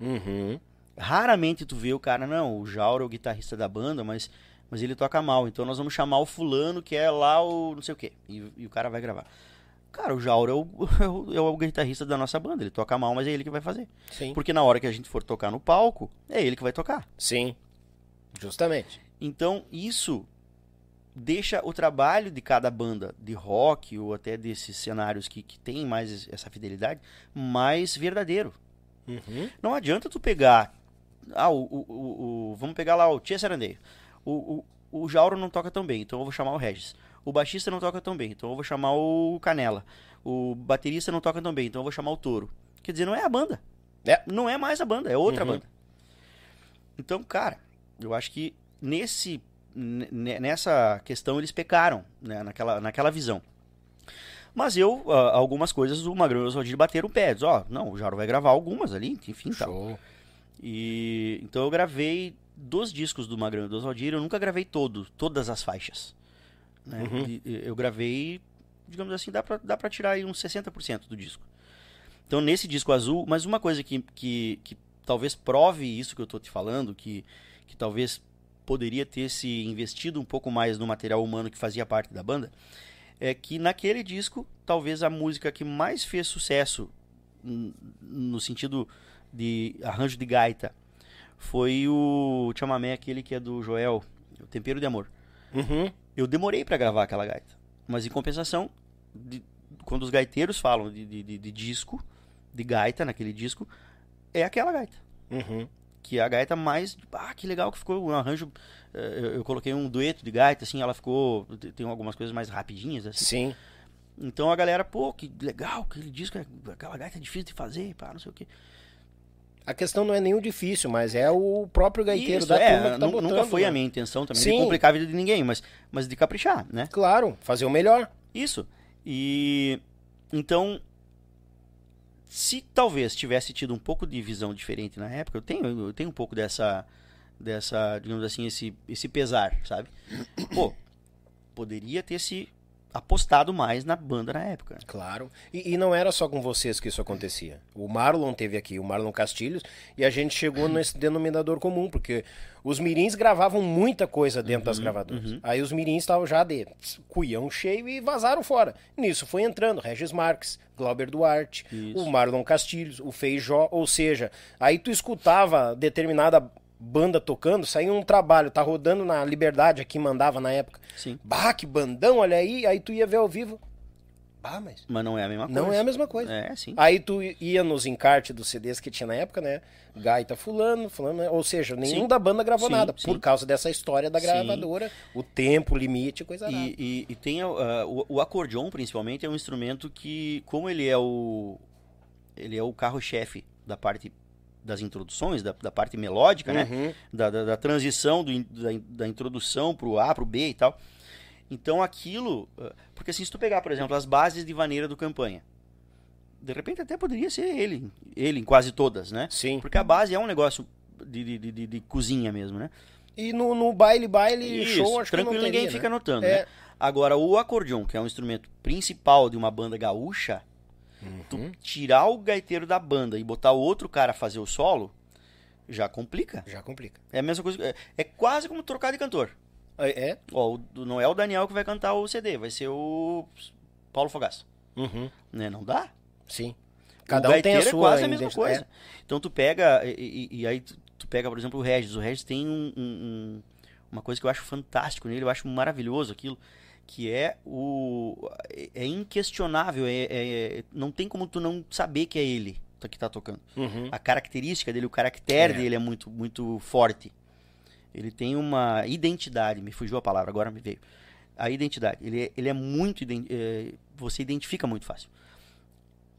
Uhum. Raramente tu vê o cara, não, o Jauro é o guitarrista da banda, mas, mas ele toca mal, então nós vamos chamar o fulano que é lá o não sei o quê. E, e o cara vai gravar. Cara, o Jauro é o, é o, é o guitarrista da nossa banda, ele toca mal, mas é ele que vai fazer. Sim. Porque na hora que a gente for tocar no palco, é ele que vai tocar. Sim. Justamente. Então, isso deixa o trabalho de cada banda de rock ou até desses cenários que, que tem mais essa fidelidade mais verdadeiro. Uhum. Não adianta tu pegar. Ah, o, o, o- o- vamos pegar lá o Tia Sarandeio. O, o, o Jauro não toca tão bem, então eu vou chamar o Regis. O baixista não toca tão bem, então eu vou chamar o Canela. O baterista não toca tão bem, então eu vou chamar o Touro. Quer dizer, não é a banda. É. Não é mais a banda, é outra Uhum. banda. Então, cara, eu acho que nesse nessa questão eles pecaram, né, naquela, naquela visão. Mas eu, ah, algumas coisas, o Magrão e o Oswaldir bateram o pé. Diz, ó, não, o Jauro vai gravar algumas ali, enfim, tal. Show. E então eu gravei dos discos do Magrão e do Oswaldir, eu nunca gravei todo, todas as faixas. Né? Uhum. Eu gravei, digamos assim, dá pra, dá pra tirar aí uns 60% do disco. Então nesse disco azul, mas uma coisa que, que, que talvez prove isso que eu tô te falando, que, que talvez poderia ter se investido um pouco mais no material humano que fazia parte da banda, é que naquele disco, talvez a música que mais fez sucesso no sentido de arranjo de gaita foi o chamamé aquele que é do Joel, o Tempero de Amor. Uhum. Eu demorei pra gravar aquela gaita. Mas em compensação, de- quando os gaiteiros falam de, de- de- de disco, de gaita naquele disco, é aquela gaita. Uhum. Que é a gaita mais. Ah, que legal que ficou um arranjo. eh, Eu, eu coloquei um dueto de gaita, assim, ela ficou. Tem algumas coisas mais rapidinhas, assim. Sim. Então a galera, pô, que legal, aquele disco, é- aquela gaita é difícil de fazer, pá, não sei o quê. A questão não é nenhum difícil, mas é o próprio gaiteiro Isso, da é, turma que tá botando. nunca foi né? a minha intenção também Sim. de complicar a vida de ninguém, mas, mas de caprichar, né? Claro, fazer o melhor. Isso. E então, se talvez tivesse tido um pouco de visão diferente na época, eu tenho, eu tenho um pouco dessa, dessa, digamos assim, esse, esse pesar, sabe? Pô, poderia ter se apostado mais na banda na época. Claro. E, e não era só com vocês que isso acontecia. O Marlon teve aqui, o Marlon Castilhos, e a gente chegou nesse denominador comum, porque os mirins gravavam muita coisa dentro Uhum, das gravadoras. Aí os mirins estavam já de cuião cheio e vazaram fora. Nisso foi entrando Regis Marques, Glauber Duarte, Isso. o Marlon Castilhos, o Feijó, ou seja, aí tu escutava determinada banda tocando, saía um trabalho, tá rodando na Liberdade aqui, mandava na época. Sim. Bah, que bandão, olha aí, aí tu ia ver ao vivo. Bah, mas Mas não é a mesma coisa. não é a mesma coisa. É, sim. Aí tu ia nos encartes dos CDs que tinha na época, né? Gaita fulano, fulano, né? ou seja, nenhum Sim. da banda gravou Sim, nada, sim. por causa dessa história da gravadora, o tempo, o limite, coisa nada. E, e, e tem ah, o, o acordeon, principalmente, é um instrumento que, como ele é o ele é o carro-chefe da parte das introduções, da, da parte melódica, né? Uhum. Da, da, da transição do da, da introdução pro A, pro B e tal. Então aquilo. ah, Porque assim, se tu pegar, por exemplo, as bases de vaneira do campanha, de repente até poderia ser ele, ele em quase todas, né? Sim. Porque a base é um negócio de, de, de, de- cozinha mesmo, né? E no, no baile, baile, Isso, show, acho tranquilo, que não ninguém teria, fica né? notando, É. né? Agora, o acordeon, que é um instrumento principal de uma banda gaúcha, Uhum. tu tirar o gaiteiro da banda e botar o outro cara a fazer o solo, já complica. Já complica. É a mesma coisa, é, é quase como trocar de cantor. É? é? Ó, o- não é o Daniel que vai cantar o CD, vai ser o Paulo Fogaça. Uhum. Né? Não dá? Sim. o Cada um tem a gaiteiro sua é quase a mesma coisa. Então tu pega, e, e- e aí tu, tu pega, por exemplo, o Regis. O Regis tem um- um- um- uma coisa que eu acho fantástico nele, eu acho maravilhoso aquilo, que é o. É, inquestionável, é, é- não tem como tu não saber que é ele que tá tocando. Uhum. A característica dele, o caractere É. dele é muito, muito forte. Ele tem uma identidade, me fugiu a palavra, agora me veio. A identidade. Ele é, ele é muito. é, você identifica muito fácil.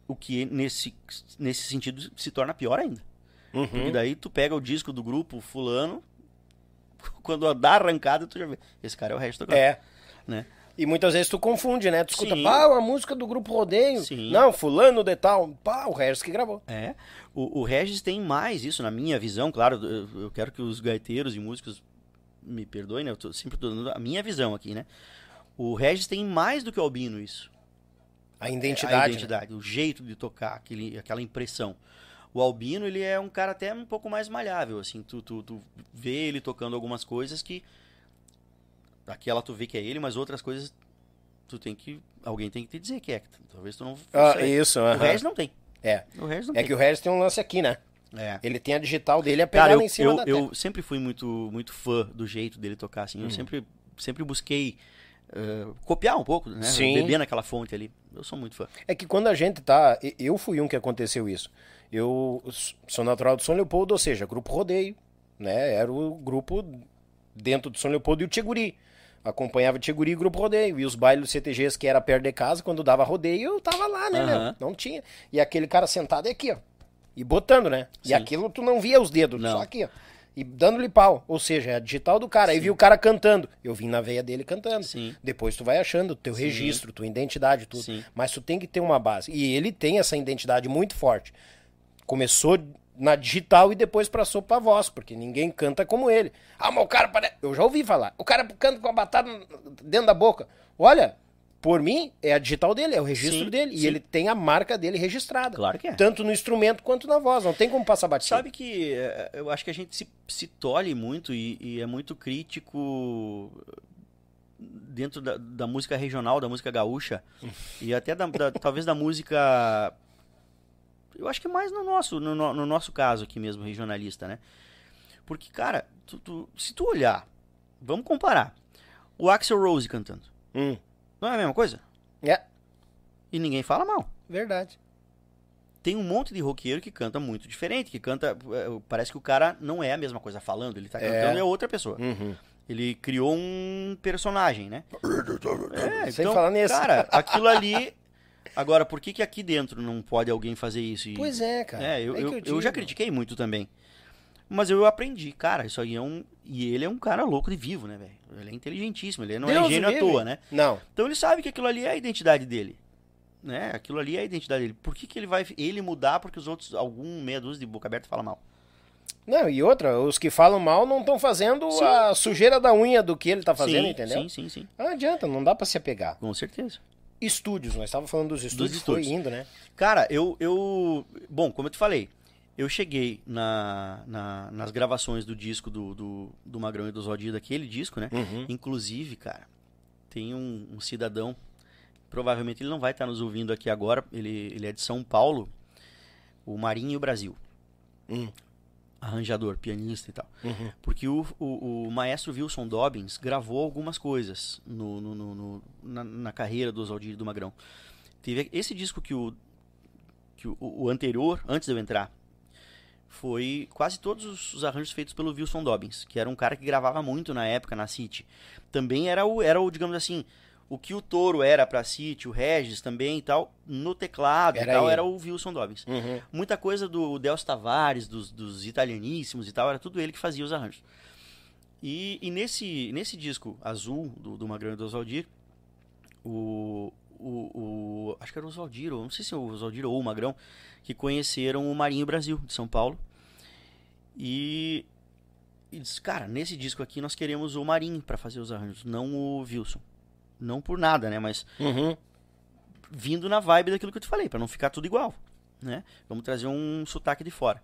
O que nesse, nesse sentido se torna pior ainda. Uhum. Porque daí tu pega o disco do grupo fulano, quando dá arrancada, tu já vê. Esse cara é o resto tocando. É. Né? E muitas vezes tu confunde, né? Tu escuta, Sim. pá, a música do grupo Rodeio. Sim. Não, fulano de tal. Pá, o Regis que gravou. É. O, o Regis tem mais isso, na minha visão, claro, eu, eu quero que os gaiteiros e músicos me perdoem, né? Eu tô sempre tô dando a minha visão aqui, né? O Regis tem mais do que o Albino isso. A identidade. a né? identidade, o jeito de tocar, aquele, aquela impressão. O Albino, ele é um cara até um pouco mais malhável, assim, tu, tu, tu vê ele tocando algumas coisas que aquela tu vê que é ele, mas outras coisas tu tem que, alguém tem que te dizer que é, talvez tu não Ah, isso, O aham. Regis não tem. É. O Regis não É tem. que o Regis tem um lance aqui, né? É. Ele tem a digital dele a Cara, eu, em cima eu, da eu sempre fui muito, muito fã do jeito dele tocar, assim. Eu sempre, sempre busquei eh, copiar um pouco, né? Sim. Beber naquela fonte ali. Eu sou muito fã. É que quando a gente tá. Eu fui um que aconteceu isso. Eu sou natural de São Leopoldo, ou seja, grupo rodeio, né? Era o grupo dentro do São Leopoldo e o Tiguri. Acompanhava o Tiguri e grupo rodeio. E os bailes CTGs que era perto de casa, quando dava rodeio, eu tava lá, né, Aham. meu? Não tinha. E aquele cara sentado aqui, ó. E botando, né? E Sim. aquilo tu não via os dedos, Não. só aqui, ó. E dando-lhe pau. Ou seja, é a digital do cara. Aí vi o cara cantando. Eu vim na veia dele cantando. Sim. Depois tu vai achando teu registro, tua identidade, tudo. Sim. Mas tu tem que ter uma base. E ele tem essa identidade muito forte. Começou na digital e depois passou pra voz, porque ninguém canta como ele. Ah, mas o cara parece. Eu já ouvi falar. O cara canta com a batata dentro da boca. Olha, por mim, é a digital dele, é o registro Sim, dele. sim. E ele tem a marca dele registrada. Claro que é. Tanto no instrumento quanto na voz. Não tem como passar batido. Sabe que eh, eu acho que a gente se, se tolhe muito e, e é muito crítico dentro da, da música regional, da música gaúcha e até da, da- talvez da música. Eu acho que mais no nosso, no, no- no nosso caso aqui mesmo, regionalista, né? Porque, cara, tu- tu- se tu olhar, vamos comparar. O Axel Rose cantando. Hum. Não é a mesma coisa? É, E ninguém fala mal. verdade. tem um monte de roqueiro que canta muito diferente, que canta. eh, Parece que o cara não é a mesma coisa falando, ele tá É. cantando é outra pessoa. Uhum. Ele criou um personagem, né? É, Sem então, falar nisso. Cara, aquilo ali. Agora, por que, que aqui dentro não pode alguém fazer isso? E- Pois é, cara. É, eu, É eu, eu eu já critiquei muito também. Mas eu aprendi, cara, isso aí é um. E ele é um cara louco de vivo, né, velho? Ele é inteligentíssimo, ele não Deus é gênio à toa, né? Não. Então ele sabe que aquilo ali é a identidade dele. Né? Aquilo ali é a identidade dele. Por que, que ele vai ele mudar porque os outros, algum meia dúzia de boca aberta fala mal? Não, e outra, os que falam mal não estão fazendo Sim. a sujeira da unha do que ele tá fazendo, sim, entendeu? Sim, sim, sim. Não adianta, não dá pra se apegar. Com certeza. Estúdios, nós estávamos falando dos estúdios, foi estúdios. indo, né? Cara, eu, eu. Bom, como eu te falei, eu cheguei na, na- nas gravações do disco do, do, do Magrão e do Zodíaco, daquele disco, né? Uhum. Inclusive, cara, tem um, um cidadão, provavelmente ele não vai estar nos ouvindo aqui agora, ele, ele é de São Paulo, o Marinho Brasil. Hum. Arranjador, pianista e tal. Uhum. Porque o, o, o maestro Wilson Dobbins gravou algumas coisas no, no- no- na, na carreira do Oswaldir do Magrão. Teve esse disco que o, que o, o anterior, antes de eu entrar, foi quase todos os, os arranjos feitos pelo Wilson Dobbins, que era um cara que gravava muito na época na City. Também era o, era o digamos assim, o que o Toro era pra City, o Regis também e tal, no teclado Era e tal, ele. era o Wilson Dobbins. Uhum. Muita coisa do Delcio Tavares, dos, dos italianíssimos e tal, era tudo ele que fazia os arranjos. E, e nesse, nesse disco azul do, do Magrão e do Oswaldir, o, o, o- Acho que era o Oswaldir, ou não sei se é o Oswaldir ou o Magrão, que conheceram o Marinho Brasil, de São Paulo. E. E disse, cara, nesse disco aqui nós queremos o Marinho para fazer os arranjos, não o Wilson. Não por nada, né? Mas Uhum. vindo na vibe daquilo que eu te falei, para não ficar tudo igual, né? Vamos trazer um sotaque de fora.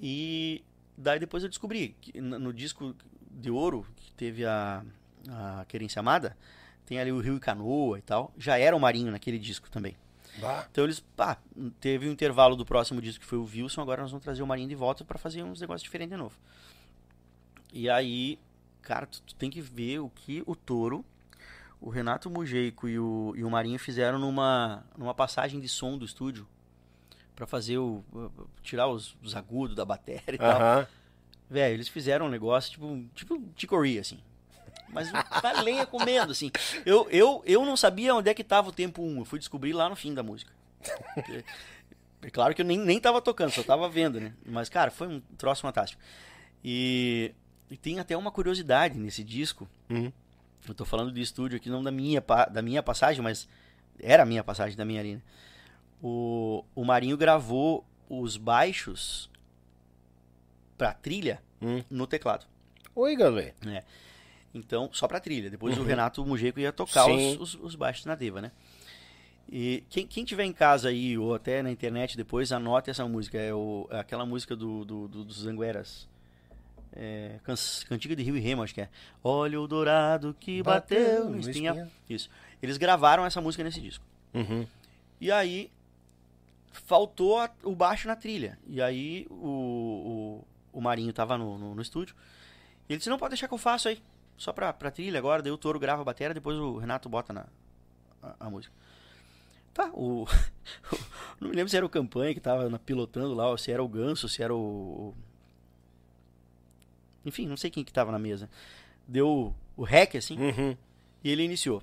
E daí depois eu descobri que no disco de ouro que teve a, a Querência Amada, tem ali o Rio e Canoa e tal, já era o Marinho naquele disco também. Bah. Então eles, pá, teve o intervalo do próximo disco que foi o Wilson, agora nós vamos trazer o Marinho de volta para fazer uns negócios diferentes de novo. E aí, cara, tu, tu tem que ver o que o Toro, o Renato Mujeico e o, e o Marinho fizeram numa, numa passagem de som do estúdio para fazer o tirar os, os agudos da bateria e tal. Velho, eles fizeram um negócio tipo, tipo Chicory, assim. Mas vai lenha comendo, assim. Eu, eu, eu não sabia onde é que tava o tempo 1. Eu fui descobrir lá no fim da música. Porque- É claro que eu nem, nem tava tocando, só tava vendo, né? Mas, cara, foi um troço fantástico. E, e tem até uma curiosidade nesse disco. Uhum. Eu tô falando de estúdio aqui, não da minha, da minha passagem, mas era a minha passagem da minha linha. O, o Marinho gravou os baixos pra trilha Hum. no teclado. Oi, galera. Então, só pra trilha. Depois o Renato Mujeco ia tocar Uhum. Os, os, os baixos na diva, né? E quem, quem tiver em casa aí, ou até na internet depois, anote essa música. É, o, é aquela música do, do, do- dos Angueras. É, can- cantiga de Rio e Remo, acho que é. Olha o dourado que bateu, no espinhal. espinhal. Isso. Eles gravaram essa música nesse disco. Uhum. E aí faltou a- o baixo na trilha. E aí o, o, o Marinho tava no, no, no estúdio. E ele disse, não, pode deixar que eu faço aí. Só pra, pra trilha agora. Daí o Toro grava a bateria, depois o Renato bota na, a, a música. Tá, o... não me lembro se era o Campanha que tava pilotando lá, ou se era o Ganso, se era o- Enfim, não sei quem que tava na mesa. Deu o rec, assim, Uhum. e ele iniciou.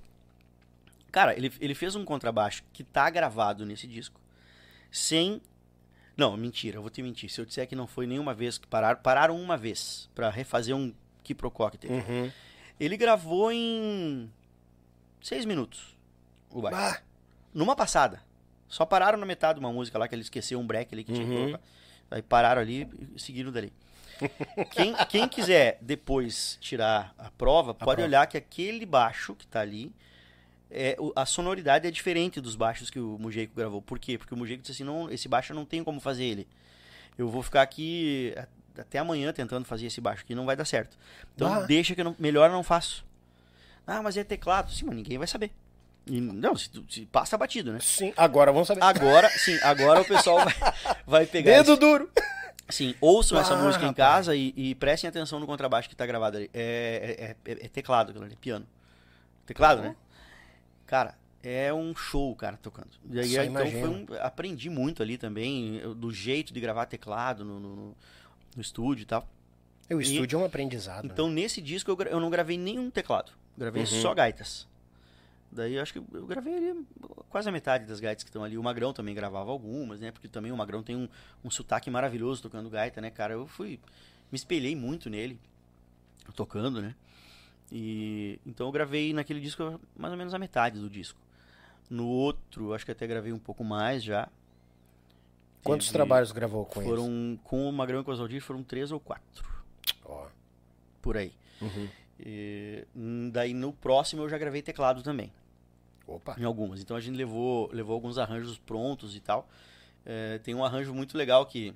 Cara, ele, ele fez um contrabaixo que tá gravado nesse disco. Sem. Não, mentira, eu vou te mentir. Se eu disser que não foi nenhuma vez que pararam, pararam uma vez pra refazer um que teve. Uhum. Ele gravou em. seis minutos. O baixo. Bah. Numa passada. Só pararam na metade de uma música lá que ele esqueceu um break ali que tinha que Uhum. colocar. Aí pararam ali e seguiram dali. Quem, quem quiser depois tirar a prova, pode prova. olhar que aquele baixo que tá ali é, a sonoridade é diferente dos baixos que o Mujeiko gravou. Por quê? Porque o Mujeiko disse assim, não, esse baixo eu não tenho como fazer ele. Eu vou ficar aqui a- até amanhã tentando fazer esse baixo aqui, não vai dar certo. Então Ah. deixa que eu não, melhor eu não faço. Ah, mas é teclado. Sim, mas ninguém vai saber. E, não, se, se passa batido, né? Sim, agora vamos saber. Agora, sim, agora o pessoal vai, vai pegar Dedo esse- duro. Sim, ouçam essa Ah, música em rapaz. casa e, e prestem atenção no contrabaixo que tá gravado ali. É, é, é- é teclado aquilo ali, piano. Teclado, né? Cara, é um show, cara, tocando. E aí, Só então um, aprendi muito ali também, do jeito de gravar teclado no, no, no- estúdio e tal. O estúdio é um aprendizado. Então nesse disco eu, eu não gravei nenhum teclado. Gravei Uhum. só gaitas. Daí eu acho que eu gravei ali quase a metade das gaitas que estão ali. O Magrão também gravava algumas, né? Porque também o Magrão tem um, um sotaque maravilhoso tocando gaita, né, cara? Eu fui. Me espelhei muito nele, tocando, né? E então eu gravei naquele disco mais ou menos a metade do disco. No outro, acho que até gravei um pouco mais já. Quantos Teve- trabalhos gravou com eles? Foram, com o Magrão e com o Oswaldir, foram três ou quatro, Ó. por aí. Uhum. E, hum, daí no próximo eu já gravei teclado também, Opa. em algumas. Então a gente levou, levou alguns arranjos prontos e tal. É, tem um arranjo muito legal que.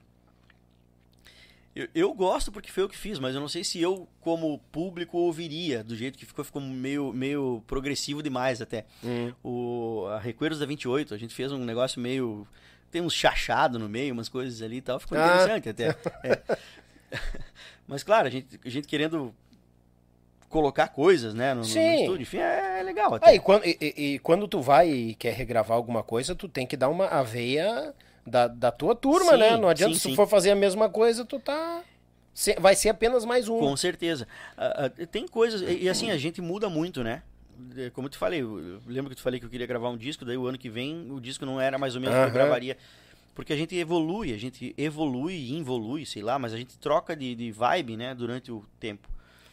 Eu, eu gosto porque foi eu que fiz, mas eu não sei se eu, como público, ouviria do jeito que ficou. Ficou meio, meio progressivo demais até. Hum. O, a Recueros da 28, a gente fez um negócio meio. Tem uns chachado no meio, umas coisas ali e tal. Ficou Ah. interessante até. É. Mas claro, a gente, a gente querendo colocar coisas, né, no, no- no Sim. estúdio, enfim, é, é legal até. Ah, e, quando, e- e- quando tu vai e quer regravar alguma coisa, tu tem que dar uma aveia da, da tua turma, Sim, né? Não adianta sim, se tu sim. for fazer a mesma coisa, tu tá. Vai ser apenas mais um. Com certeza. Ah, tem coisas, e, assim, a gente muda muito, né? É, Como eu te falei, eu, lembro que eu te falei que eu queria gravar um disco, daí o ano que vem o disco não era mais ou menos o que eu gravaria. Porque a gente evolui, a gente evolui e involui, sei lá, mas a gente troca de, de vibe, né, durante o tempo.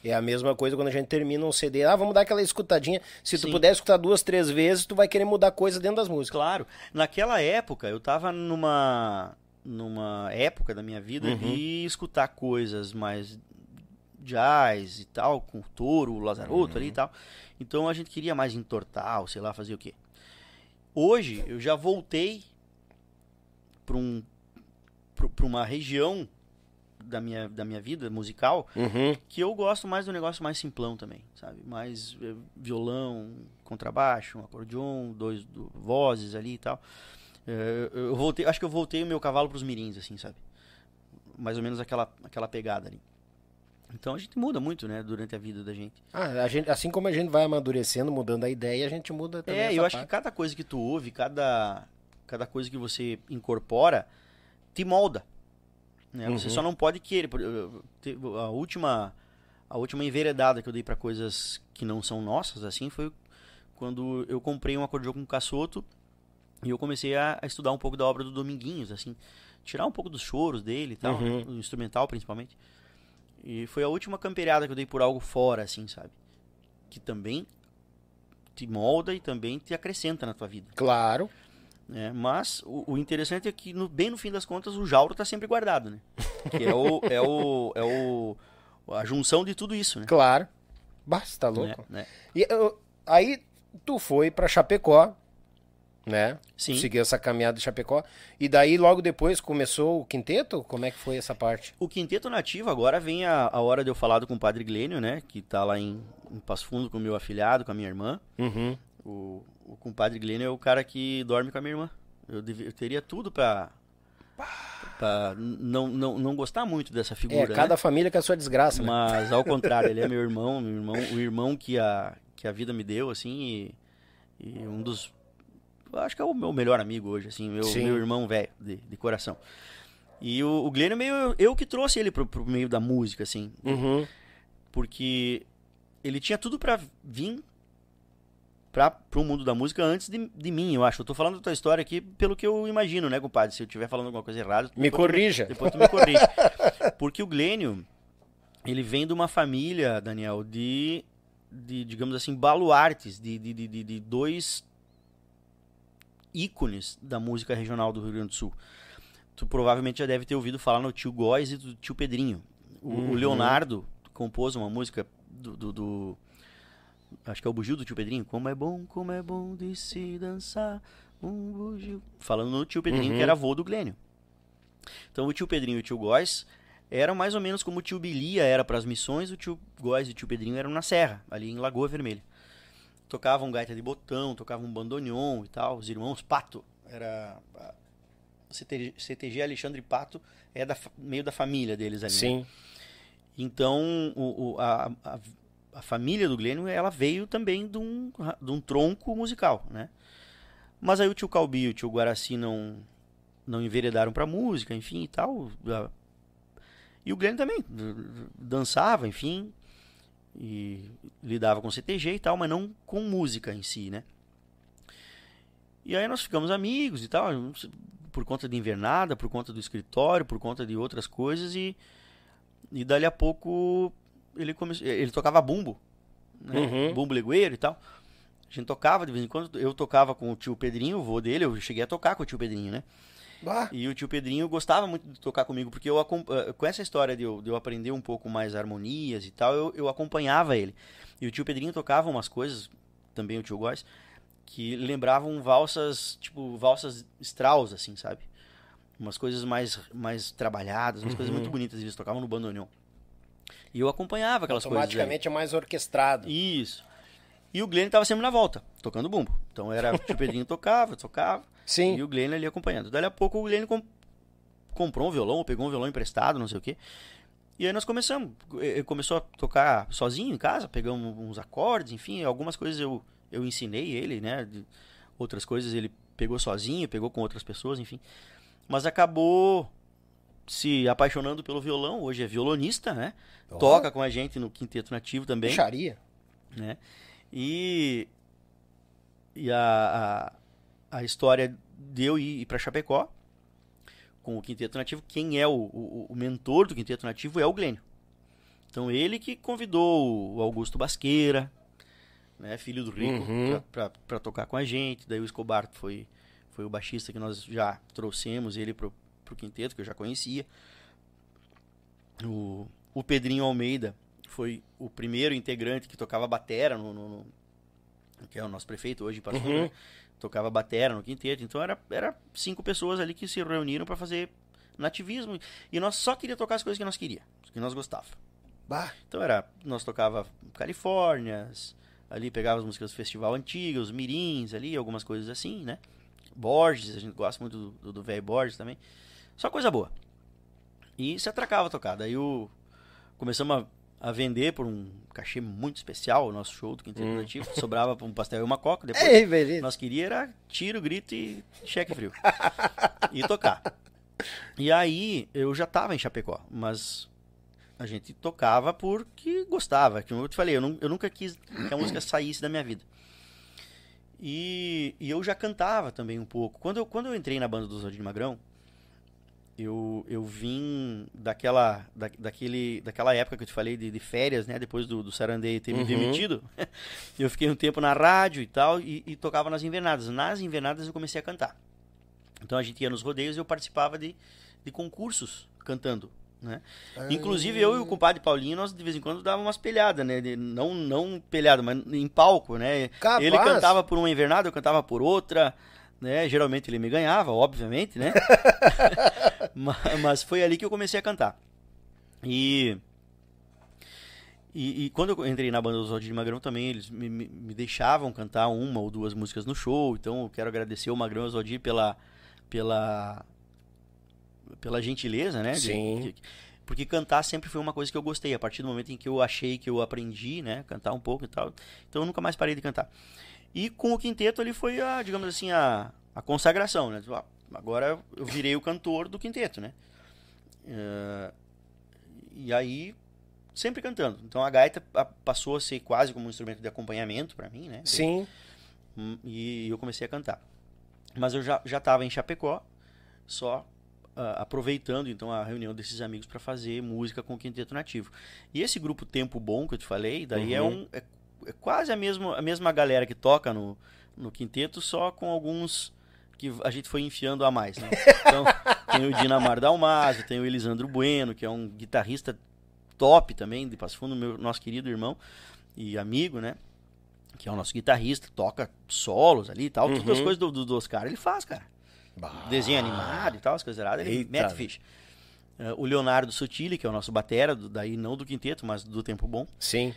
É a mesma coisa quando a gente termina um CD. Ah, vamos dar aquela escutadinha. Se tu Sim. puder escutar duas, três vezes, tu vai querer mudar coisa dentro das músicas. Claro, naquela época eu tava numa numa época da minha vida Uhum. de escutar coisas mais jazz e tal, com o Touro, o Lazaroto Uhum. ali e tal. Então a gente queria mais entortar, ou sei lá, fazer o quê. Hoje eu já voltei para um pra uma região da minha, da minha vida musical Uhum. que eu gosto mais do negócio mais simplão também, sabe? Mais eh, violão, contrabaixo, um acordeon, dois do- vozes ali e tal. Eh, eu voltei, acho que eu voltei o meu cavalo pros mirins, assim, sabe? Mais ou menos aquela, aquela pegada ali. Então a gente muda muito, né, durante a vida da gente. Ah, gente, assim como a gente vai amadurecendo, mudando a ideia, a gente muda também. É, eu acho que parte. cada coisa que tu ouve, cada, cada coisa que você incorpora, te molda. Né? Você Uhum. só não pode querer. A última, a última enveredada que eu dei pra coisas que não são nossas, assim, foi quando eu comprei um acordeão com caçoto e eu comecei a, a estudar um pouco da obra do Dominguinhos, assim, tirar um pouco dos choros dele e tal, Uhum. né? o instrumental principalmente. E foi a última campeirada que eu dei por algo fora, assim, sabe? Que também te molda e também te acrescenta na tua vida. Claro. Né? Mas o, o interessante é que, no- bem no fim das contas, o Jauro tá sempre guardado, né? Que é, o, é, o, é o, a junção de tudo isso, né? Claro. Basta, louco. Né? Né? E eu- aí tu foi pra Chapecó, né? Sim. Seguiu essa caminhada de Chapecó. E daí logo depois começou o quinteto? Como é que foi essa parte? O Quinteto Nativo, agora vem a, a hora de eu falar com o Padre Glênio, né? Que tá lá em, em Passo Fundo com o meu afilhado, com a minha irmã. Uhum. O, o compadre Glênio é o cara que dorme com a minha irmã. Eu, devia- eu teria tudo pra, pra não, não, não gostar muito dessa figura, É, né? cada família com a sua desgraça, né? Mas ao contrário, ele é meu irmão, meu irmão, o irmão que a, que a vida me deu, assim, e, e um dos. Acho que é o meu melhor amigo hoje, assim, meu, Sim. meu irmão velho, de, de coração. E o, o Glênio meio eu, que trouxe ele pro, pro meio da música, assim, Uhum. porque ele tinha tudo pra vir pra, pro mundo da música antes de, de mim, eu acho. Eu tô falando da tua história aqui pelo que eu imagino, né, compadre? Se eu estiver falando alguma coisa errada, Me depois tu corrija. depois tu me corrige. Porque o Glênio, ele vem de uma família, Daniel, de, de digamos assim, baluartes, de, de, de, de- dois ícones da música regional do Rio Grande do Sul. Tu provavelmente já deve ter ouvido falar no tio Góis e do tio Pedrinho. O, o Uhum. Leonardo compôs uma música do, do, do, acho que é o bugio do tio Pedrinho. Como é bom, como é bom de se dançar um bugio. Falando no tio Pedrinho, Uhum. que era avô do Glênio. Então o tio Pedrinho e o tio Góis eram mais ou menos como o tio Bilia era para as missões, o tio Góis e o tio Pedrinho eram na Serra, ali em Lagoa Vermelha. Tocavam gaita de botão, tocavam bandoneon e tal. Os irmãos Pato, era. CTG, CTG Alexandre Pato é da, meio da família deles ali. né? Sim. Então, o, o- a, a, a família do Glênio, ela veio também de um, de um tronco musical, né? Mas aí o tio Calbi e o tio Guaraci não, não enveredaram pra música, enfim e tal. E o Glênio também dançava, enfim, e lidava com CTG e tal, mas não com música em si, né? E aí nós ficamos amigos e tal, por conta de invernada, por conta do escritório, por conta de outras coisas e e dali a pouco ele começou, ele tocava bumbo, né? Uhum. Bumbo legueiro e tal. A gente tocava de vez em quando, eu tocava com o tio Pedrinho, o vô dele, eu cheguei a tocar com o tio Pedrinho, né? Bah. E o tio Pedrinho gostava muito de tocar comigo, porque eu eh, com essa história de eu, de eu aprender um pouco mais harmonias e tal, eu, eu acompanhava ele. E o tio Pedrinho tocava umas coisas, também o tio Góis, que lembravam valsas, tipo, valsas Strauss, assim, sabe? Umas coisas mais, mais trabalhadas, umas coisas muito bonitas, eles tocavam no bandoneon. E eu acompanhava aquelas coisas. Automaticamente é mais orquestrado. Isso. E o Glenn tava sempre na volta, tocando bumbo. Então era o Pedrinho tocava, tocava. Sim. E o Glenn ali acompanhando. Daí a pouco o Glenn com- comprou um violão, ou pegou um violão emprestado, não sei o quê. E aí nós começamos. Ele começou a tocar sozinho em casa, pegamos uns acordes, enfim, algumas coisas eu, eu ensinei ele, né? de- outras coisas ele pegou sozinho, pegou com outras pessoas, enfim. Mas acabou se apaixonando pelo violão, hoje é violonista, né? Ó. Toca com a gente no Quinteto Nativo também Bicharia. né? E, e a, a, a história de eu ir para Chapecó com o Quinteto Nativo, quem é o, o, o mentor do Quinteto Nativo é o Glênio. Então ele que convidou o Augusto Basqueira, né, filho do Rico, Uhum. para tocar com a gente. Daí o Escobar foi, foi o baixista que nós já trouxemos ele pro, pro quinteto, que eu já conhecia. O, o Pedrinho Almeida foi o primeiro integrante que tocava batera no, no- no- que é o nosso prefeito hoje, pastor, Uhum. né? tocava batera no quinteto. Então era, era cinco pessoas ali que se reuniram para fazer nativismo e nós só queria tocar as coisas que nós queria, que nós gostava. Bah. Então era, nós tocava Califórnias, ali pegava as músicas do festival antigas, os mirins ali, algumas coisas assim, né? Borges, a gente gosta muito do- do do velho Borges também. Só coisa boa. E se atracava a tocar. Daí o, começamos a, a vender por um cachê muito especial o nosso show do Quinteto Nativo. Sobrava pra um pastel e uma coca. Depois Ei, beleza. nós queria era tiro, grito e cheque frio. e tocar. E aí eu já tava em Chapecó, mas a gente tocava porque gostava. Como eu te falei, eu, nu- eu nunca quis que a música saísse da minha vida. E, e eu já cantava também um pouco. Quando eu, quando eu entrei na banda do Zodinho Magrão, eu, eu vim daquela, da, daquele, daquela época que eu te falei de, de férias, né? Depois do, do Sarandei ter me Uhum. demitido. eu fiquei um tempo na rádio e tal, e, e tocava nas invernadas. Nas invernadas eu comecei a cantar. Então a gente ia nos rodeios e eu participava de, de concursos cantando. Né? Inclusive eu e o compadre Paulinho, nós de vez em quando dávamos umas pelhadas, né? De- não, não pelhada, mas em palco, né? Capaz. Ele cantava por uma invernada, eu cantava por outra, né? Geralmente ele me ganhava, obviamente, né? Ma- mas foi ali que eu comecei a cantar. E, e, e quando eu entrei na banda dos Odin Magrão também, eles me, me- me deixavam cantar uma ou duas músicas no show. Então eu quero agradecer o Magrão e o Zodir pela, pela, pela gentileza, né? de- Sim. que- porque cantar sempre foi uma coisa que eu gostei. A partir do momento em que eu achei que eu aprendi, né? Cantar um pouco e tal. Então eu nunca mais parei de cantar. E com o quinteto ali foi a, digamos assim, a, a consagração, né? Ah, Agora eu virei o cantor do quinteto, né? Eh, e aí, sempre cantando. Então a gaita pa- passou a ser quase como um instrumento de acompanhamento para mim, né? Sim. Hum, E eu comecei a cantar. Mas eu já já estava em Chapecó, só ah, aproveitando então a reunião desses amigos para fazer música com o Quinteto Nativo. E esse grupo Tempo Bom que eu te falei, daí é Uhum. um é, é quase a mesma a mesma galera que toca no no quinteto, só com alguns que a gente foi enfiando a mais, né? Então, tem o Dinamar Dalmaso, tem o Elisandro Bueno, que é um guitarrista top também, de Passo Fundo, meu, nosso querido irmão e amigo, né? que é o nosso guitarrista, toca solos ali e tal. Todas as Uhum. coisas do, do, dos caras ele faz, cara. Bah. Desenho animado e tal, as coisas erradas, ele mete ficha. Eh, o Leonardo Sotile, que é o nosso batera, do- daí não do quinteto, mas do Tempo Bom. Sim.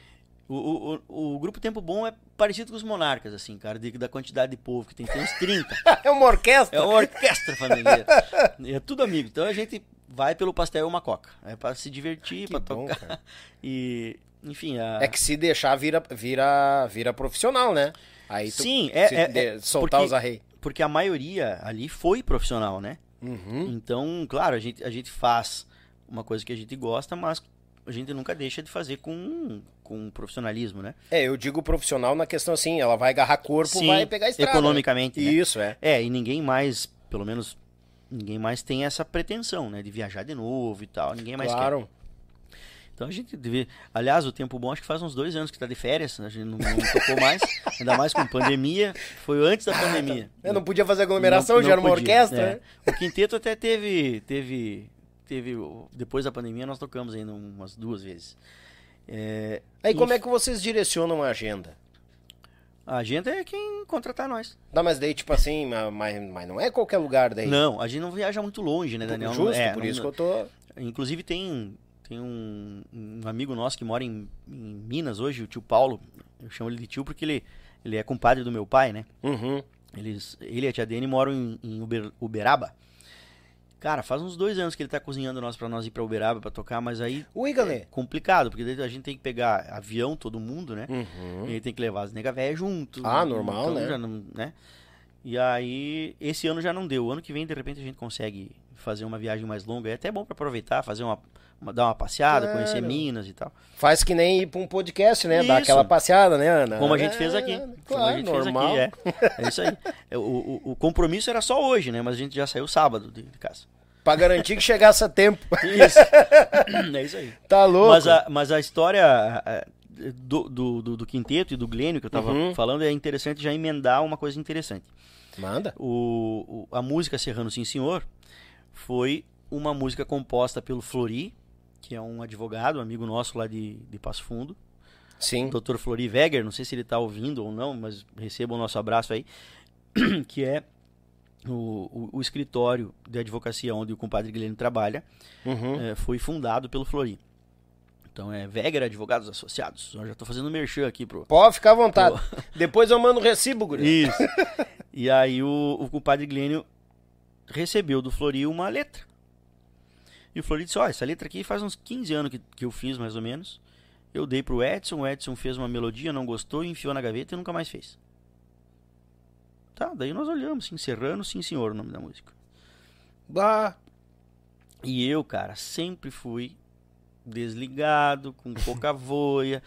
O, o, o, grupo Tempo Bom é parecido com os Monarcas, assim, cara, de- da quantidade de povo que tem. Tem uns 30. É uma orquestra. É uma orquestra familiar. É tudo amigo. Então a gente vai pelo pastel e uma coca. É pra se divertir, bom, tocar. cara. E, enfim, a... É que se deixar vira, vira, vira profissional, né? Aí tu Sim, é, é, de- é soltar porque, os arreios. porque a maioria ali foi profissional, né? Uhum. Então, claro, a gente, a gente faz uma coisa que a gente gosta, mas a gente nunca deixa de fazer com, com profissionalismo, né? É, eu digo profissional na questão assim, ela vai agarrar corpo, Sim, vai pegar estrada. economicamente, né? né? Isso, é. É, e ninguém mais, pelo menos, ninguém mais tem essa pretensão, né? De viajar de novo e tal. Ninguém mais quer. claro. Então a gente deve. Aliás, o tempo bom acho que faz uns dois anos que tá de férias. A gente não, não tocou mais. ainda mais com pandemia. Foi antes da pandemia. Eu não podia fazer aglomeração, Não- já não era uma podia, orquestra, é. né? O quinteto até teve. teve. teve. Depois da pandemia nós tocamos ainda umas duas vezes. É, Aí como e é que vocês direcionam a agenda? A agenda é quem contratar nós. Não, mas daí, tipo assim, ma- mas, mas não é qualquer lugar daí. Não, a gente não viaja muito longe, né, Daniel? Justo, é, por não- isso que eu tô... Inclusive tem, tem um, um amigo nosso que mora em, em Minas hoje, o tio Paulo. Eu chamo ele de tio porque ele, ele é compadre do meu pai, né? Uhum. Eles, ele e a tia Dene moram em, em Uber- Uberaba. Cara, faz uns dois anos que ele tá cozinhando nós pra nós ir pra Uberaba pra tocar, mas aí Ui, é complicado, porque daí a gente tem que pegar avião, todo mundo, né? Uhum. E aí tem que levar as nega véia junto. Ah, normal, né? já não- né? E aí, esse ano já não deu. O ano que vem, de repente, a gente consegue fazer uma viagem mais longa. É até bom pra aproveitar, fazer uma, uma- dar uma passeada, Claro. conhecer Minas e tal. Faz que nem ir pra um podcast, né? Dar Isso. aquela passeada, né, Ana? Como a gente fez aqui. É, Como Claro, a gente normal. fez aqui, é. É isso aí. É, O, o, o compromisso era só hoje, né? Mas a gente já saiu sábado de, de casa. Pra garantir que chegasse a tempo. Isso. é isso aí. Tá louco? Mas a, mas a história do, do, do, do quinteto e do Glênio que eu tava Uhum. falando é interessante já emendar uma coisa interessante. Manda. O, o- a música Serrano Sim Senhor foi uma música composta pelo Flori, que é um advogado, um amigo nosso lá de, de Passo Fundo. Sim. Dr. Flori Weger, não sei se ele está ouvindo ou não, mas receba o nosso abraço aí, que é o, o, o escritório de advocacia onde o compadre Guilherme trabalha, Uhum. eh, foi fundado pelo Flori. Então é Weger Advogados Associados. Eu já estou fazendo merchan aqui pro, Pode ficar à vontade. Depois eu mando o recibo, guri. Isso. e aí o, o compadre Glênio recebeu do Flori uma letra. E o Flori disse, ó, essa letra aqui faz uns 15 anos que, que eu fiz, mais ou menos. Eu dei pro Edson, o Edson fez uma melodia, não gostou, enfiou na gaveta e nunca mais fez. Tá, daí nós olhamos, sim, Serrano, sim senhor, o nome da música. Bah. E eu, cara, sempre fui desligado, com pouca voia.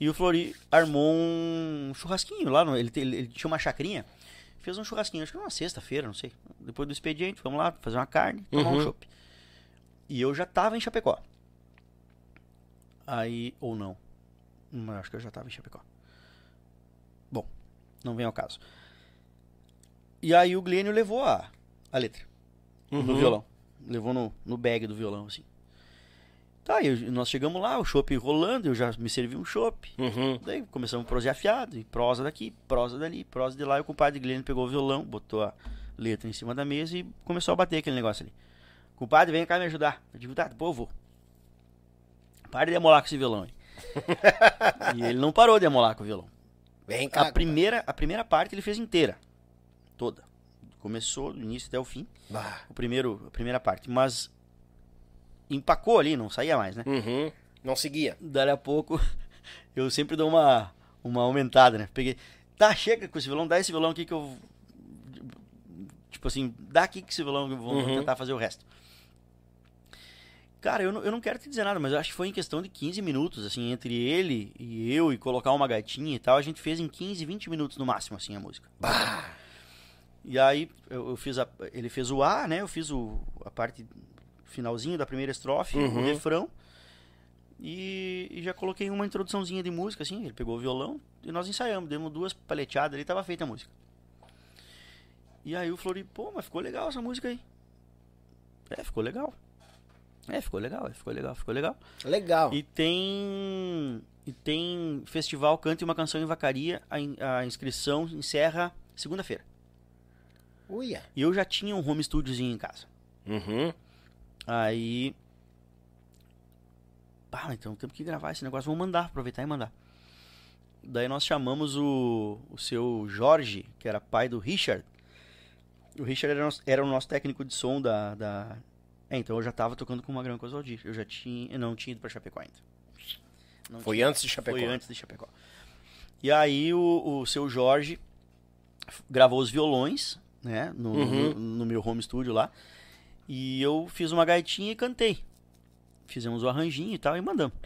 E o Flori armou um churrasquinho lá, no- ele, te- ele tinha uma chacrinha, fez um churrasquinho, acho que era uma sexta-feira, não sei. Depois do expediente, vamos lá fazer uma carne, tomar Uhum. um chopp. E eu já tava em Chapecó. Aí, ou não. Hum, acho que eu já tava em Chapecó. Bom, não vem ao caso. E aí o Glênio levou a, a letra no Uhum. violão. Levou no, no bag do violão, assim. Tá, e eu- nós chegamos lá, o chopp rolando, eu já me servi um chopp. Uhum. Daí começamos a prosear afiado, e prosa daqui, prosa dali, prosa de lá. E o compadre Guilherme pegou o violão, botou a letra em cima da mesa e começou a bater aquele negócio ali. Compadre, vem cá me ajudar. Eu digo, tá, pô, vou. Para de amolar com esse violão aí. e ele não parou de amolar com o violão. Vem cá. A primeira, a primeira parte ele fez inteira. Toda. Começou do início até o fim. Bah. O primeiro, a primeira parte. Mas empacou ali, não saía mais, né? Uhum. Não seguia. Daí a pouco eu sempre dou uma, uma aumentada, né? Peguei. Tá, chega com esse violão, dá esse violão aqui que eu. Tipo assim, dá aqui que esse violão que eu vou vou Uhum. tentar fazer o resto. Cara, eu não, eu não quero te dizer nada, mas eu acho que foi em questão de 15 minutos, assim, entre ele e eu e colocar uma gaitinha e tal, a gente fez em 15, 20 minutos no máximo, assim, a música. Bah. E aí eu, eu fiz a, ele fez o A, né? Eu fiz o, a parte finalzinho da primeira estrofe, Uhum. o refrão. E, e já coloquei uma introduçãozinha de música, assim. Ele pegou o violão e nós ensaiamos. Demos duas paleteadas ali, tava feita a música. E aí o Flori, pô, mas ficou legal essa música aí. É, ficou legal. É, ficou legal, é, ficou legal, ficou legal. Legal. E tem. E tem festival Cante uma Canção em Vacaria. A, in- a inscrição encerra segunda-feira. Uia. E eu já tinha um home studiozinho em casa. Uhum. Aí. Pá, então temos que gravar esse negócio. Vamos mandar, aproveitar e mandar. Daí nós chamamos o, o seu Jorge, que era pai do Richard. O Richard era, nosso- era o nosso técnico de som da. da... É, então eu já tava tocando com o Magrão com Oswaldir. Eu já tinha. Eu não tinha ido pra Chapecó ainda. Não Foi tinha. antes de Chapecó. Foi antes de Chapecó. E aí o, o seu Jorge gravou os violões, né? No, Uhum. no, no meu home studio lá. E eu fiz uma gaitinha e cantei. Fizemos o arranjinho e tal e mandamos.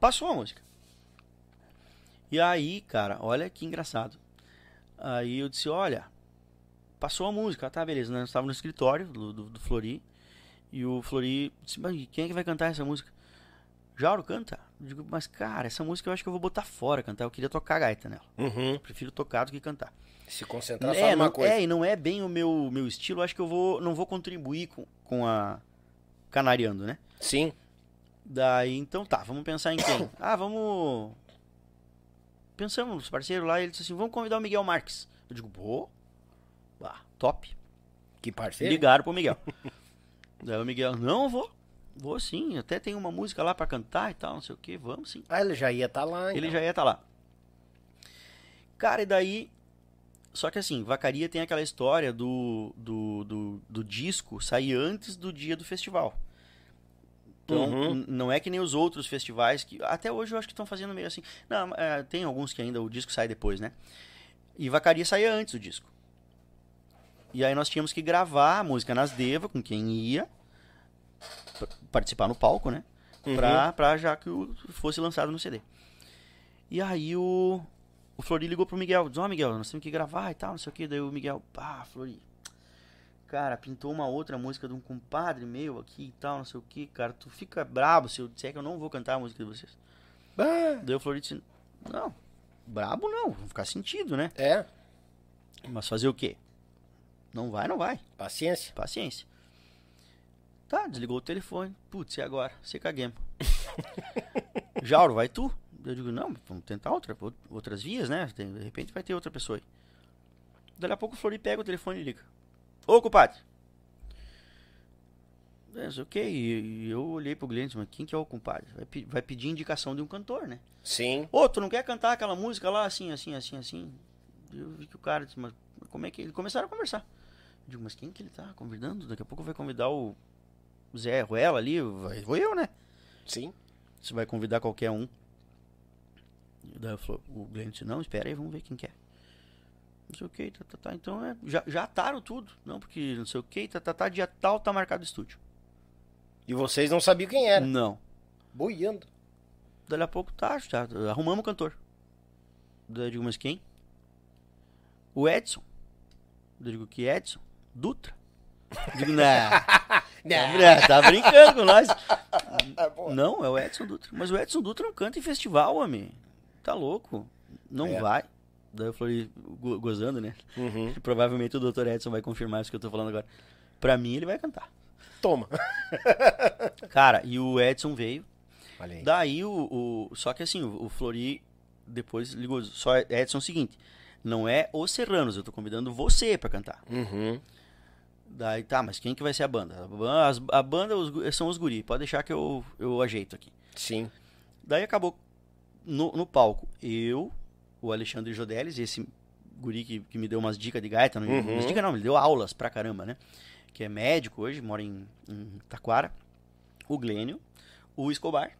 Passou a música. E aí, cara, olha que engraçado. Aí eu disse, olha, passou a música, tá, beleza. Nós estávamos no escritório do, do, do Flori. E o Flori disse, mas quem é que vai cantar essa música? Jauro canta. Eu digo, mas cara, essa música eu acho que eu vou botar fora cantar. Eu queria tocar gaita nela. Uhum. Prefiro tocar do que cantar. Se concentrar só É, numa não, coisa. é, e não é bem o meu, meu estilo. Eu acho que eu vou, não vou contribuir com, com a Canariando, né? Sim. Daí, então tá, vamos pensar em quem? Ah, vamos. Pensamos nos parceiros lá, e ele disse assim: vamos convidar o Miguel Marques. Eu digo, bah, top. Que parceiro. Ligaram pro Miguel. Daí o Miguel, não, vou. Vou sim, até tem uma música lá pra cantar e tal, não sei o que, vamos sim. Ah, ele já ia estar lá. Ele então. já ia estar lá. Cara, e daí. Só que assim, Vacaria tem aquela história do, do, do, do disco sair antes do dia do festival. Então, Uhum. não é que nem os outros festivais que. Até hoje eu acho que estão fazendo meio assim. Não, é, tem alguns que ainda o disco sai depois, né? E Vacaria saía antes do disco. E aí nós tínhamos que gravar a música nas Deva com quem ia participar no palco, né? Uhum. Pra, pra já que o, fosse lançado no CD. E aí o, o Flori ligou pro Miguel, disse, ó Miguel, nós temos que gravar e tal, não sei o que. Daí o Miguel, pá, Flori, cara, pintou uma outra música de um compadre meu aqui e tal, não sei o que, cara, tu fica brabo se eu disser que eu não vou cantar a música de vocês. Ah, Daí o Flori disse, não, brabo não, vai ficar sentido, né? é. Mas fazer o quê? Não vai, não vai. Paciência. Paciência. Tá, desligou o telefone. Putz, e agora? Você caguemos. Jauro, vai tu? Eu digo, não, vamos tentar outra, ou- outras vias, né? De repente vai ter outra pessoa aí. Daí a pouco o Flori pega o telefone e liga. Ô, compadre. É, não sei o que, e, eu olhei pro Glenn e disse, mas quem que é o compadre? Vai, vai pedir indicação de um cantor, né? Sim. Ô, tu não quer cantar aquela música lá, assim, assim, assim, assim? Eu vi que o cara disse, mas como é que... Eles começaram a conversar. Digo, mas quem que ele tá convidando? Daqui a pouco vai convidar o Zé Ruela ali, vai- vou eu, né? Sim. Você vai convidar qualquer um. E daí eu falou, o Glenn disse, não, espera aí, vamos ver quem quer. Não sei o que, tá, tá, tá. Então é, já, já ataram tudo. Não, porque não sei o que, tá, tá, tá, dia tal, tá marcado o estúdio. E vocês não sabiam quem era. Não. Boiando. Daí a pouco tá, já, arrumamos o cantor. Daí eu digo, mas quem? O Edson. Eu digo, que Edson? Dutra. Digo, não. tá, tá brincando com nós. Não, é o Edson Dutra. Mas o Edson Dutra não canta em festival, homem. Tá louco. Não É. vai. Daí eu falei, go- gozando, né? Uhum. Provavelmente o Dr. Edson vai confirmar isso que eu tô falando agora. Pra mim, ele vai cantar. Toma. Cara, e o Edson veio. Aí. Daí o, o- Só que assim, o, o Flori depois ligou. Só Edson é o seguinte. Não é os Serranos, eu tô convidando você pra cantar. Uhum. Daí tá, mas quem que vai ser a banda? A, as- a banda os são os guri, pode deixar que eu, eu ajeito aqui. Sim. Daí acabou no, no palco, eu, o Alexandre Jodelis, esse guri que, que me deu umas dicas de gaita, não, Uhum. umas dicas não, ele deu aulas pra caramba, né? Que é médico hoje, mora em, em Taquara. O Glênio, o Escobar.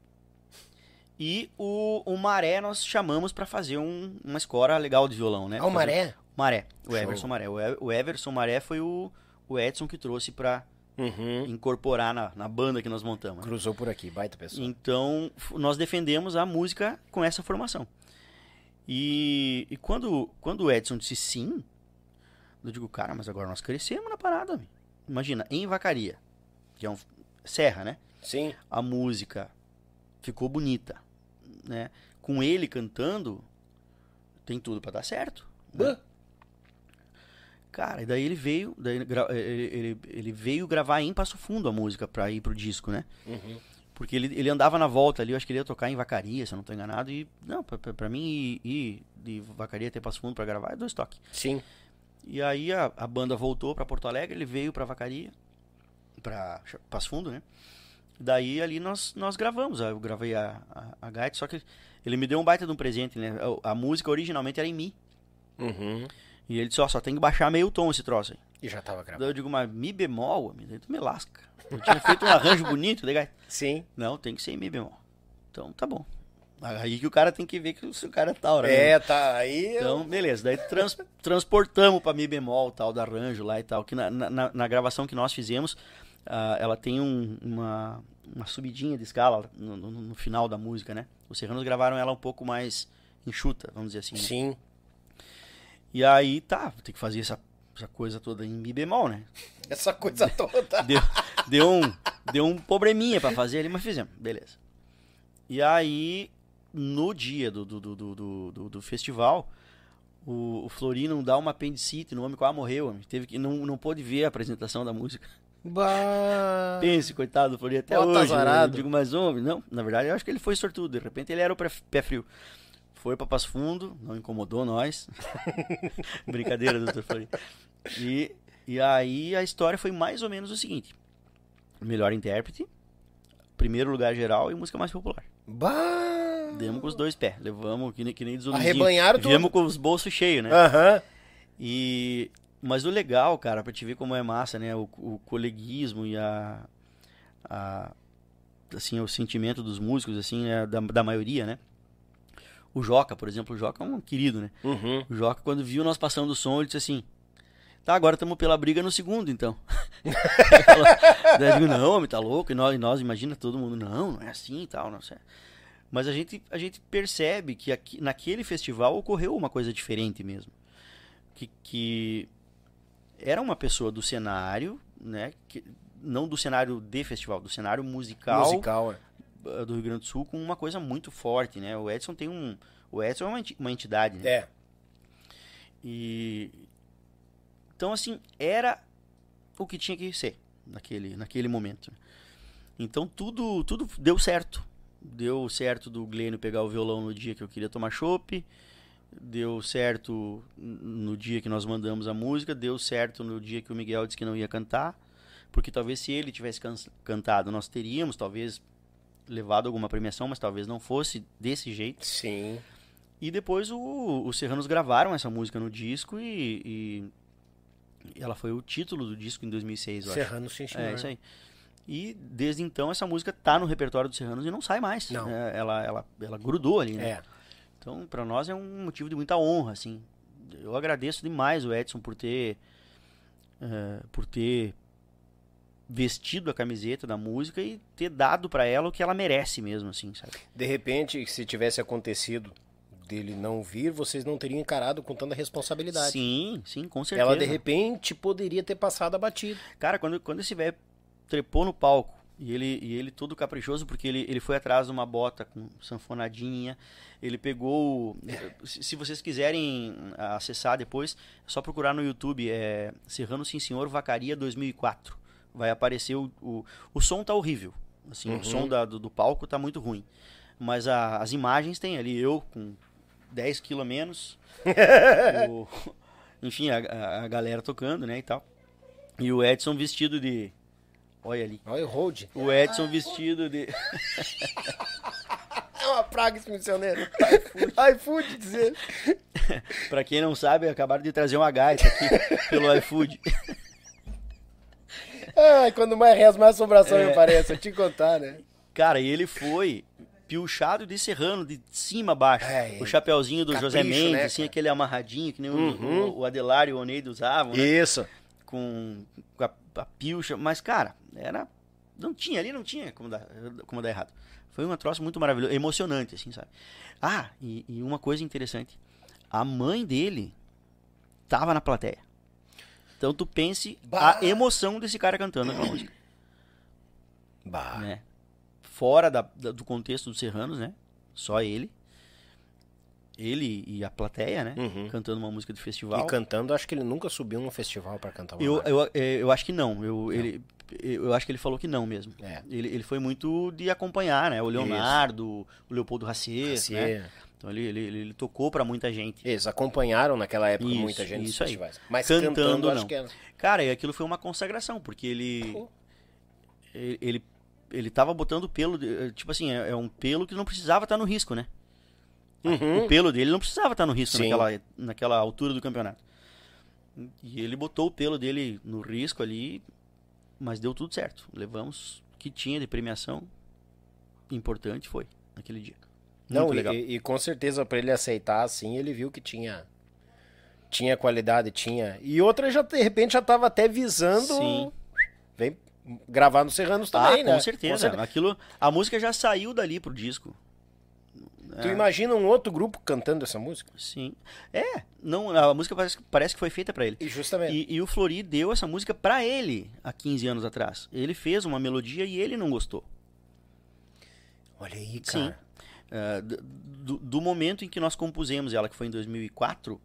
E o, o Maré nós chamamos pra fazer um- uma escola legal de violão, né? Ah, o Maré? Maré, o Show. Everson Maré. O, o Everson Maré foi o, o Edson que trouxe pra Uhum. incorporar na, na banda que nós montamos. né? Cruzou por aqui, baita pessoa. Então, nós defendemos a música com essa formação. E, e quando, quando o Edson disse sim, eu digo, cara, mas agora nós crescemos na parada. meu. Imagina, em Vacaria, que é um serra, né? Sim. A música ficou bonita, né? Com ele cantando, tem tudo pra dar certo. né? Cara, e daí ele veio, daí ele, gra- ele, ele- ele veio gravar em Passo Fundo a música pra ir pro disco, né? Porque ele, ele andava na volta ali, eu acho que ele ia tocar em Vacaria, se eu não tô enganado, e não, pra, pra- pra mim ir, de Vacaria até Passo Fundo pra gravar é dois toques. Sim. E aí a, a banda voltou pra Porto Alegre, ele veio pra Vacaria, pra Passo Fundo, né? Daí ali nós, nós gravamos, eu gravei a, a, a gaita, só que ele me deu um baita de um presente, né? A, a música originalmente era em Mi. Uhum. E ele disse, ó, só tem que baixar meio tom esse troço aí. E já tava gravando. Daí eu digo, mas Mi bemol, amigo, tu me lasca. Eu tinha feito um arranjo bonito gaita. Sim. Não, tem que ser em Mi bemol. Então tá bom. Aí que o cara tem que ver que o o cara é taura, né? É, tá. Aí. Então, beleza. Daí trans- transportamos pra Mi bemol, tal, do arranjo lá e tal. Que na, na, na- gravação que nós fizemos, ah, ela tem um- uma, uma subidinha de escala no, no- no final da música, né? Os Serranos gravaram ela um pouco mais enxuta, vamos dizer assim. né? E aí, tá, tem que fazer essa, essa coisa toda em Mi bemol, né? Essa coisa toda. Deu, deu, um, deu um probleminha pra fazer ali, mas fizemos, beleza. E aí, no dia do, do, do, do, do- do- festival, o, o Florino dá uma apendicite, no homem quase morreu, homem. teve que não, não pôde ver a apresentação da música. Bah. Pense, coitado do Florino, até Bota hoje. né? Eu digo, mas homem, não, na verdade eu acho que ele foi sortudo, de repente ele era o pé frio. Foi pra Passo Fundo, não incomodou nós. Brincadeira, doutor Florino. E, e aí a história foi mais ou menos o seguinte: melhor intérprete, primeiro lugar geral e música mais popular. Bah. Demos com os dois pés, levamos que nem, que nem diz o Arrebanharam tudo. Viemos com os bolsos cheios, né? Aham. E mas o legal, cara, pra te ver como é massa, né, o, o coleguismo e a, a assim, o sentimento dos músicos assim, né, da, da maioria, né? O Joca, por exemplo, o Joca é um querido, né? Uhum. O Joca quando viu nós passando o som, ele disse assim: "Tá, agora estamos pela briga no segundo, então". Daí eu digo: "Não, homem, tá louco". E nós, e nós imagina todo mundo: "Não, não é assim e tal, não sei". Mas a gente a gente percebe que aqui, naquele festival ocorreu uma coisa diferente mesmo que, que era uma pessoa do cenário, né? Que, não do cenário de festival, do cenário musical, Musical, é. Eh, do Rio Grande do Sul com uma coisa muito forte, né? O Edson tem um, o Edson é uma, enti- uma entidade, né? É. E então assim era o que tinha que ser naquele naquele momento. Então tudo tudo deu certo. Deu certo do Glênio pegar o violão no dia que eu queria tomar chopp. Deu certo no dia que nós mandamos a música, deu certo no dia que o Miguel disse que não ia cantar, porque talvez se ele tivesse can- cantado, nós teríamos talvez levado alguma premiação, mas talvez não fosse desse jeito. Sim. E depois o, os Serranos gravaram essa música no disco e, e- ela foi o título do disco em 2006, eu acho. Serrano, sim, senhor. É, isso aí. E desde então essa música tá no repertório dos Serranos e não sai mais. Não. É, ela, ela, ela grudou ali, né? É. Então, pra nós é um motivo de muita honra, assim. Eu agradeço demais o Edson por ter eh, por ter vestido a camiseta da música e ter dado pra ela o que ela merece mesmo, assim, sabe? De repente, se tivesse acontecido dele não vir, vocês não teriam encarado com tanta responsabilidade. Sim, sim, com certeza. Ela, de repente, poderia ter passado abatido. Cara, quando, quando esse velho trepou no palco e ele, e ele todo caprichoso, porque ele, ele foi atrás de uma bota com sanfonadinha, ele pegou. se vocês quiserem acessar depois, é só procurar no YouTube, é Serrano Sim Senhor Vacaria 2004. Vai aparecer o. O, o som tá horrível. Assim, Uhum. O som da- do, do palco tá muito ruim. Mas a- as imagens tem ali, eu com 10 quilos a menos. o- enfim, a, a- a galera tocando, né, e tal. E o Edson vestido de. Olha ali. Olha o hold. O Edson vestido de. É uma praga esse missioneiro. iFood, dizer. pra quem não sabe, acabaram de trazer uma gaita aqui pelo iFood. Ai, quando mais reza, mais assombração É. me parece. Eu te contar, né? Cara, e ele foi piochado de serrano, de cima a baixo. É, o chapeuzinho do José capricho, Mendes, né, assim, aquele amarradinho, que nem o- Uhum. o, o Adelário e o Oneida usavam, né? Isso. Com, a, a pilcha. Mas, cara, era. Não tinha ali, não tinha como dar, como dar errado. Foi um troço muito maravilhoso, emocionante, assim, sabe? Ah, e, e uma coisa interessante. A mãe dele tava na plateia. Então tu pense Bah! a emoção desse cara cantando aquela música, Bah. né? Fora da- da- do contexto dos serranos, né? Só ele. ele e a plateia, né? Uhum. Cantando uma música do festival. E cantando, acho que ele nunca subiu num festival pra cantar uma Eu, marcha. eu, é, eu acho que não. Eu, Ele, eu acho que ele falou que não mesmo. É. Ele, ele foi muito de acompanhar, né? O Leonardo, o Leopoldo Racier, Assim, né? Então ele, ele, ele, tocou pra muita gente. Eles acompanharam naquela época Isso, muita gente isso aí. festivais. Mas Cantando, cantando, acho não. que. Cara, e aquilo foi uma consagração, porque ele. Pô. Ele, ele, ele tava botando pelo. de- Tipo assim, é, é um pelo que não precisava estar no risco, né? Uhum. O pelo dele não precisava estar no risco Sim. naquela, naquela altura do campeonato. E ele botou o pelo dele no risco ali, mas deu tudo certo. Levamos o que tinha de premiação importante foi naquele dia. Não, e, legal. e- com certeza pra ele aceitar assim, ele viu que tinha tinha qualidade, tinha. E outra já de repente já tava até visando Sim. vem gravar no Serranos Ah, também, com né? certeza. Aquilo, a música já saiu dali pro disco. Tu É. imagina um outro grupo cantando essa música? Sim. É, não, a música parece, parece que foi feita pra ele. E justamente. E, e o Flori deu essa música pra ele há 15 anos atrás. Ele fez uma melodia e ele não gostou. Olha aí, Sim. cara. É, d- do, do momento em que nós compusemos ela, que foi em 2004,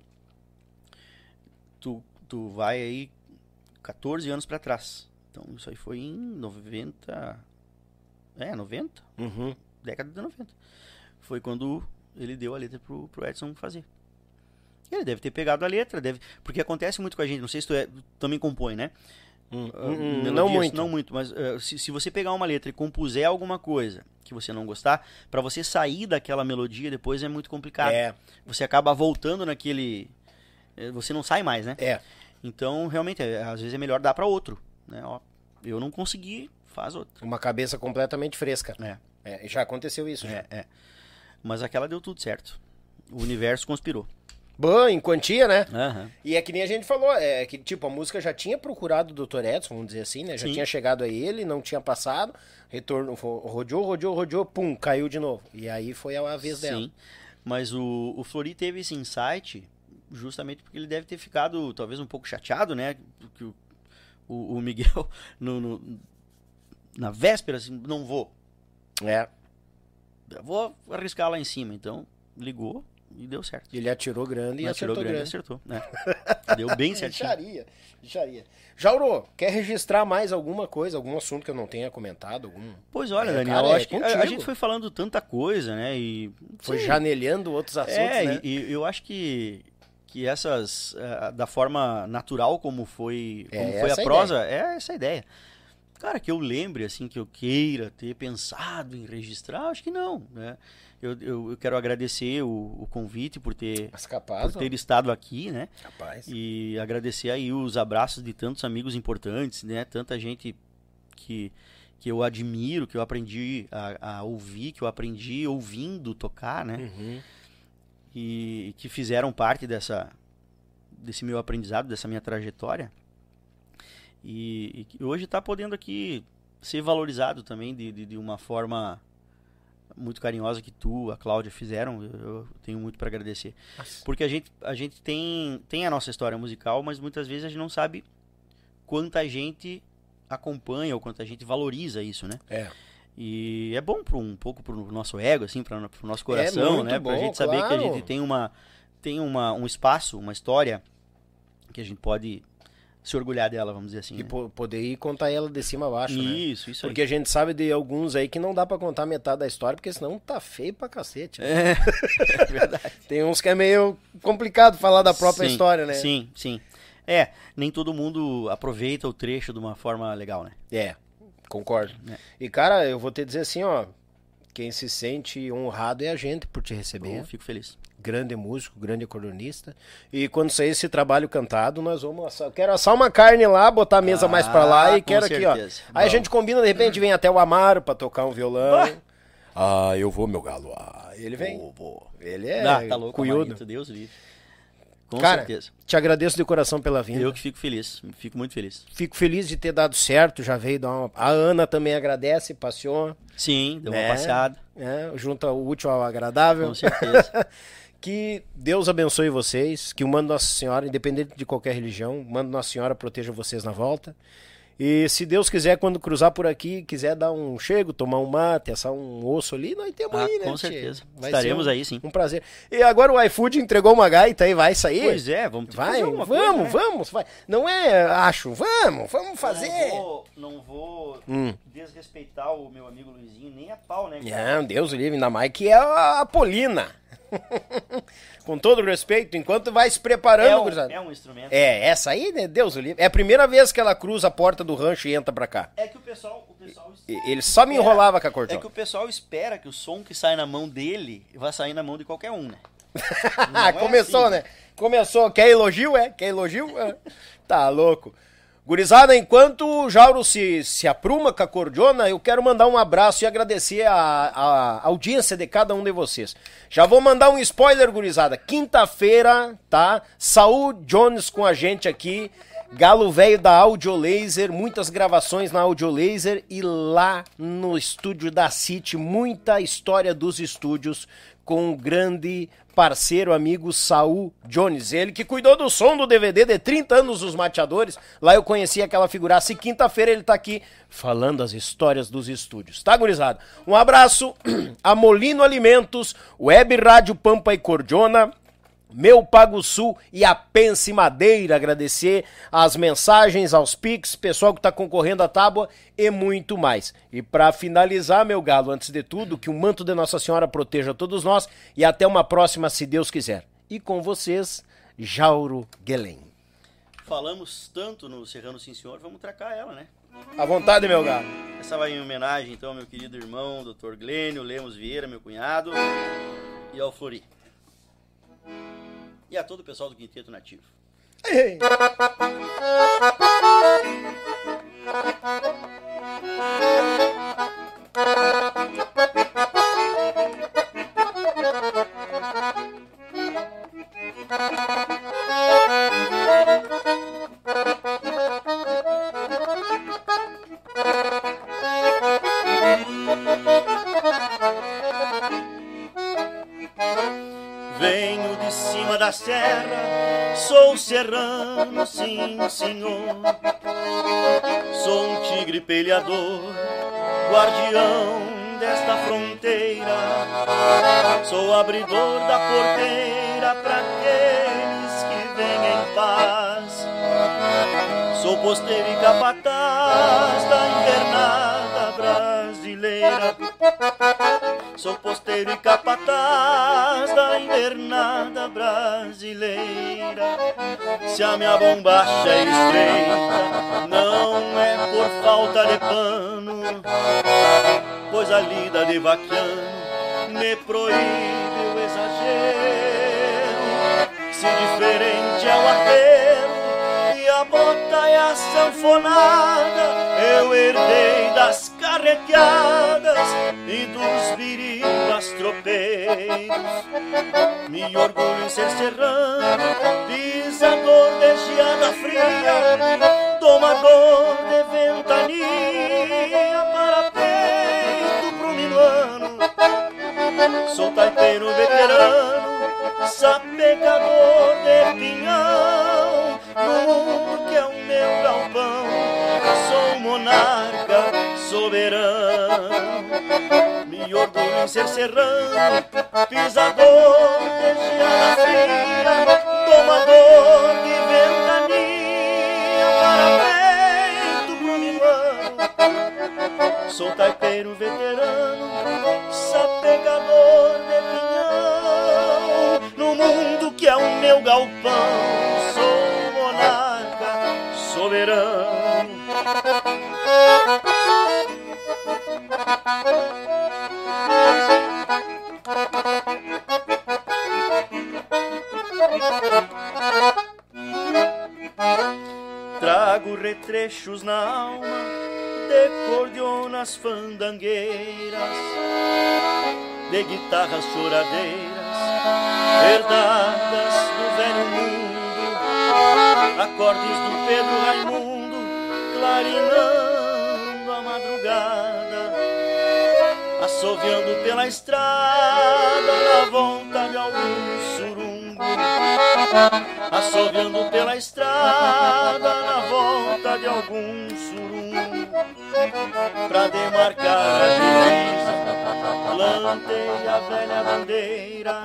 tu, tu vai aí 14 anos pra trás. Então isso aí foi em 90. É, 90? Uhum. década de 90. Foi quando ele deu a letra pro, pro Edson fazer. Ele deve ter pegado a letra, deve. Porque acontece muito com a gente, não sei se tu, é, tu também compõe, né? Hum, Ah, hum, hum, não muito. Não muito, mas ah, se, se você pegar uma letra e compuser alguma coisa que você não gostar, pra você sair daquela melodia depois é muito complicado. É, Você acaba voltando naquele. eh, Você não sai mais, né? é. Então, realmente, é- às vezes é melhor dar pra outro. Né? Ó, eu não consegui, faz outro. Uma cabeça completamente fresca. É. É, já aconteceu isso. já. É, é. Mas aquela deu tudo certo. O universo conspirou. Bom, em quantia, né? Aham. E é que nem a gente falou, é que tipo, a música já tinha procurado o Dr. Edson, vamos dizer assim, né? Já Sim. tinha chegado a ele, não tinha passado, retorno, rodeou, rodeou, rodeou, pum, caiu de novo. E aí foi a vez dela. Sim. Mas o, o Flori teve esse insight justamente porque ele deve ter ficado talvez um pouco chateado, né? Porque o, o, o Miguel, no, no- na véspera, assim, não vou. É, Vou arriscar lá em cima. Então, ligou e deu certo. ele atirou grande e Atirou acertou grande, grande. acertou. né? Deu bem certinho. Bicharia, bicharia. Jauro, quer registrar mais alguma coisa, algum assunto que eu não tenha comentado? Algum... Pois olha, É, Daniel, cara, eu é acho que a- gente foi falando tanta coisa, né? E Foi Sim. janelhando outros assuntos, É, né? e, eu acho que, que essas, eh, da forma natural como foi, É como foi essa a a prosa, é essa a ideia. Cara, que eu lembre, assim, que eu queira ter pensado em registrar, acho que não, né? Eu, eu, eu quero agradecer o, o convite por ter, capaz, por ter estado aqui, né? capaz. E agradecer aí os abraços de tantos amigos importantes, né? Tanta gente que, que eu admiro, que eu aprendi a, a ouvir, que eu aprendi ouvindo tocar, né? Uhum. e que fizeram parte dessa desse meu aprendizado, dessa minha trajetória. E, e hoje está podendo aqui ser valorizado também de, de, de uma forma muito carinhosa que tu, a Cláudia fizeram. Eu, tenho muito para agradecer. Porque a gente, a gente tem, tem a nossa história musical, mas muitas vezes a gente não sabe quanta gente acompanha ou quanta gente valoriza isso, né? É. E é bom para um pouco pro nosso ego, assim, para o nosso coração, É né? Pra bom, gente saber que a claro. gente tem uma tem uma, um espaço, uma história que a gente pode se orgulhar dela, vamos dizer assim. E né? po- poder ir contar ela de cima a baixo, né? Isso, isso Porque a gente sabe de alguns aí que não dá pra contar metade da história, porque senão tá feio pra cacete. né? aí. É, é verdade. Tem uns que é meio complicado falar da própria Sim, história, né? Sim, sim. É, nem todo mundo aproveita o trecho de uma forma legal, né? É, concordo. É. E, cara, eu vou te dizer assim, ó. Quem se sente honrado é a gente por te receber. Eu fico feliz. Grande músico, grande cordonista. E quando sair esse trabalho cantado, nós vamos assar. Eu quero assar uma carne lá, botar a mesa mais pra lá Ah, e quero aqui, ó. certeza. Aí a gente combina, de repente vem até o Amaro pra tocar um violão. Ah, eu vou, meu galo. Ah, ele vem. Vou, vou. Ele é ah, tá louco. Amarito, Deus livre. Com Cara, certeza. te agradeço de coração pela vinda. Eu que fico feliz, fico muito feliz. Fico feliz de ter dado certo, já veio dar uma... A Ana também agradece, passeou, Sim, deu Né? uma passeada, né? junta o útil ao agradável. com certeza. Que Deus abençoe vocês, que o Mando Nossa Senhora, independente de qualquer religião, o Mando Nossa Senhora proteja vocês na volta. E se Deus quiser, quando cruzar por aqui, quiser dar um chego, tomar um mate, assar um osso ali, nós temos Ah, aí, né? com certeza. Vai Estaremos um, aí, sim. Um prazer. E agora o iFood entregou uma gaita aí, vai sair? Pois é, vamos ter que Vai, vamos, coisa, né? vamos, vai. Não é, acho, vamos, vamos fazer. Não vou, não vou Hum. desrespeitar o meu amigo Luizinho, nem a pau, né? cara? Não, Deus livre, ainda mais que é a a Polina. Com todo respeito, enquanto vai se preparando, É, um, gurizada. é um instrumento. É, essa aí, né? Deus o livre. É a primeira vez que ela cruza a porta do rancho e entra pra cá. É que o pessoal, o pessoal Ele só me enrolava com a É cortona. que o pessoal espera que o som que sai na mão dele vai sair na mão de qualquer um, né? Ah, é começou, assim. né? Começou. Quer elogio, é? Quer elogio? É. Tá louco. Gurizada, enquanto o Jauro se, se apruma com a cordiona, eu quero mandar um abraço e agradecer a, a audiência de cada um de vocês. Já vou mandar um spoiler, gurizada. Quinta-feira, tá? Saul Jones com a gente aqui. Galo Velho da Audio Laser, muitas gravações na Audio Laser e lá no estúdio da City, muita história dos estúdios com o grande parceiro, amigo Saul Jones. Ele que cuidou do som do DVD de 30 anos dos mateadores. Lá eu conheci aquela figuraça e quinta-feira ele tá aqui falando as histórias dos estúdios. Tá, gurizada? Um abraço a Molino Alimentos, Web Rádio Pampa e Cordiona, meu Pago Sul e a Pense Madeira. Agradecer as mensagens, aos Pix, pessoal que está concorrendo à tábua e muito mais. E para finalizar, meu galo, antes de tudo, que o manto de Nossa Senhora proteja todos nós e até uma próxima, se Deus quiser. E com vocês, Jauro Guelém. Falamos tanto no Serrano Sim Senhor, vamos tracar ela, né? À vontade, meu galo. Essa vai em homenagem, então, ao meu querido irmão, Dr. Glênio Lemos Vieira, meu cunhado, e ao Flori. E a todo o pessoal do Quinteto Nativo. Ei. Venho serra, sou serrano, sim senhor. Sou um tigre peleador, guardião desta fronteira. Sou abridor da porteira para aqueles que vêm em paz. Sou posteiro e capataz da invernada brasileira. Sou posteiro e capataz da invernada brasileira. Se a minha bombacha é estreita, não é por falta de pano, pois a lida de vaquiano me proíbe o exagero. Se diferente é o apelo bota é a sanfonada, eu herdei das carreteadas e dos birimbas tropeiros. Me orgulho em ser serrano, pisador de geada fria, domador de ventania para peito pro minuano. Sou taipeiro veterano, sapecador de pinhão, no mundo que é o meu galpão, sou monarca soberano. Me orgulho em ser serrano, pisador de geada fria, domador de ventania para peito. Sou taipeiro veterano, sapegador de pinhão. No mundo que é o meu galpão, soberano. Trago retrechos na alma de cordionas fandangueiras, de guitarras choradeiras, herdadas do velho mundo, acordes do Pedro Raimundo, clarinando a madrugada, assoviando pela estrada na vontade algum surungo. assoviando pela estrada na volta de algum surum, pra demarcar a divisa, plantei a velha bandeira,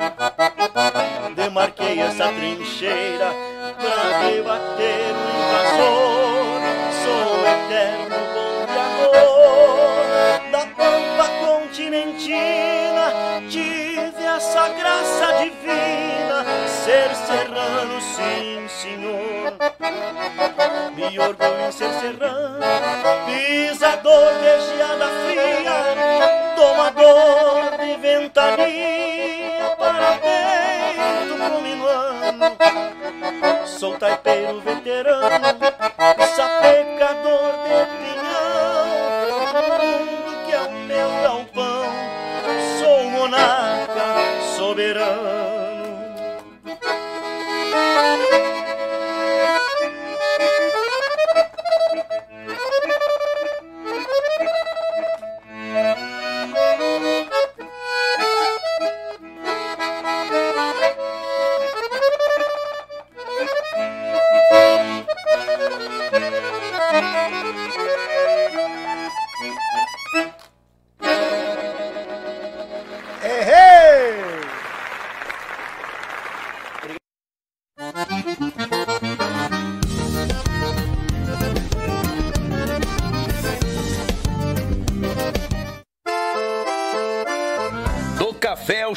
demarquei essa trincheira pra debater o invasor, sou eterno bombeador da pampa continentina, tive essa graça divina, ser serrano, sim, senhor. Me orgulho em ser serrano, pisador de geada fria, domador de ventania, parabéns do minuano. Sou taipeiro veterano, sapecador de pinhão, mundo que é o meu galpão, sou monarca soberano.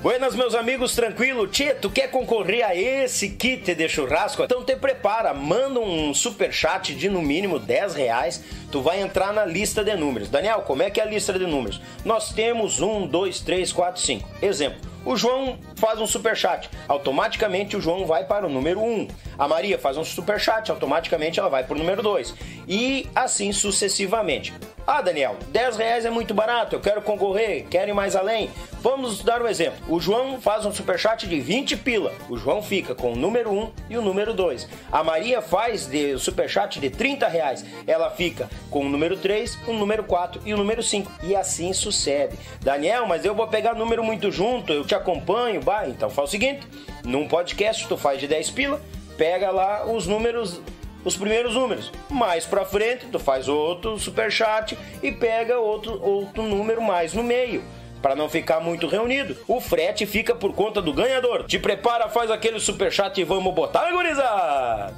Buenas, meus amigos, tranquilo? Tu quer concorrer a esse kit de churrasco? Então te prepara, manda um super chat de no mínimo 10 reais, tu vai entrar na lista de números. Daniel, como é que é a lista de números? Nós temos 1, 2, 3, 4, 5. Exemplo, o João faz um super chat, automaticamente o João vai para o número 1. A Maria faz um super chat, automaticamente ela vai para o número 2. E assim sucessivamente. Ah, Daniel, 10 reais é muito barato, eu quero concorrer, quero ir mais além. Vamos dar um exemplo. O João faz um superchat de 20 pila. O João fica com o número 1 e o número 2. A Maria faz de superchat de 30 reais. Ela fica com o número 3, o número 4 e o número 5. E assim sucede. Daniel, mas eu vou pegar número muito junto, eu te acompanho. Bah, então faz o seguinte: num podcast tu faz de 10 pila, pega lá os números os primeiros números. Mais pra frente, tu faz outro superchat e pega outro, outro número mais no meio. Para não ficar muito reunido, o frete fica por conta do ganhador. Te prepara, faz aquele superchat e vamos botar, gurizada!